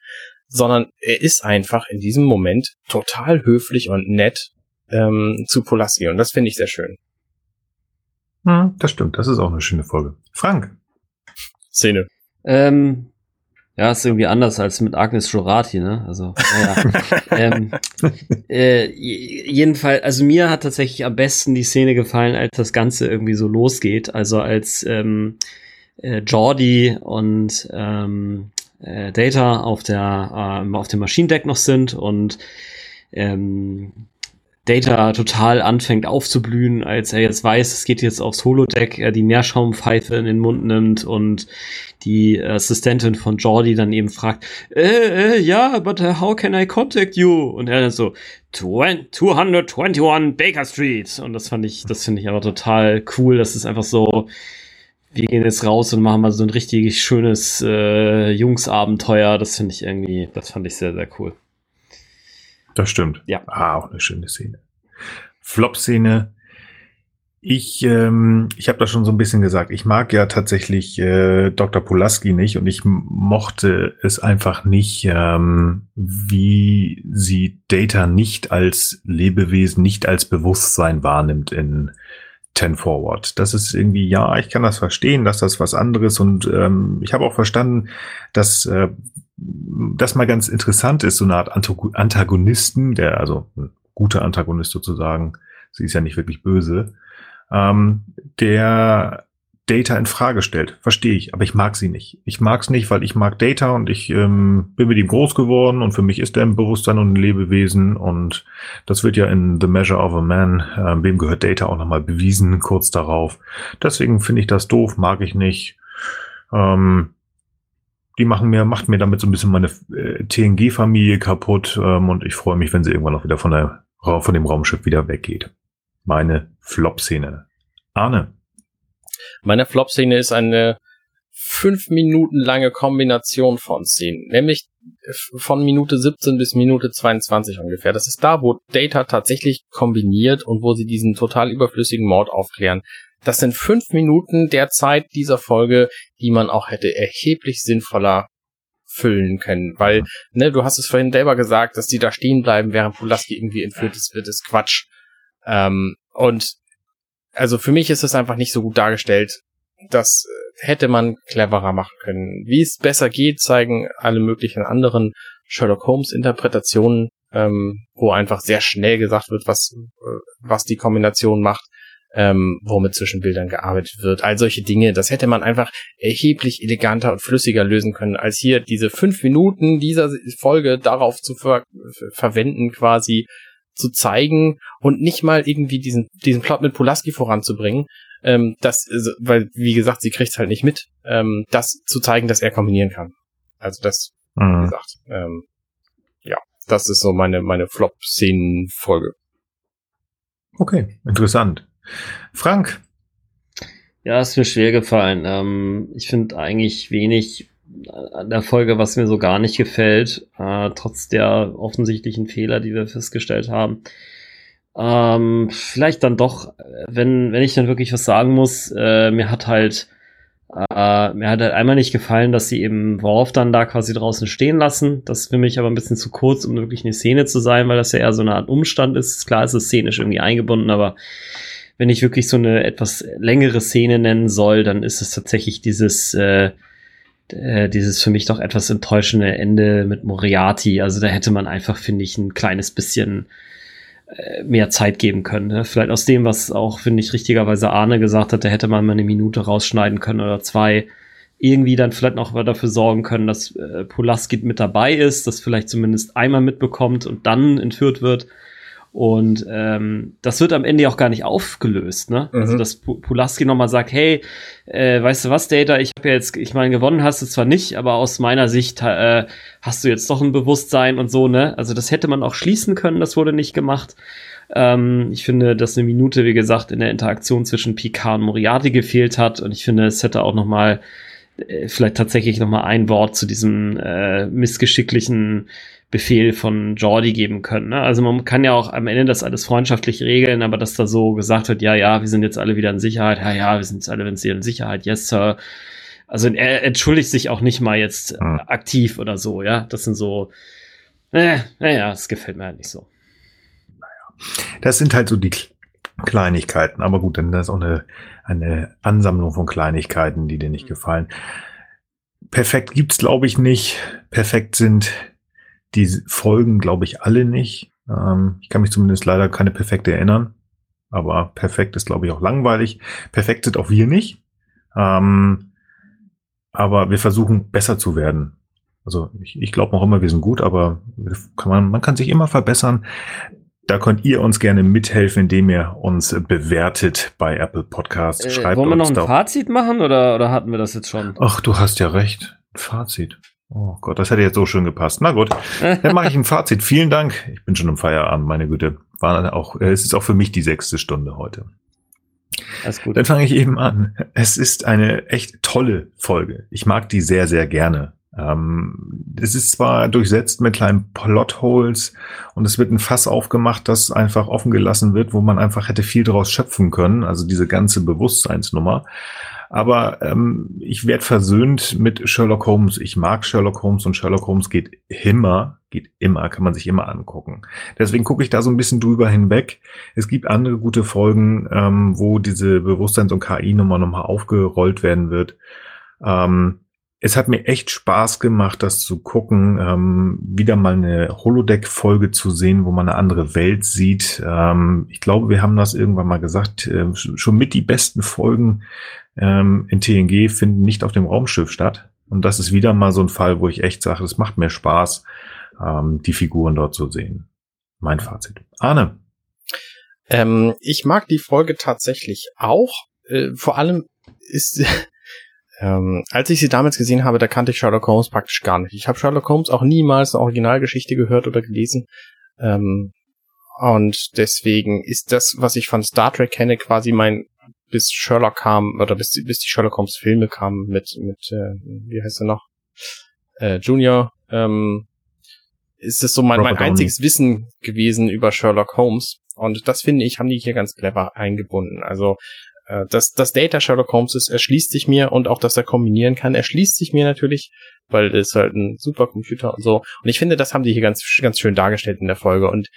sondern er ist einfach in diesem Moment total höflich und nett ähm, zu Pulaski. Und das finde ich sehr schön. Hm, das stimmt, das ist auch eine schöne Folge. Frank. Szene. Ähm, ja, ist irgendwie anders als mit Agnes Jurati, ne? Also, naja. [laughs] ähm, äh, jedenfalls, also mir hat tatsächlich am besten die Szene gefallen, als das Ganze irgendwie so losgeht. Also als ähm, äh, Jordi und ähm, äh, Data auf der äh, auf dem Maschinendeck noch sind und ähm, Data total anfängt aufzublühen, als er jetzt weiß, es geht jetzt aufs Holodeck, er die Meerschaumpfeife in den Mund nimmt und die Assistentin von Jordi dann eben fragt, äh, äh, ja, but uh, how can I contact you? Und er dann so, 221 Baker Street. Und das fand ich, das finde ich aber total cool. Das ist einfach so, wir gehen jetzt raus und machen mal so ein richtig schönes äh, Jungsabenteuer. Das finde ich irgendwie, das fand ich sehr, sehr cool. Das stimmt. Ja. Ah, auch eine schöne Szene. Flop-Szene. Ich, ähm, ich habe da schon so ein bisschen gesagt, ich mag ja tatsächlich äh, Dr. Pulaski nicht und ich mochte es einfach nicht, ähm, wie sie Data nicht als Lebewesen, nicht als Bewusstsein wahrnimmt in Ten Forward. Das ist irgendwie, ja, ich kann das verstehen, dass das was anderes und ähm, ich habe auch verstanden, dass äh, das mal ganz interessant ist, so eine Art Antagonisten, der, also ein guter Antagonist sozusagen, sie ist ja nicht wirklich böse, ähm, der Data in Frage stellt. Verstehe ich, aber ich mag sie nicht. Ich mag es nicht, weil ich mag Data und ich ähm, bin mit ihm groß geworden und für mich ist er ein Bewusstsein und ein Lebewesen und das wird ja in The Measure of a Man, äh, wem gehört Data auch nochmal bewiesen, kurz darauf. Deswegen finde ich das doof, mag ich nicht. Ähm, die machen mir, macht mir damit so ein bisschen meine äh, TNG-Familie kaputt ähm, und ich freue mich, wenn sie irgendwann auch wieder von, der, von dem Raumschiff wieder weggeht. Meine Flop-Szene. Arne. Meine Flop-Szene ist eine fünf Minuten lange Kombination von Szenen, nämlich von Minute 17 bis Minute 22 ungefähr. Das ist da, wo Data tatsächlich kombiniert und wo sie diesen total überflüssigen Mord aufklären. Das sind fünf Minuten der Zeit dieser Folge, die man auch hätte erheblich sinnvoller füllen können, weil, ne, du hast es vorhin selber gesagt, dass die da stehen bleiben, während Pulaski irgendwie entführt ist, wird es Quatsch. Ähm, und also für mich ist es einfach nicht so gut dargestellt. Das hätte man cleverer machen können. Wie es besser geht, zeigen alle möglichen anderen Sherlock Holmes Interpretationen, ähm, wo einfach sehr schnell gesagt wird, was, äh, was die Kombination macht ähm, womit zwischen Bildern gearbeitet wird. All solche Dinge, das hätte man einfach erheblich eleganter und flüssiger lösen können, als hier diese fünf Minuten dieser Folge darauf zu ver verwenden, quasi zu zeigen und nicht mal irgendwie diesen, diesen Plot mit Pulaski voranzubringen. Ähm, das, weil, wie gesagt, sie kriegt's halt nicht mit, ähm, das zu zeigen, dass er kombinieren kann. Also das, mhm. wie gesagt, ähm, ja, das ist so meine, meine Flop-Szenen-Folge. Okay, interessant. Frank. Ja, ist mir schwer gefallen. Ähm, ich finde eigentlich wenig an der Folge, was mir so gar nicht gefällt, äh, trotz der offensichtlichen Fehler, die wir festgestellt haben. Ähm, vielleicht dann doch, wenn, wenn ich dann wirklich was sagen muss, äh, mir hat halt äh, mir hat halt einmal nicht gefallen, dass sie eben Worf dann da quasi draußen stehen lassen. Das ist für mich aber ein bisschen zu kurz, um wirklich eine Szene zu sein, weil das ja eher so eine Art Umstand ist. Klar ist es szenisch irgendwie eingebunden, aber wenn ich wirklich so eine etwas längere Szene nennen soll, dann ist es tatsächlich dieses, äh, äh, dieses für mich doch etwas enttäuschende Ende mit Moriarty. Also da hätte man einfach, finde ich, ein kleines bisschen äh, mehr Zeit geben können. Ne? Vielleicht aus dem, was auch, finde ich, richtigerweise Arne gesagt hat, da hätte man mal eine Minute rausschneiden können oder zwei. Irgendwie dann vielleicht noch dafür sorgen können, dass äh, Pulaski mit dabei ist, das vielleicht zumindest einmal mitbekommt und dann entführt wird und ähm, das wird am Ende auch gar nicht aufgelöst, ne? Also, mhm. Also dass Pulaski nochmal sagt, hey, äh, weißt du was, Data, ich habe ja jetzt, ich meine, gewonnen hast du zwar nicht, aber aus meiner Sicht äh, hast du jetzt doch ein Bewusstsein und so, ne? Also das hätte man auch schließen können, das wurde nicht gemacht. Ähm, ich finde, dass eine Minute, wie gesagt, in der Interaktion zwischen Picard und Moriarty gefehlt hat und ich finde, es hätte auch noch mal äh, vielleicht tatsächlich noch mal ein Wort zu diesem äh, missgeschicklichen Befehl von Jordi geben können. Ne? Also man kann ja auch am Ende das alles freundschaftlich regeln, aber dass da so gesagt wird, ja, ja, wir sind jetzt alle wieder in Sicherheit, ja, ja, wir sind jetzt alle wieder in Sicherheit, yes, Sir. Also er entschuldigt sich auch nicht mal jetzt mhm. aktiv oder so, ja. Das sind so, äh, naja, das gefällt mir halt nicht so. Naja, das sind halt so die Kleinigkeiten, aber gut, dann ist auch eine, eine Ansammlung von Kleinigkeiten, die dir nicht gefallen. Perfekt gibt's, glaube ich, nicht. Perfekt sind die folgen, glaube ich, alle nicht. Ähm, ich kann mich zumindest leider keine perfekte erinnern. Aber perfekt ist, glaube ich, auch langweilig. Perfekt sind auch wir nicht. Ähm, aber wir versuchen besser zu werden. Also ich, ich glaube noch immer, wir sind gut, aber kann man, man kann sich immer verbessern. Da könnt ihr uns gerne mithelfen, indem ihr uns bewertet bei Apple Podcasts. Äh, Schreibt wollen wir noch ein Fazit machen oder, oder hatten wir das jetzt schon? Ach, du hast ja recht. Fazit. Oh Gott, das hätte jetzt so schön gepasst. Na gut, dann mache ich ein Fazit. [laughs] Vielen Dank. Ich bin schon im Feierabend, meine Güte. War auch, äh, es ist auch für mich die sechste Stunde heute. Alles gut. Dann fange ich eben an. Es ist eine echt tolle Folge. Ich mag die sehr, sehr gerne. Ähm, es ist zwar durchsetzt mit kleinen Plotholes und es wird ein Fass aufgemacht, das einfach offen gelassen wird, wo man einfach hätte viel daraus schöpfen können. Also diese ganze Bewusstseinsnummer. Aber ähm, ich werde versöhnt mit Sherlock Holmes. Ich mag Sherlock Holmes und Sherlock Holmes geht immer, geht immer, kann man sich immer angucken. Deswegen gucke ich da so ein bisschen drüber hinweg. Es gibt andere gute Folgen, ähm, wo diese Bewusstseins- und KI-Nummer nochmal aufgerollt werden wird. Ähm, es hat mir echt Spaß gemacht, das zu gucken, ähm, wieder mal eine Holodeck-Folge zu sehen, wo man eine andere Welt sieht. Ähm, ich glaube, wir haben das irgendwann mal gesagt, äh, schon mit die besten Folgen ähm, in TNG finden nicht auf dem Raumschiff statt. Und das ist wieder mal so ein Fall, wo ich echt sage, es macht mir Spaß, ähm, die Figuren dort zu sehen. Mein Fazit. Arne. Ähm, ich mag die Folge tatsächlich auch. Äh, vor allem ist [laughs] Ähm, als ich sie damals gesehen habe, da kannte ich Sherlock Holmes praktisch gar nicht. Ich habe Sherlock Holmes auch niemals eine Originalgeschichte gehört oder gelesen. Ähm, und deswegen ist das, was ich von Star Trek kenne, quasi mein bis Sherlock kam oder bis, bis die Sherlock Holmes Filme kamen mit mit äh, wie heißt er noch äh, Junior ähm, ist es so mein, mein einziges Wissen gewesen über Sherlock Holmes und das finde ich haben die hier ganz clever eingebunden also äh, dass das Data Sherlock Holmes ist, erschließt sich mir und auch, dass er kombinieren kann, erschließt sich mir natürlich, weil es halt ein Supercomputer und so. Und ich finde, das haben die hier ganz, ganz schön dargestellt in der Folge. Und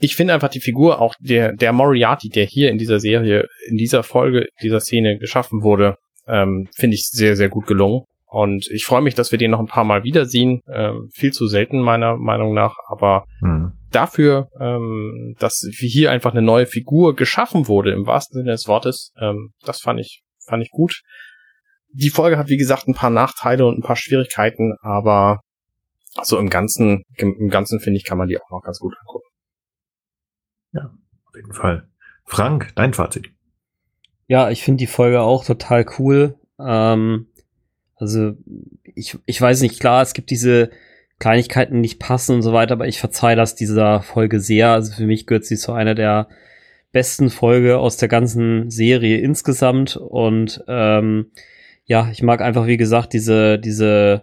ich finde einfach die Figur, auch der, der Moriarty, der hier in dieser Serie, in dieser Folge, dieser Szene geschaffen wurde, ähm, finde ich sehr, sehr gut gelungen. Und ich freue mich, dass wir den noch ein paar Mal wiedersehen. Ähm, viel zu selten meiner Meinung nach, aber hm. dafür, ähm, dass hier einfach eine neue Figur geschaffen wurde, im wahrsten Sinne des Wortes, ähm, das fand ich, fand ich gut. Die Folge hat, wie gesagt, ein paar Nachteile und ein paar Schwierigkeiten, aber so im Ganzen, im Ganzen finde ich, kann man die auch noch ganz gut angucken. Ja, auf jeden Fall. Frank, dein Fazit. Ja, ich finde die Folge auch total cool. Ähm, also ich, ich weiß nicht, klar, es gibt diese Kleinigkeiten, die nicht passen und so weiter, aber ich verzeihe das dieser Folge sehr. Also für mich gehört sie zu einer der besten Folge aus der ganzen Serie insgesamt. Und ähm, ja, ich mag einfach, wie gesagt, diese, diese,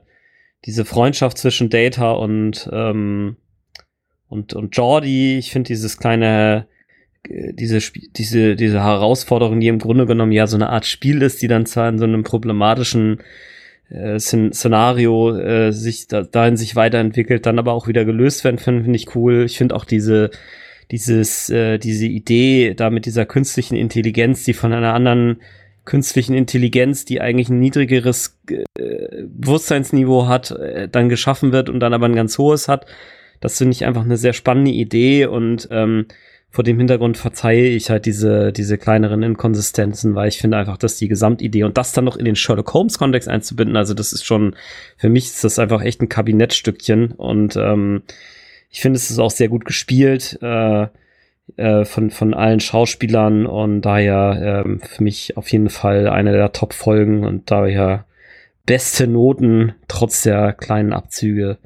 diese Freundschaft zwischen Data und, ähm, und, und Jordi. Ich finde dieses kleine, äh, diese, diese, diese Herausforderung, die im Grunde genommen ja so eine Art Spiel ist, die dann zwar in so einem problematischen äh, Szenario äh, sich da, dahin sich weiterentwickelt, dann aber auch wieder gelöst werden, finde find ich cool. Ich finde auch diese dieses äh, diese Idee da mit dieser künstlichen Intelligenz, die von einer anderen künstlichen Intelligenz, die eigentlich ein niedrigeres äh, Bewusstseinsniveau hat, äh, dann geschaffen wird und dann aber ein ganz hohes hat. Das finde ich einfach eine sehr spannende Idee und ähm, vor dem Hintergrund verzeihe ich halt diese, diese kleineren Inkonsistenzen, weil ich finde einfach, dass die Gesamtidee und das dann noch in den Sherlock Holmes Kontext einzubinden, also das ist schon, für mich ist das einfach echt ein Kabinettstückchen und ähm, ich finde, es ist auch sehr gut gespielt äh, äh, von, von allen Schauspielern und daher ähm, für mich auf jeden Fall eine der Top-Folgen und daher beste Noten trotz der kleinen Abzüge.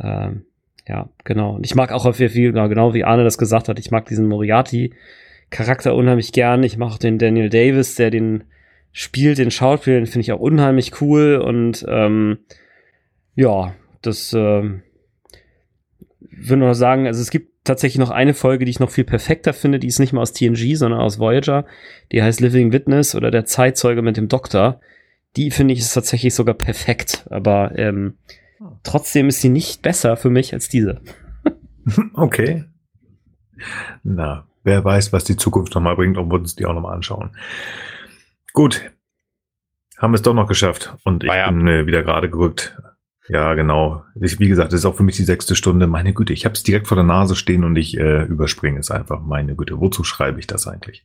Ähm, ja, genau. Und ich mag auch viel, viel, genau wie Arne das gesagt hat, ich mag diesen Moriarty-Charakter unheimlich gern. Ich mag auch den Daniel Davis, der den spielt, den Schauspieler, den finde ich auch unheimlich cool. Und ähm, ja, das ähm, würde nur sagen, also es gibt tatsächlich noch eine Folge, die ich noch viel perfekter finde, die ist nicht mal aus TNG, sondern aus Voyager. Die heißt Living Witness oder der Zeitzeuge mit dem Doktor. Die finde ich ist tatsächlich sogar perfekt. Aber ähm, Trotzdem ist sie nicht besser für mich als diese. [laughs] okay. Na, wer weiß, was die Zukunft nochmal bringt und wir uns die auch nochmal anschauen. Gut. Haben wir es doch noch geschafft. Und ich ja. bin äh, wieder gerade gerückt. Ja, genau. Ich, wie gesagt, das ist auch für mich die sechste Stunde. Meine Güte, ich habe es direkt vor der Nase stehen und ich äh, überspringe es einfach. Meine Güte, wozu schreibe ich das eigentlich?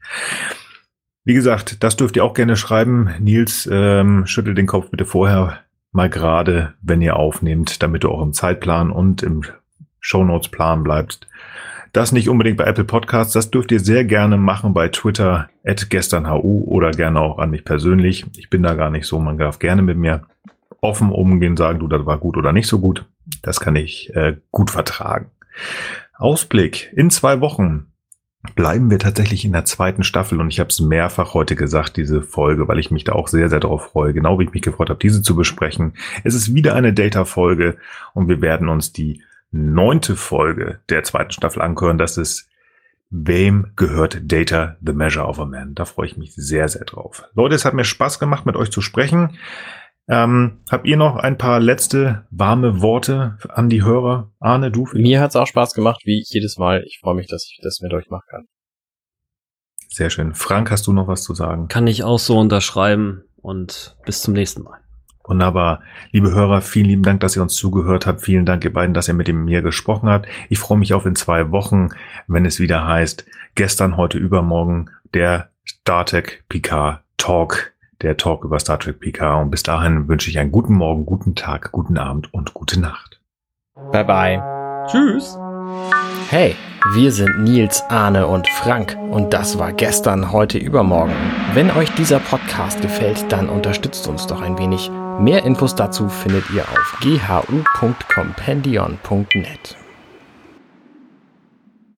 Wie gesagt, das dürft ihr auch gerne schreiben. Nils, ähm, schüttelt den Kopf bitte vorher mal gerade, wenn ihr aufnehmt, damit du auch im Zeitplan und im Shownotes-Plan bleibst. Das nicht unbedingt bei Apple Podcasts, das dürft ihr sehr gerne machen bei Twitter, at gesternhu oder gerne auch an mich persönlich. Ich bin da gar nicht so, man darf gerne mit mir offen umgehen, sagen, du, das war gut oder nicht so gut. Das kann ich äh, gut vertragen. Ausblick in zwei Wochen bleiben wir tatsächlich in der zweiten Staffel und ich habe es mehrfach heute gesagt, diese Folge, weil ich mich da auch sehr, sehr darauf freue, genau wie ich mich gefreut habe, diese zu besprechen. Es ist wieder eine Data-Folge und wir werden uns die neunte Folge der zweiten Staffel anhören. Das ist Wem gehört Data, the Measure of a Man? Da freue ich mich sehr, sehr drauf. Leute, es hat mir Spaß gemacht, mit euch zu sprechen. Ähm, habt ihr noch ein paar letzte warme Worte an die Hörer? Arne, du? Mir hat's auch Spaß gemacht, wie jedes Mal. Ich freue mich, dass ich das mit euch machen kann. Sehr schön. Frank, hast du noch was zu sagen? Kann ich auch so unterschreiben und bis zum nächsten Mal. Wunderbar. Liebe Hörer, vielen lieben Dank, dass ihr uns zugehört habt. Vielen Dank, ihr beiden, dass ihr mit dem mir gesprochen habt. Ich freue mich auf in zwei Wochen, wenn es wieder heißt, gestern, heute, übermorgen, der StarTech Picard Talk der Talk über Star Trek PK. Und bis dahin wünsche ich einen guten Morgen, guten Tag, guten Abend und gute Nacht. Bye bye. Tschüss. Hey, wir sind Nils, Arne und Frank und das war gestern, heute, übermorgen. Wenn euch dieser Podcast gefällt, dann unterstützt uns doch ein wenig. Mehr Infos dazu findet ihr auf ghu.compendion.net.